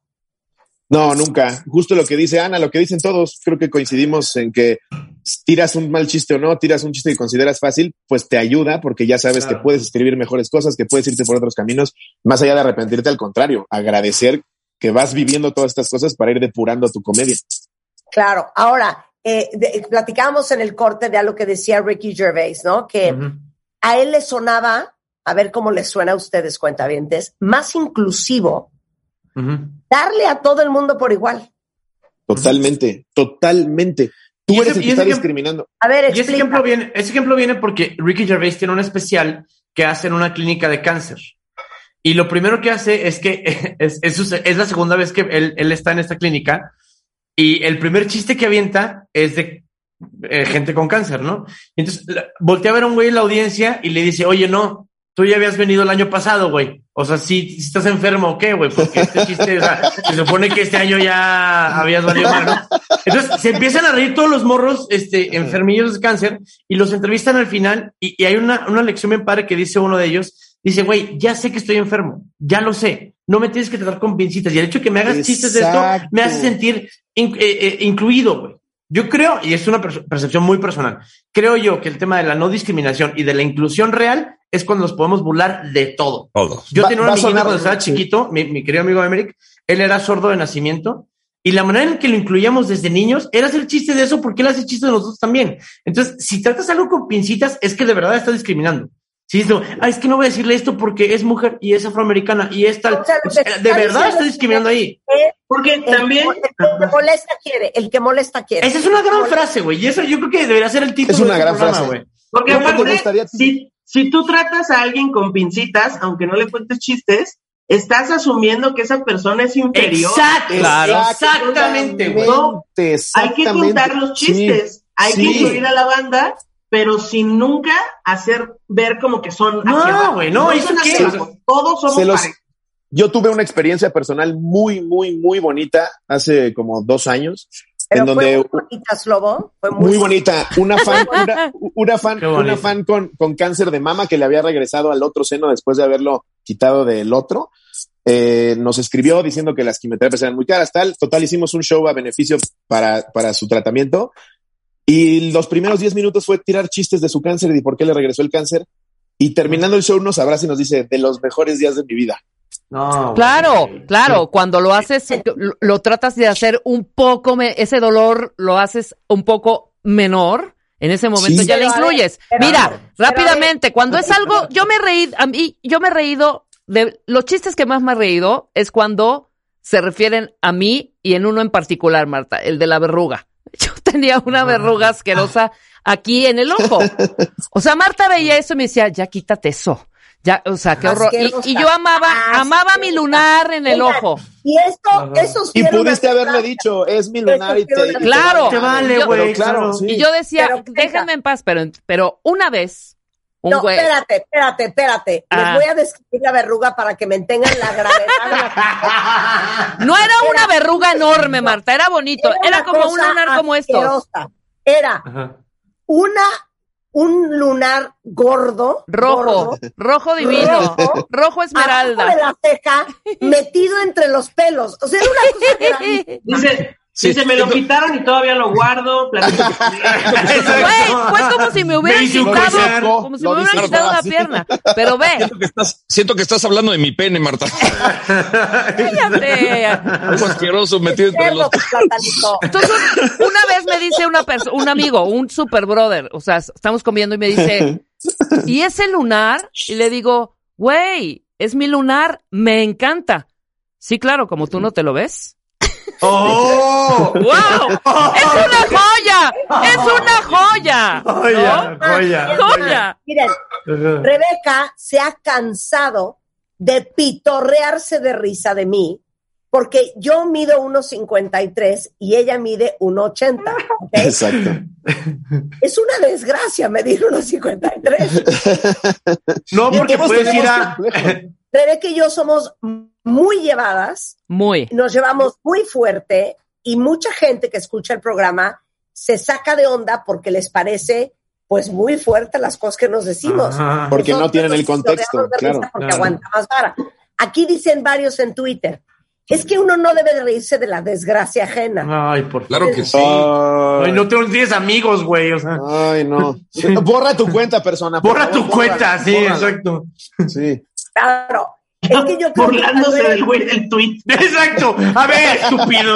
No, nunca. Justo lo que dice Ana, lo que dicen todos, creo que coincidimos en que tiras un mal chiste o no, tiras un chiste que consideras fácil, pues te ayuda porque ya sabes Claro. que puedes escribir mejores cosas, que puedes irte por otros caminos, más allá de arrepentirte, al contrario, agradecer que vas viviendo todas estas cosas para ir depurando tu comedia. Claro. Ahora, eh, de- platicábamos en el corte de algo que decía Ricky Gervais, ¿no? Que a él le sonaba, a ver cómo les suena a ustedes, cuentavientes, más inclusivo. Darle a todo el mundo por igual. Totalmente, totalmente. Tú Y ese- eres el que está discriminando. A ver, Y ese explica. ejemplo, viene, ese ejemplo viene porque Ricky Gervais tiene un especial que hace en una clínica de cáncer. Y lo primero que hace es que es, es, su- es la segunda vez que él, él está en esta clínica. Y el primer chiste que avienta es de eh, gente con cáncer, ¿no? Entonces voltea a ver a un güey en la audiencia y le dice, oye, no, tú ya habías venido el año pasado, güey. O sea, si, estás enfermo o qué, güey, porque este chiste, o sea, se supone que este año ya habías valido mal, ¿no? Entonces se empiezan a reír todos los morros, este, enfermillos de cáncer y los entrevistan al final y, y hay una, una lección bien padre que dice uno de ellos, dice, güey, ya sé que estoy enfermo, ya lo sé, no me tienes que tratar con pincitas y el hecho de que me hagas chistes de esto me hace sentir in- eh, eh, incluido, güey. Yo creo, y es una perce- percepción muy personal, creo yo que el tema de la no discriminación y de la inclusión real es cuando nos podemos burlar de todo. Todos. Yo Va- tenía un amiguito sonar- cuando estaba sí. chiquito, mi, mi querido amigo Emerick, él era sordo de nacimiento y la manera en que lo incluíamos desde niños era hacer chiste de eso porque él hace chistes de nosotros también. Entonces, si tratas algo con pincitas, es que de verdad está discriminando. Si dices, ah, es que no voy a decirle esto porque es mujer y es afroamericana y es tal. O sea, lo O sea, que de verdad está es discriminando ahí. Porque El, también... el que molesta quiere, el que molesta quiere. Esa es una gran frase, güey. Y eso yo creo que debería ser el título Es una de este gran programa, frase. güey. Porque ¿Cómo te aparte, si, si tú tratas a alguien con pincitas, aunque no le cuentes chistes, estás asumiendo que esa persona es inferior. Exacto. Claro. Exactamente, güey. No, Hay que contar los chistes, hay sí. que incluir a la banda, pero sin nunca hacer ver como que son No, abajo. güey, no, ¿eso son qué? abajo, Todos somos Se los-. Yo tuve una experiencia personal muy, muy, muy bonita hace como dos años, Pero en donde fue muy bonita, Slobo. Fue muy, muy bonita. Una fan, una, una fan, una fan con, con cáncer de mama que le había regresado al otro seno después de haberlo quitado del otro. Eh, nos escribió diciendo que las quimioterapias eran muy caras, tal. Total, hicimos un show a beneficio para, para su tratamiento. Y los primeros 10 minutos fue tirar chistes de su cáncer y de por qué le regresó el cáncer. Y terminando el show nos abraza y nos dice, de los mejores días de mi vida. No, güey. Claro, claro, cuando lo haces, lo, lo tratas de hacer un poco, me- ese dolor lo haces un poco menor, en ese momento Sí. ya le ver, incluyes. Mira, ver, rápidamente, cuando es algo, yo me he reído, a mí, yo me he reído, de los chistes que más me he reído es cuando se refieren a mí y en uno en particular, Marta, el de la verruga. Yo tenía una verruga asquerosa aquí en el ojo. O sea, Marta veía eso y me decía, ya quítate eso. Ya, o sea, qué horror. Y, yo amaba, amaba mi lunar en el Oigan, ojo. Y esto, eso sí Y pudiste haberle dicho, es mi lunar y te, y Claro. Te vale, güey. Claro, claro. sí. Y yo decía, Pero, déjenme en paz, pero, pero una vez, un No, güey. espérate, espérate, espérate. Ah. Les voy a describir la verruga para que me entengan la gravedad No era una verruga enorme, Marta, era bonito. Era, una como un lunar como estos. asquerosa. Era Ajá. una, un lunar gordo. Rojo, gordo, rojo divino, Rojo. rojo abajo de esmeralda. la ceja, metido entre los pelos. O sea, era una cosa. Dice, Dice, me lo quitaron y todavía lo guardo. platico con él". Güey, fue como si me hubieran quitado, como si me hubieran quitado una pierna. Pero ve, Siento que estás, siento que estás hablando de mi pene, Marta. cállate. Algo asqueroso metido entre los. Entonces, una vez me dice una persona, un amigo, un super brother, o sea, estamos comiendo y me dice, ¿y ese lunar? Y le digo, güey, es mi lunar, me encanta. Sí, claro, como tú no te lo ves. ¡Oh! ¡Wow! ¡Es una joya! ¡Es una joya! Joya, ¿No? joya, ¡Joya! Miren, Rebeca se ha cansado de pitorrearse de risa de mí porque yo mido 1,53 y ella mide 1,80. ¿ok? Exacto. Es una desgracia medir 1,53. No, porque puedes ir a. Rebeca y yo somos muy llevadas, Muy. nos llevamos muy fuerte y mucha gente que escucha el programa se saca de onda porque les parece pues muy fuerte las cosas que nos decimos. Ajá. Porque no Nosotros tienen el contexto, claro. Porque Claro. aguanta más vara. Aquí dicen varios en Twitter, es que uno no debe de reírse de la desgracia ajena. Ay, por Claro que sí. Ay, Ay, no tengo 10 amigos, güey. O sea, Ay, no. Borra tu cuenta, persona. borra favor, tu cuenta, sí, bórrala. exacto. Sí. Claro. Es que yo creo que Burlándose cuando del güey del tweet. Exacto. A ver, estúpido.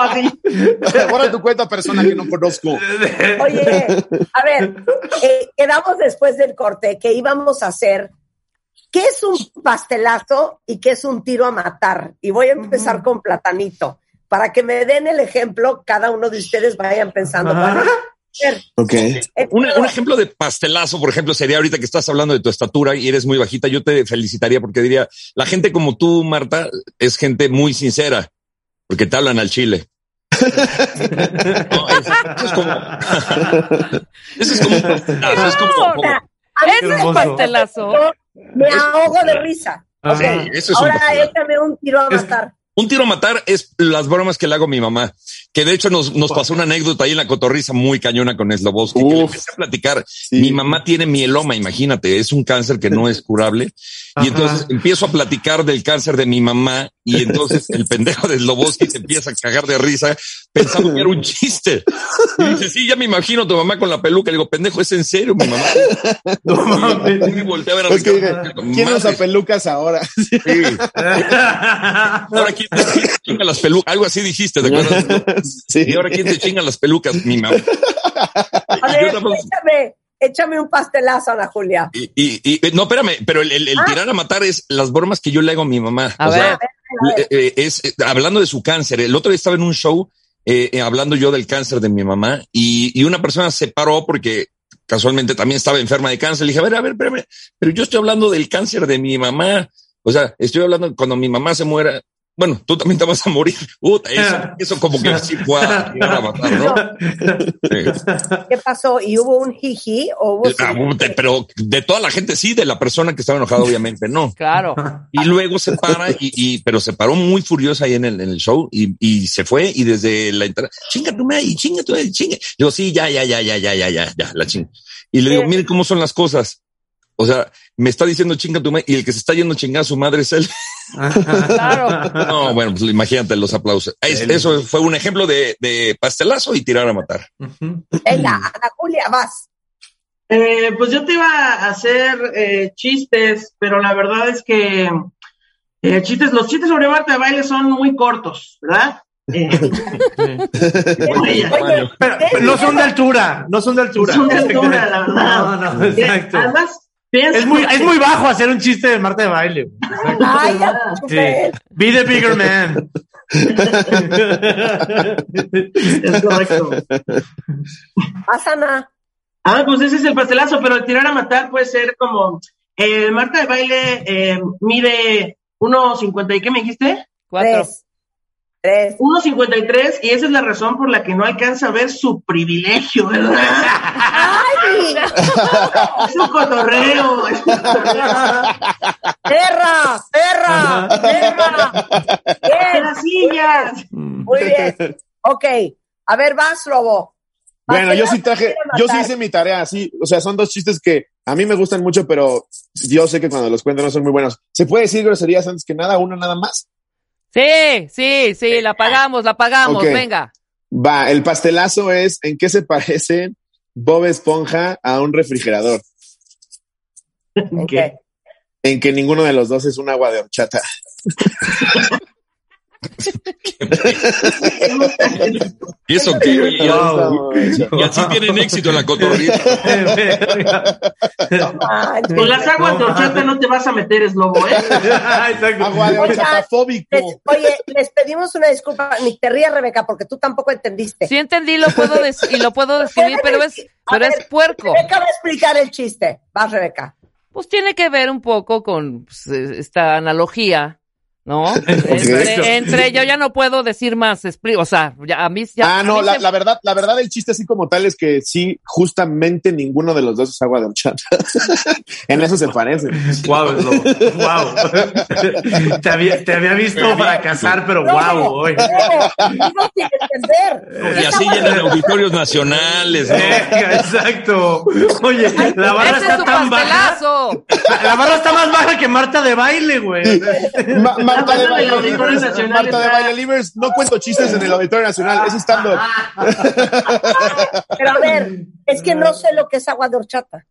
Así. Borra tu cuenta, persona que no conozco. Oye, a ver, eh, quedamos después del corte que íbamos a hacer qué es un pastelazo y qué es un tiro a matar. Y voy a empezar con platanito. Para que me den el ejemplo, cada uno de ustedes vayan pensando. Ajá. ¿Cuál es? A ver, Ok. el Un, un ejemplo de pastelazo, por ejemplo, sería ahorita que estás hablando de tu estatura y eres muy bajita. Yo te felicitaría porque diría, la gente como tú, Marta, es gente muy sincera, porque te hablan al chile. No, eso, eso es como. Eso es como. un pastelazo, es como- pastelazo. me ahogo de risa. Ah, Ok, sí, eso es un Ahora pastelazo. échame un tiro a matar. Un tiro a matar es las bromas que le hago a mi mamá, que de hecho nos, nos pasó una anécdota ahí en la cotorriza muy cañona con Slobowski, que le Uf. empecé a platicar. Sí. Mi mamá tiene mieloma, imagínate, es un cáncer que no es curable. Ajá. Y entonces empiezo a platicar del cáncer de mi mamá y entonces el pendejo de Slobowski se empieza a cagar de risa pensando que era un chiste. Y dice, sí, ya me imagino tu mamá con la peluca. Le digo, pendejo, es en serio, mi mamá. No mames. Y me volteé a ver a Ricardo, dije. ¿quién usa pelucas ahora? Sí. Ahora quién te chinga las pelucas. Algo así dijiste, ¿te acuerdas? Sí. Y ahora quién te chinga las pelucas, mi mamá. A ver, échame, échame un pastelazo, Ana Julia. y, y- y- no, espérame, pero el, el- el tirar a matar es las bromas que yo le hago a mi mamá. A o sea, ver. le- eh, es eh, hablando de su cáncer. El otro día estaba en un show eh, eh, hablando yo del cáncer de mi mamá y, y una persona se paró porque casualmente también estaba enferma de cáncer. Le dije, a ver, a ver, espérame, pero yo estoy hablando del cáncer de mi mamá. O sea, estoy hablando cuando mi mamá se muera. Bueno, tú también te vas a morir. Puta, eso, eso como que sí fue a, matar, ¿no? Sí. ¿Qué pasó? ¿Y hubo un jiji o hubo... Ah, pero de toda la gente sí, de la persona que estaba enojada, obviamente no. Claro. Y luego se para, y, y pero se paró muy furiosa ahí en el, en el show y, y se fue y desde la entrada, chinga tu madre, chinga tu madre, chinga. Digo, sí, ya, ya, ya, ya, ya, ya, ya, ya, la chinga. Y le digo, miren cómo son las cosas. O sea, me está diciendo chinga tu madre y el que se está yendo a chingar a su madre es él. Claro. No, bueno, pues imagínate los aplausos. Es- eso fue un ejemplo de, de pastelazo y tirar a matar. Venga, Ana Julia, vas. Eh, pues yo te iba a hacer eh, chistes, pero la verdad es que eh, chistes, los chistes sobre Marta de baile son muy cortos, ¿verdad? Eh. Oye, Pero, pero no son de altura, no son de altura. Son de altura, la verdad. No, no, Eh, exacto. Además, piensa- Es muy, es muy bajo hacer un chiste de Marta de baile. Ay, ya, Sí. Be the bigger man. Es correcto. Vas, Ana. Ah, pues ese es el pastelazo, pero el tirar a matar puede ser como eh, Marta de baile eh, mide 1.50 y qué me dijiste? Cuatro. Tres. Tres. 1.53 y esa es la razón por la que no alcanza a ver su privilegio, ¿verdad? Es un cotorreo. es un cotorreo. ¡Perra! ¡Perra! ¡Perra! Bien, Las sillas. muy bien. Ok, a ver, vas, Lobo. Bueno, yo sí traje, yo sí hice mi tarea, sí. O sea, son dos chistes que a mí me gustan mucho, pero yo sé que cuando los cuento no son muy buenos. ¿Se puede decir groserías antes que nada? ¿Una nada más? Sí, sí, sí, la pagamos, la pagamos, venga. Va, el pastelazo es en qué se parecen Bob Esponja a un refrigerador. ¿En que ninguno de los dos es un agua de horchata. ¿Y eso qué? Y, y- Wow. y así tienen éxito en la cotorrita. Con las aguas de horchata no te vas a meter, es lobo, ¿eh? Agua de horchata Les- fóbico. oye, les pedimos una disculpa. Ni te rías, Rebeca, porque tú tampoco entendiste. Sí entendí lo puedo y lo puedo describir, pero es, pero ver, es puerco. Rebeca va a explicar el chiste. Vas, Rebeca. Pues tiene que ver un poco con pues, esta analogía, ¿no? Entre, entre- yo ya no puedo decir más, o sea, ya, a mí ya. ah, no, la, se- la verdad, la verdad, el chiste así como tal es que sí, justamente ninguno de los dos es agua de horchata. en eso se parecen. Wow, es lobo. Wow. te, había, te había visto fracasar, pero wow, hoy. No. Y así llenan auditorios nacionales, ¿no? Exacto. Oye, la barra ¡Ese es está tan baja. pastelazo! La, la barra está más baja que Marta de baile, güey. Ma- Marta de Baile Livers, Marta de Baile Livers, no cuento chistes en el Auditorio Nacional, es stand Pero a ver, es que no sé lo que es agua de horchata.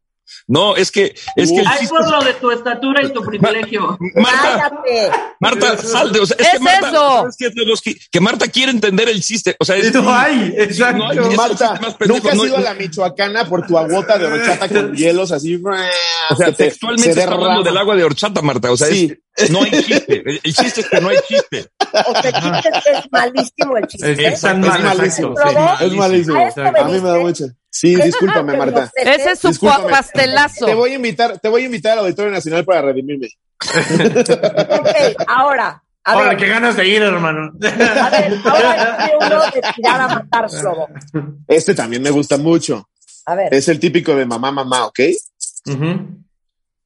No, es que, es que el Ay, chiste por lo de tu estatura y tu privilegio. Marta, Cállate. Marta, salte. O sea, es ¿Es que Marta, eso? ¿sabes qué es que, que Marta quiere entender el chiste. O sea, es, No hay, exacto. No hay. Marta, nunca has no- ido a la Michoacana por tu agüota de horchata con hielos así. o sea, te- textualmente se está hablando del agua de horchata, Marta. O sea, es- Sí. No hay chiste. El, chiste es que no hay chiste. O sea, el chiste es que es malísimo el chiste. Es, es tan Es mal, malísimo. sí, Es malísimo. A A mí me da mucha. Sí, discúlpame, Marta. Ese es su Discúlpame. pastelazo. Te voy a invitar, te voy a invitar al Auditorio Nacional para redimirme. Ok, ahora. A Ahora, ver, qué ganas de ir, hermano. a ver, ahora uno de tirar a matar slobo. Este también me gusta mucho. A ver. Es el típico de mamá, mamá, ¿ok? Ujú.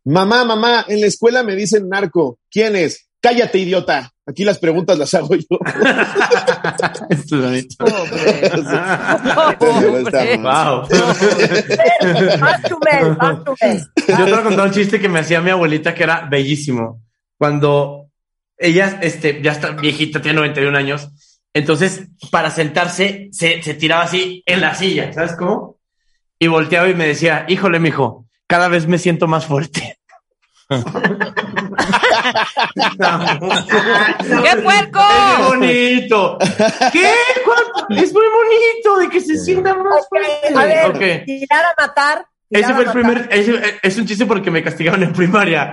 Mamá, mamá, en la escuela me dicen narco. ¿Quién es? Cállate, idiota. Aquí las preguntas las hago yo. Yo te voy a contar un chiste que me hacía mi abuelita que era bellísimo. Cuando ella este, ya está viejita, tiene 91 años, entonces para sentarse se, se tiraba así en la silla, ¿sabes cómo? Y volteaba y me decía, híjole, mijo, cada vez me siento más fuerte. ¡Qué puerco! Es muy bonito. ¿Qué? ¿Cuál? Es muy bonito de que se sienta más Ok, fuerte. a ver, Ok. tirar a matar. tirar Ese fue el primer, ese- es un chiste porque me castigaron en primaria.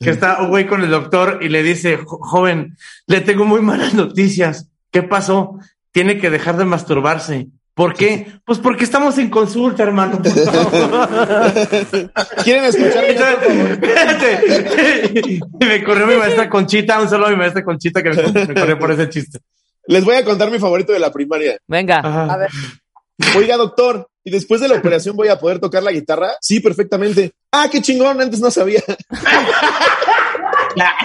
Que está un güey con el doctor y le dice, "Jo- joven, le tengo muy malas noticias. ¿Qué pasó? Tiene que dejar de masturbarse. ¿Por qué? Pues porque estamos en consulta, hermano. por favor". ¿Quieren escuchar? me corrió mi maestra Conchita, un saludo a mi maestra Conchita que me, me corrió por ese chiste. Les voy a contar mi favorito de la primaria. Venga. Ajá. A ver, Oiga, doctor, ¿y después de la operación voy a poder tocar la guitarra? Sí, perfectamente. Ah, qué chingón, antes no sabía.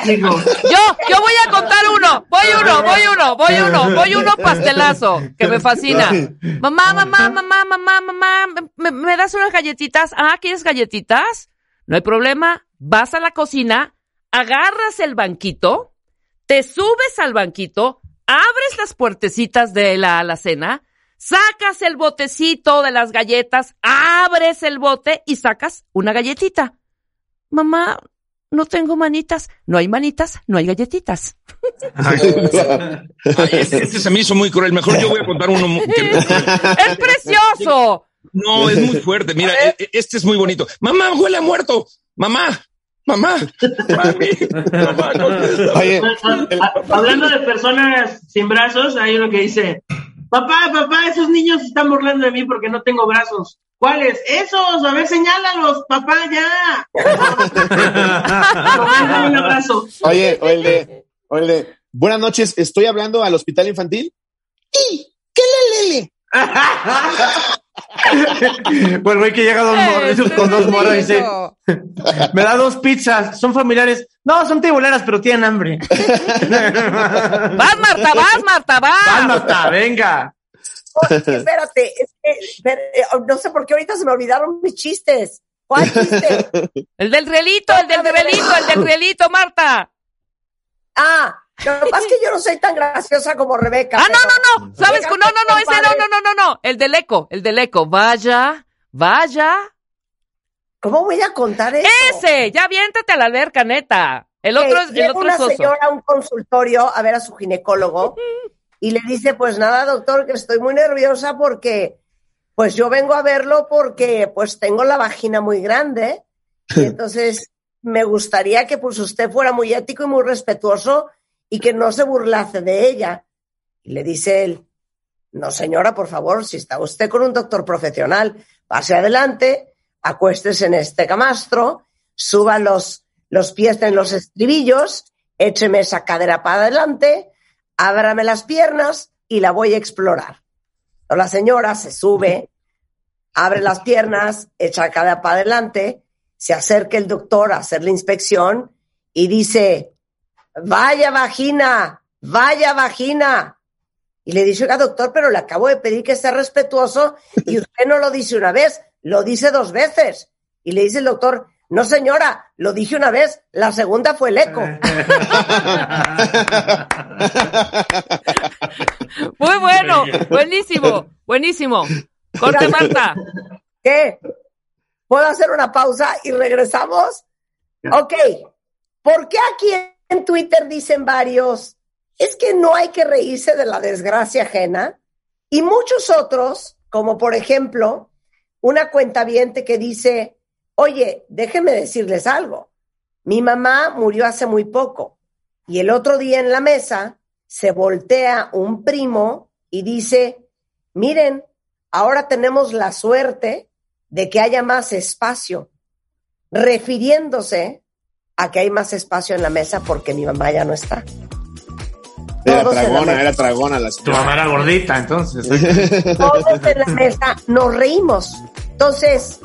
Yo, yo voy a contar uno. Voy uno, voy uno, voy uno, voy uno pastelazo, que me fascina. Mamá, mamá, mamá, mamá, mamá, ¿me, me das unas galletitas? Ah, ¿quieres galletitas? No hay problema. Vas a la cocina, agarras el banquito, te subes al banquito, abres las puertecitas de la alacena, sacas el botecito de las galletas, abres el bote y sacas una galletita. Mamá, no tengo manitas. No hay manitas, no hay galletitas. Ay, este, este se me hizo muy cruel. Mejor yo voy a contar uno que- ¡Es precioso! No, es muy fuerte. Mira, e- este es muy bonito. Mamá, huele a muerto. Mamá, mamá, mami, mamá. Oye, Ah, Hablando de personas sin brazos, hay uno que dice, papá, papá, esos niños están burlando de mí porque no tengo brazos. ¿Cuáles? Esos, a ver, señálalos, papá, ya. Un abrazo. oye, oye, oye, buenas noches, estoy hablando al hospital infantil. ¡Y! ¿Qué lelele? Pues güey que llega dos mor- con dos moras y dice, me da dos pizzas, son familiares. No, son tibuleras, pero tienen hambre. Vas, Marta, vas, Marta, Vas, vas. Marta, venga. Oye, espérate, es que, eh, no sé por qué ahorita se me olvidaron mis chistes. ¿Cuál chiste? El del relito, el del relito, el del relito, Marta. Ah, Lo que pasa es que yo no soy tan graciosa como Rebeca. Ah, no, no, no. ¿Sabes? No, no, no, ese no, no, no, no, no. El del eco, el del eco. Vaya, vaya. ¿Cómo voy a contar eso? Ese, ya aviéntate a la alberca, neta. El otro es, el otro una es oso. señora a un consultorio a ver a su ginecólogo y le dice, pues nada, doctor, que estoy muy nerviosa porque, pues yo vengo a verlo porque, pues tengo la vagina muy grande y entonces me gustaría que pues usted fuera muy ético y muy respetuoso y que no se burlase de ella. Y le dice él, no señora, por favor, si está usted con un doctor profesional, pase adelante, acuéstese en este camastro, suba los, los pies en los estribillos, écheme esa cadera para adelante, ábrame las piernas y la voy a explorar. La señora se sube, abre las piernas, echa la cadera para adelante, se acerca el doctor a hacer la inspección y dice, vaya vagina, vaya vagina. Y le dice, oiga, doctor, pero le acabo de pedir que sea respetuoso y usted no lo dice una vez, lo dice dos veces. Y le dice el doctor, no señora, lo dije una vez, la segunda fue el eco. Muy bueno, buenísimo, buenísimo. Corte, Marta. ¿Qué? ¿Puedo hacer una pausa y regresamos? Ok. ¿Por qué aquí en Twitter dicen varios? Es que no hay que reírse de la desgracia ajena. Y muchos otros, como por ejemplo, una cuentaviente que dice, oye, déjenme decirles algo. Mi mamá murió hace muy poco. Y el otro día en la mesa se voltea un primo y dice, miren, ahora tenemos la suerte de que haya más espacio, refiriéndose a que hay más espacio en la mesa porque mi mamá ya no está. Era Todos tragona, era tragona la Tu señora. mamá era gordita, entonces. Todos en la mesa nos reímos. Entonces,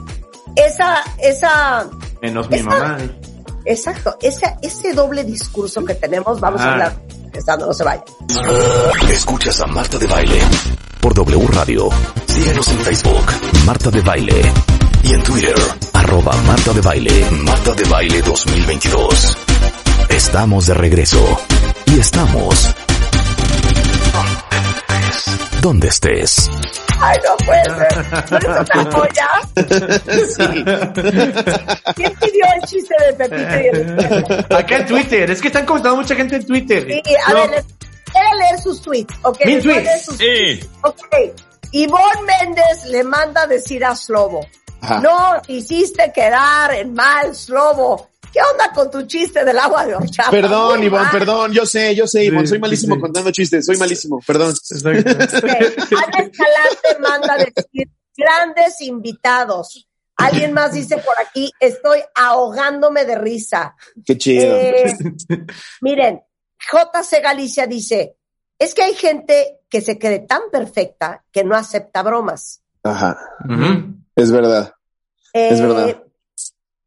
esa, esa, Menos mi Esa- mamá. exacto, ese, ese doble discurso que tenemos, vamos a Ah. hablar, estando, no se vaya. Escuchas a Marta de Baile por W Radio. Síguenos en Facebook, Marta de Baile. Y en Twitter, arroba Marta de Baile, Marta de Baile 2022. Estamos de regreso. Y estamos... Donde estés. Ay, no puede ser. ¿No es una joya? ¿Quién pidió el chiste de Pepito y el Acá en Twitter. Es que están comentando mucha gente en Twitter. Sí, a No, ver, les- voy a leer sus tweets, ¿ok? Mis Les voy a tweets. tweets. Ok. Ivonne Méndez le manda a decir a Slobo, Ajá. no hiciste quedar en mal, Slobo. ¿Qué onda con tu chiste del agua de horchata? Perdón, Muy Ivonne, mal. perdón, yo sé, yo sé, Ivonne, soy malísimo sí, sí. contando chistes, soy malísimo, perdón. Exacto. Ok. Ana Escalante manda decir, grandes invitados. Alguien más dice por aquí, estoy ahogándome de risa. Qué chido. Eh, miren, JC Galicia dice, es que hay gente que se cree tan perfecta que no acepta bromas. Ajá, Ujú. Es verdad. Es verdad.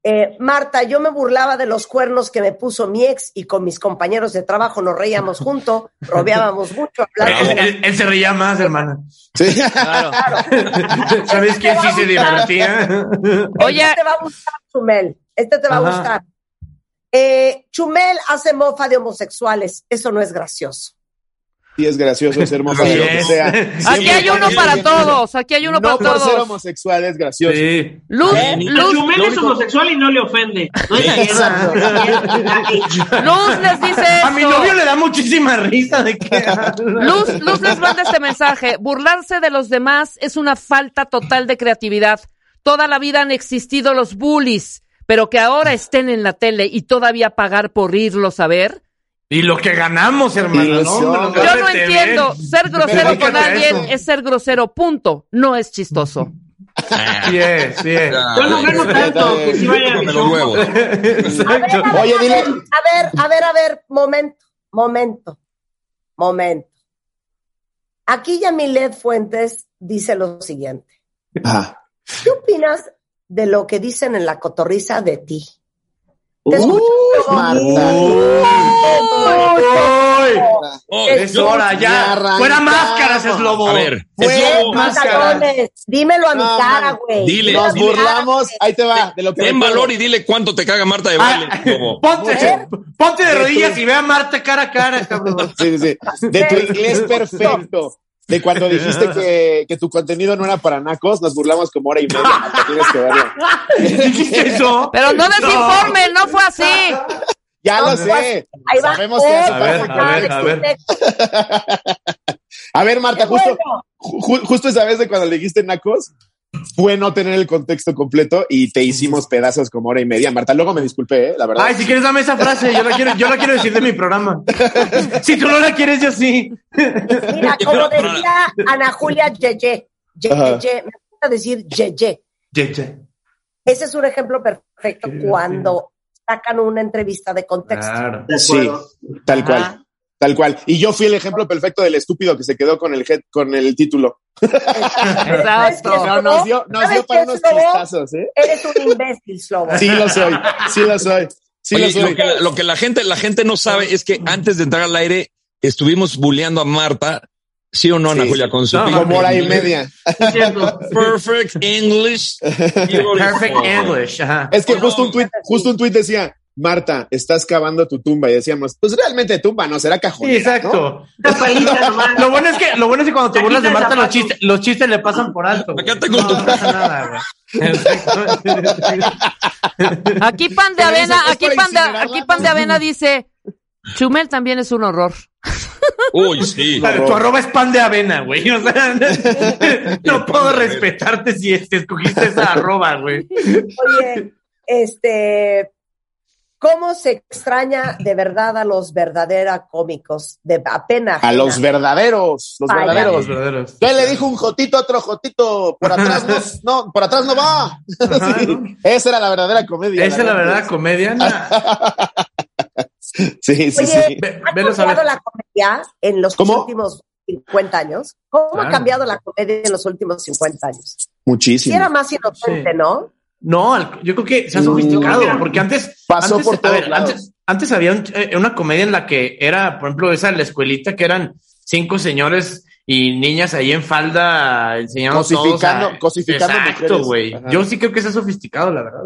eh, Marta, yo me burlaba de los cuernos que me puso mi ex y con mis compañeros de trabajo nos reíamos juntos, rodeábamos mucho. Él, él- él se reía más, hermana. Sí. Claro. ¿Sabes quién sí se divertía? Oye, Este te va a gustar, Chumel. Este te va a gustar. Eh, Chumel hace mofa de homosexuales. Eso no es gracioso. Sí, es gracioso ser de lo que sea. aquí hay uno para todos, aquí hay uno No para por ser todos. homosexual es gracioso. Sí. Luz, Ni Luz, Chumel es homosexual y no le ofende. No Luz les dice A mi esto. novio le da muchísima risa de que. Luz, Luz les manda este mensaje. Burlarse de los demás es una falta total de creatividad. Toda la vida han existido los bullies, pero que ahora estén en la tele y todavía pagar por irlos a ver. Y lo que ganamos, hermano. Ilusión. No, hombre, Yo no entiendo. Ser grosero con alguien eso. es ser grosero, punto. No es chistoso. Sí es, sí es. Yo no gano tanto que si vaya a los huevos. A ver, a ver, Oye, a dile- ver, a ver, a ver, a ver, momento, momento, momento. Aquí Yamilet Fuentes dice lo siguiente. Ajá. ¿Qué opinas de lo que dicen en la cotorriza de ti? Te escucho, Uh, Marta. ¡Uy! Es hora, ya. arrancamos. Fuera máscaras, es lobo. A ver, Fue es lobo. pantalones. Dímelo a mi No, cara, güey. Dile, Nos dile. burlamos, ahí te va, de lo que Ten valor y dile cuánto te caga Marta de Ah, baile. lobo. ponte, ponte de rodillas y ve a Marta cara a cara, cabrón. Sí, sí, sí. De tu inglés perfecto. De cuando dijiste que, que tu contenido no era para nacos, nos burlamos como hora y media. Tienes que verlo. ¿Dijiste eso? Pero no desinformen, no fue así. Ya No, lo pues, sé. Ahí va. Sabemos que Eh, A ver, a ver, a ver. A ver, Marta, justo, bueno. ju- justo esa vez de cuando le dijiste nacos, fue no tener el contexto completo y te hicimos pedazos como hora y media. Marta, luego me disculpé, ¿eh? la verdad. Ay, si quieres dame esa frase, yo la quiero, yo la quiero decir de mi programa. Si tú no la quieres, yo sí. Mira, como decía Ana Julia Yeye, Ajá. Yeye, me gusta decir Yeye. Ye, ye. Ese es un ejemplo perfecto cuando sacan una entrevista de contexto. Claro. Sí, tal cual. Tal cual. Y yo fui el ejemplo perfecto del estúpido que se quedó con el head, con el título. Exacto. No, nos dio, nos ¿Sabes dio para unos Slobo? chistazos, ¿eh? Eres un imbécil, Slobo. Sí lo soy, sí lo soy, sí Oye, lo soy. lo, que, lo que la gente, la gente no sabe es que antes de entrar al aire estuvimos bulleando a Marta, sí o no, Ana. Julia, con su No, Como hora y media. Perfect English. Perfect English. Ajá. Es que justo un tweet, justo un tweet decía, Marta, estás cavando tu tumba. Y decíamos, pues realmente tumba, no será cajón. Sí, exacto. Nomás. Lo bueno es que, lo bueno es que cuando te burlas de Marta, los chistes, los chistes le pasan por alto. Acá tengo no, tu- no pasa nada. Aquí pan de avena, aquí pan de, aquí pan de avena dice, Chumel también es un horror. Uy, sí. Tu arroba es pan de avena, güey. O sea, no puedo respetarte si escogiste esa arroba, güey. Oye, este, ¿cómo se extraña de verdad a los verdaderos cómicos? De apenas. A los verdaderos, los Vaya. verdaderos. Los verdaderos. ¿Qué le dijo un jotito a otro jotito? Por atrás no, no, por atrás no va. Sí, Esa era la verdadera comedia. Esa es la verdad comedia. Sí, sí, Oye, sí. ¿Ha cambiado la comedia en los ¿Cómo? últimos 50 años? ¿Cómo ha cambiado la comedia en los últimos 50 años? Muchísimo. era más inocente, Sí. ¿no? No, al- yo creo que se ha sofisticado, porque antes Pasó antes, por a todos ver, lados. antes, antes había un- eh, una comedia en la que era, por ejemplo, esa de la escuelita que eran cinco señores y niñas ahí en falda enseñando Cosificando- todos a- cosificando Exacto, güey. Yo sí creo que se ha sofisticado, la verdad.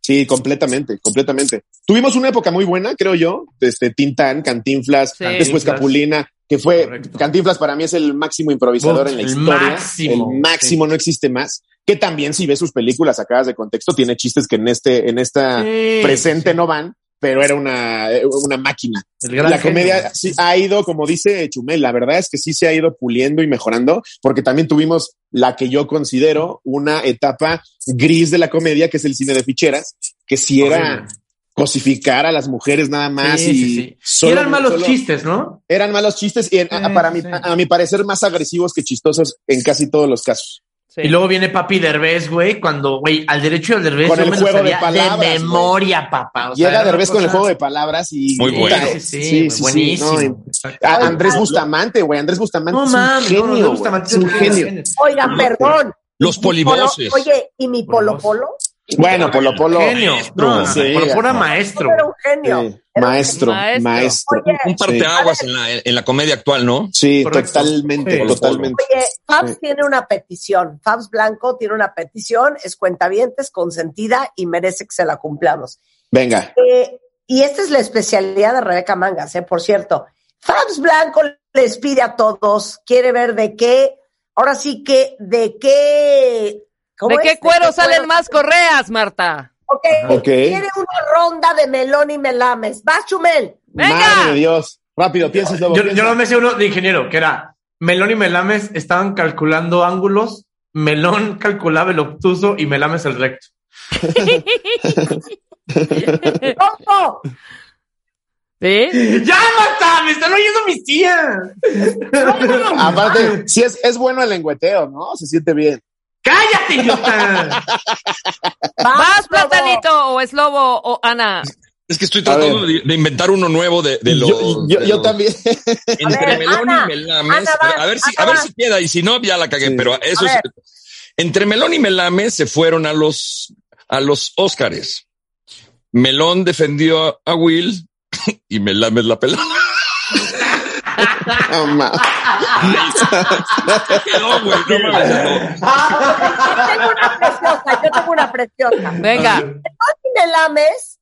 Sí, completamente, completamente. Tuvimos una época muy buena, creo yo, este Tintán, Cantinflas, Sí. después Cantinflas. Capulina, que fue Correcto. Cantinflas para mí es el máximo improvisador Uf, en la el historia, máximo, el máximo, no existe más. Que también si ves sus películas sacadas de contexto tiene chistes que en este en esta Sí, presente sí. no van, pero era una una máquina. La comedia sí ha ido, como dice Chumel, la verdad es que sí se ha ido puliendo y mejorando, porque también tuvimos la que yo considero una etapa gris de la comedia, que es el cine de ficheras, que sí era cosificar a las mujeres nada más Sí, y sí, sí. Y eran malos solo- chistes, ¿no? Eran malos chistes y en- a, Sí, para mi, sí. a, a mi parecer más agresivos que chistosos en casi todos los casos. Sí. Y luego viene Papi Derbez, güey, cuando, güey, al derecho y al Derbez Con yo el juego de palabras, de memoria, papá. O sea, Llega Derbez con el juego de palabras y Muy bueno. Sí, sí, sí, buenísimo. no, Andrés Bustamante, güey, Andrés Bustamante No es un mames, genio, no, no, Bustamante es un genio. Oigan, perdón. Los ¿Y mi polo- polivoces. Oye, ¿y mi Polo Polo? Bueno, Polo Polo. Genio. No, Sí, maestro. Era un genio. Sí, Era maestro, Maestro. maestro. Oye, Un parteaguas en la, en la comedia actual, ¿no? Sí, Correcto. totalmente, Sí. totalmente. Oye, Fabs Sí. tiene una petición. Fabs Blanco tiene una petición, es cuentavientes, consentida y merece que se la cumplamos. Venga. Eh, y esta es la especialidad de Rebeca Mangas, ¿eh? por cierto. Fabs Blanco les pide a todos, quiere ver de qué, ahora sí que, de qué... ¿cómo ¿De qué cuero salen más correas, Marta? Ok, Ok. quiere una ronda de melón y melames. ¿Vas, Chumel? ¡Venga! Madre de Dios. Rápido, piensas. Yo, piensa. yo no me sé uno de ingeniero, que era Melón y Melames estaban calculando ángulos, Melón calculaba el obtuso y Melames el recto. ¡Ojo! ¿Sí? ¡Ya, Marta! ¡Me están oyendo mis tías! Aparte, sí es, es bueno el lengüeteo, ¿no? Se siente bien. ¡Cállate, idiota! ¿Vas. Platanito, o es Lobo, o Ana? Es que estoy tratando de, de inventar uno nuevo de, de los. yo yo, de yo los- también. Entre A ver, melón Ana, y melames. Ana, a ver si, Ana, a ver vas. si queda, y si no, ya la cagué, Sí. pero eso A es. ver. Entre melón y melames se fueron a los, a los Óscares. Melón defendió a Will y me lames la pelota. No, ma. No, güey, no mames, no. Yo tengo una preciosa, yo tengo una preciosa. Venga. y Melames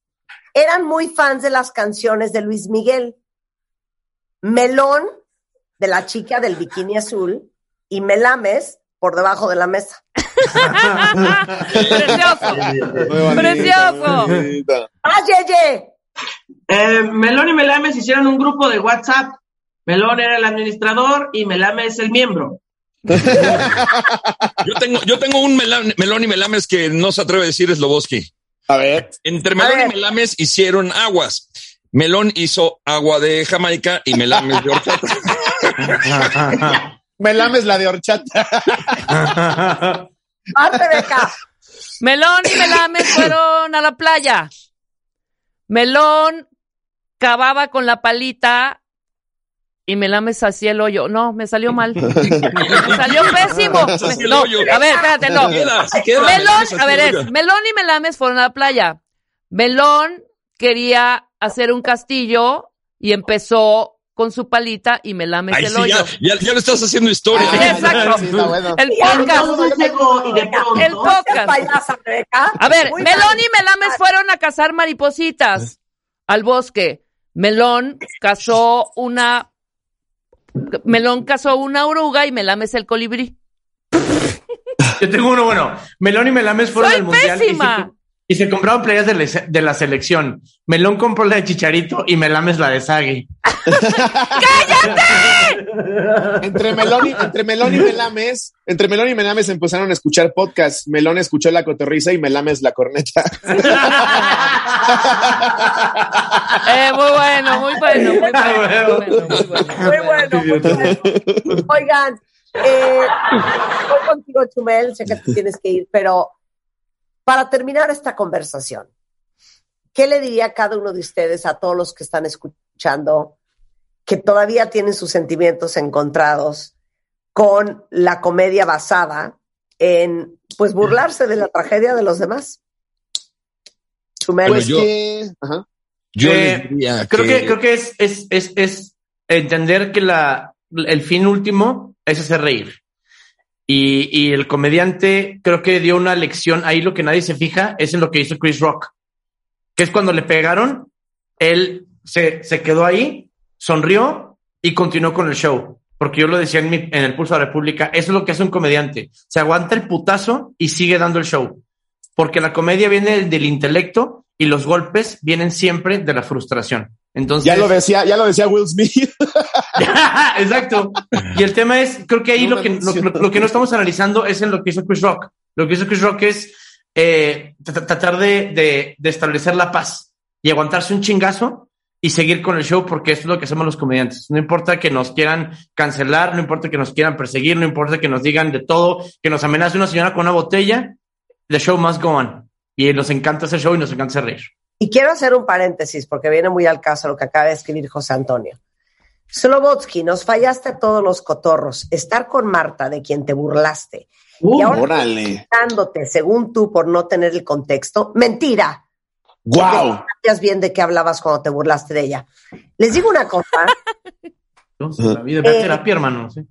eran muy fans de las canciones de Luis Miguel. Melón, de la chica del bikini azul, y Melames por debajo de la mesa. Precioso. Bonita, Precioso. ¡Ah, Yeye! Eh, Melón y Melames hicieron un grupo de WhatsApp. Melón era el administrador y Melames el miembro. Yo tengo, yo tengo un melón, melón y melames que no se atreve a decir Sloboski. A ver. Entre melón ver. y melames hicieron aguas. Melón hizo agua de Jamaica y melames de horchata. Me lames la de horchata. ¡Parte de acá! Melón y Melames fueron a la playa. Melón cavaba con la palita y Melames hacía el hoyo. No, me salió mal. Me salió pésimo. No, a ver, espérate, no. Así así. Melón, a ver, es. Melón y Melames fueron a la playa. Melón quería hacer un castillo y empezó con su palita y Melames Ay, el sí, hoyo. ya, ya, ya lo estás haciendo historia. Ah, Exacto. Sí, está bueno. El podcast. llegó y de El podcast. A ver, Muy Melón mal. y Melames fueron a cazar maripositas al bosque. Melón cazó una. Melón cazó una oruga y Melames el colibrí. Yo tengo uno bueno. Melón y Melames fueron Soy al mundial y se, y se compraron playas de, la- de la selección. Melón compró la de Chicharito y Melames la de Sagui. Entre Melón y, entre Melón y Melames, entre Melón y Melames empezaron a escuchar podcast. Melón escuchó la cotorriza y Melames la corneta. Eh, muy bueno, muy bueno, muy bueno. Muy bueno, muy bueno. Muy bueno. Oigan, eh, voy contigo, Chumel, sé que te tienes que ir, pero para terminar esta conversación, ¿qué le diría cada uno de ustedes a todos los que están escuchando que todavía tienen sus sentimientos encontrados con la comedia basada en, pues, burlarse de la tragedia de los demás? Pues yo- que, ajá. Yo Eh, Creo que, creo que es, es, es, es entender que la, el fin último es hacer reír. Y, y el comediante creo que dio una lección. Ahí lo que nadie se fija es en lo que hizo Chris Rock. Que es cuando le pegaron, él se, se quedó ahí, sonrió y continuó con el show. Porque yo lo decía en, mi, en el Pulso de la República, eso es lo que hace un comediante. Se aguanta el putazo y sigue dando el show. Porque la comedia viene del, del intelecto y los golpes vienen siempre de la frustración. Entonces, Ya lo decía, ya lo decía Will Smith. Exacto. Y el tema es, creo que ahí No lo, que, lo, lo- que no estamos analizando es en lo que hizo Chris Rock. Lo que hizo Chris Rock es eh, tra- tratar de, de- de establecer la paz y aguantarse un chingazo y seguir con el show porque eso es lo que hacemos los comediantes. No importa que nos quieran cancelar, no importa que nos quieran perseguir, no importa que nos digan de todo, que nos amenace una señora con una botella, the show must go on. Y nos encanta ese show y nos encanta hacer reír. Y quiero hacer un paréntesis porque viene muy al caso lo que acaba de escribir José Antonio. Slobotsky, nos fallaste a todos los cotorros. Estar con Marta, de quien te burlaste, Uh, y ahora Órale. dándote, según tú, por no tener el contexto, mentira. Wow. Sabías bien de qué hablabas cuando te burlaste de ella. Les digo una cosa, Entonces, la vida, a Eh, terapia, hermano. ¿sí?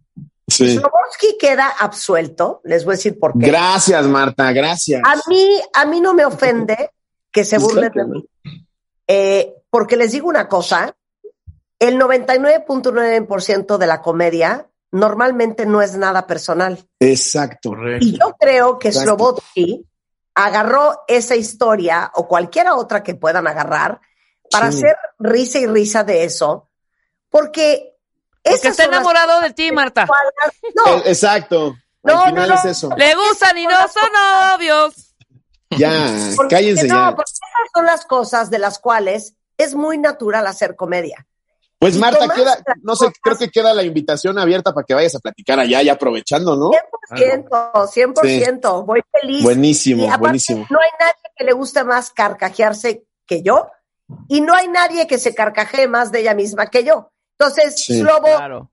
Sí. Queda absuelto, les voy a decir por qué. Gracias, Marta, gracias. A mí, a mí no me ofende que se burlen de mí. Eh, porque les digo una cosa, el 99.9% de la comedia normalmente no es nada personal. Exacto. Correcto. Y yo creo que Exacto. Agarró esa historia o cualquiera otra que puedan agarrar para Sí. hacer risa y risa de eso, porque Porque está enamorado de ti, Marta. No, Eh, Exacto. No, Al final no, no. es eso. Le gustan y no son novios. Ya, porque, cállense no, ya. porque esas son las cosas de las cuales es muy natural hacer comedia. Pues y Marta, queda, no sé, cosas- creo que queda la invitación abierta para que vayas a platicar allá, ya aprovechando, ¿no? 100%, 100%, voy feliz. Buenísimo, Y aparte, buenísimo. No hay nadie que le guste más carcajearse que yo y no hay nadie que se carcajee más de ella misma que yo. Entonces, Sí. Slobo, Claro.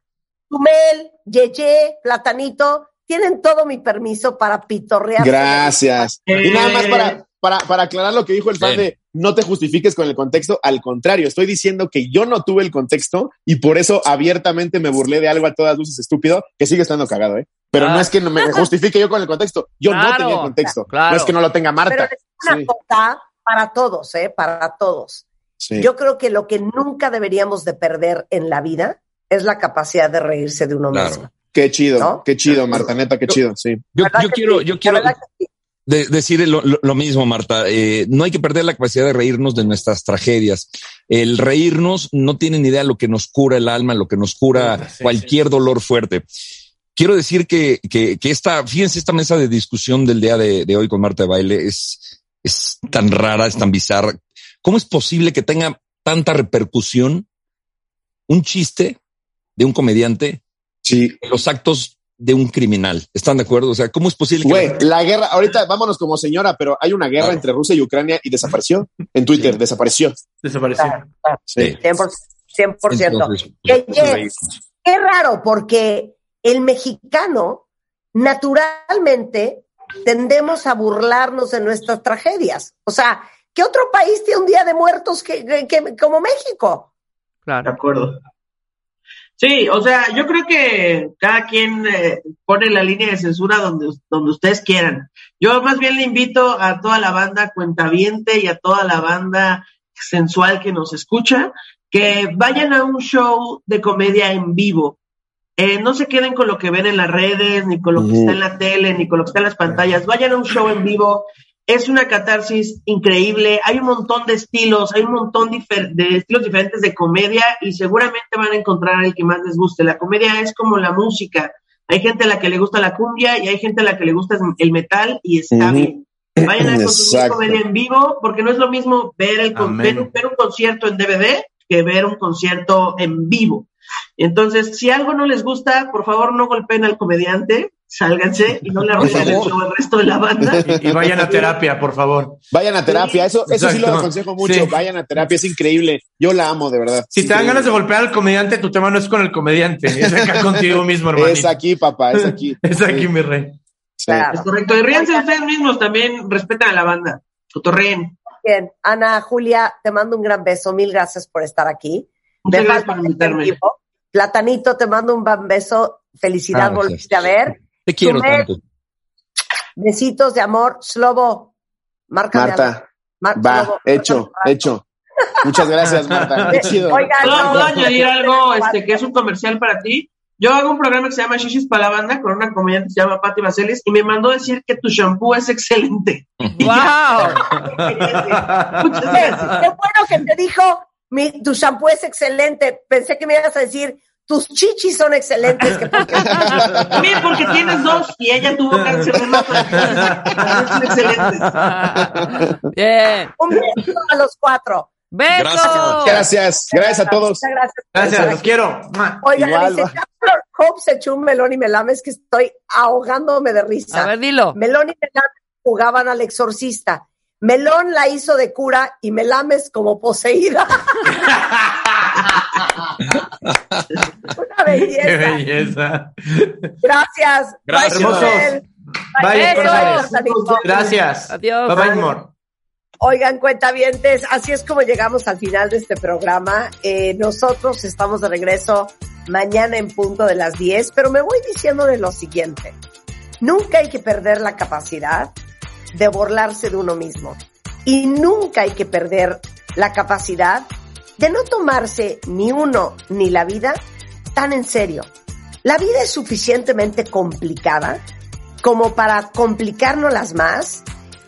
Tumel, Yeye, Platanito, tienen todo mi permiso para pitorrear. Gracias. Y nada más para, para, para aclarar lo que dijo el fan de no te justifiques con el contexto, al contrario, estoy diciendo que yo no tuve el contexto y por eso abiertamente me burlé de algo a todas luces estúpido, que sigue estando cagado, ¿eh? Pero Ah. no es que no me justifique yo con el contexto, yo no tenía el contexto, claro. no es que no lo tenga Pero Marta. es una Sí, cosa para todos, ¿eh? Para todos. sí. Yo creo que lo que nunca deberíamos de perder en la vida es la capacidad de reírse de uno Claro. mismo. Qué chido, ¿No? qué chido, Marta, neta, qué chido, sí. Yo, ¿Verdad yo que quiero, sí? yo quiero. De- decir lo, lo- lo mismo, Marta. Eh, no hay que perder la capacidad de reírnos de nuestras tragedias. El reírnos no tiene ni idea lo que nos cura el alma, lo que nos cura Sí, cualquier dolor fuerte. Quiero decir que, que, que esta, fíjense, esta mesa de discusión del día de, de hoy con Marta de Baile es, es tan rara, es tan bizarra. ¿Cómo es posible que tenga tanta repercusión un chiste de un comediante Sí. en los actos de un criminal? ¿Están de acuerdo? O sea, ¿cómo es posible que Güey, la guerra, ahorita vámonos como señora, pero hay una guerra Claro. entre Rusia y Ucrania y desapareció en Twitter, desapareció. Desapareció. Sí. 100%. 100%. Entonces, Que- pues, que- reírnos. Qué raro, porque el mexicano naturalmente tendemos a burlarnos de nuestras tragedias. O sea, ¿qué otro país tiene un día de muertos que, que- que- como México? De Claro. acuerdo. Sí, o sea, yo creo que cada quien eh, pone la línea de censura donde, donde ustedes quieran. Yo más bien le invito a toda la banda cuentaviente y a toda la banda sensual que nos escucha que vayan a un show de comedia en vivo. Eh, no se queden con lo que ven en las redes, ni con lo que está en la tele, ni con lo que está en las pantallas. Vayan a un show en vivo. Es una catarsis increíble. Hay un montón de estilos, hay un montón difer- de estilos diferentes de comedia y seguramente van a encontrar el que más les guste. La comedia es como la música. Hay gente a la que le gusta la cumbia y hay gente a la que le gusta el metal y está bien. Vayan a consumir comedia en vivo porque no es lo mismo ver, el con- ver un concierto en DVD que ver un concierto en vivo. Entonces, si algo no les gusta, por favor no golpeen al comediante, sálganse y no le arruinen el show al resto de la banda. Y, y vayan a terapia, por favor. Vayan a terapia, eso, eso sí lo aconsejo mucho, Sí. vayan a terapia, es increíble. Yo la amo, de verdad. Si te dan ganas de golpear al comediante, tu tema no es con el comediante, es acá contigo mismo, hermano. Es aquí, papá, es aquí. Es aquí, Sí, mi rey. sí. Claro. Es correcto. Y ríanse ustedes mismos también, respeten a la banda. Cotorreen. Bien, Ana, Julia, te mando un gran beso. Mil gracias por estar aquí. Muchas gracias por invitarme. Platanito, te mando un gran beso. Felicidad, Ah, volviste a ver. Te quiero tanto. Besitos de amor. Slobo, algo. Marta, Mar- va, Slobo, hecho, hecho. Muchas gracias, Marta. Qué chido. Oigan, ¿Puedo, no, puedo no, añadir algo este, que es un comercial para ti? Yo hago un programa que se llama Shishis para la banda con una comediante que se llama Patti Vaselis y me mandó decir que tu shampoo es excelente. ¡Wow! Muchas Qué gracias. qué bueno que te dijo, mi, tu shampoo es excelente. Pensé que me ibas a decir, tus chichis son excelentes. Que porque- También porque tienes dos y ella tuvo cáncer de mama. Son excelentes. Bien. Un beso a los cuatro. ¡Besos! Gracias, gracias a todos. Gracias. Gracias, los quiero. Oigan, Igual, dice Hope se echó un melón y melames que estoy ahogándome de risa. A ver, dilo. Melón y Melames jugaban al exorcista. Melón la hizo de cura y Melames como poseída. Una Qué belleza. belleza. Gracias. Gracias. Bye. Gracias. Adiós. Bye bye, amor. Oigan, cuentavientes, así es como llegamos al final de este programa. Eh, nosotros estamos de regreso mañana en punto de las 10, pero me voy diciéndole lo siguiente. Nunca hay que perder la capacidad de burlarse de uno mismo. Y nunca hay que perder la capacidad de no tomarse ni uno ni la vida tan en serio. La vida es suficientemente complicada como para complicárnoslas más,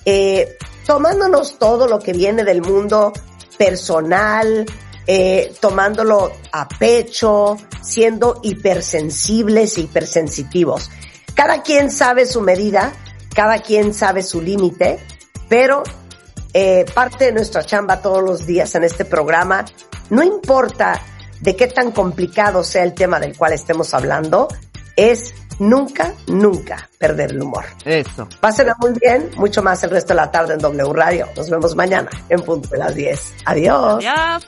eh, tomándonos todo lo que viene del mundo personal, eh, tomándolo a pecho, siendo hipersensibles e hipersensitivos. Cada quien sabe su medida, cada quien sabe su límite, pero eh, parte de nuestra chamba todos los días en este programa, no importa de qué tan complicado sea el tema del cual estemos hablando, es nunca, nunca perder el humor. Eso. Pásenla muy bien, mucho más el resto de la tarde en W Radio. Nos vemos mañana en punto de las 10. Adiós. Adiós.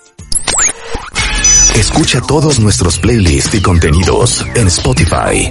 Escucha todos nuestros playlists y contenidos en Spotify.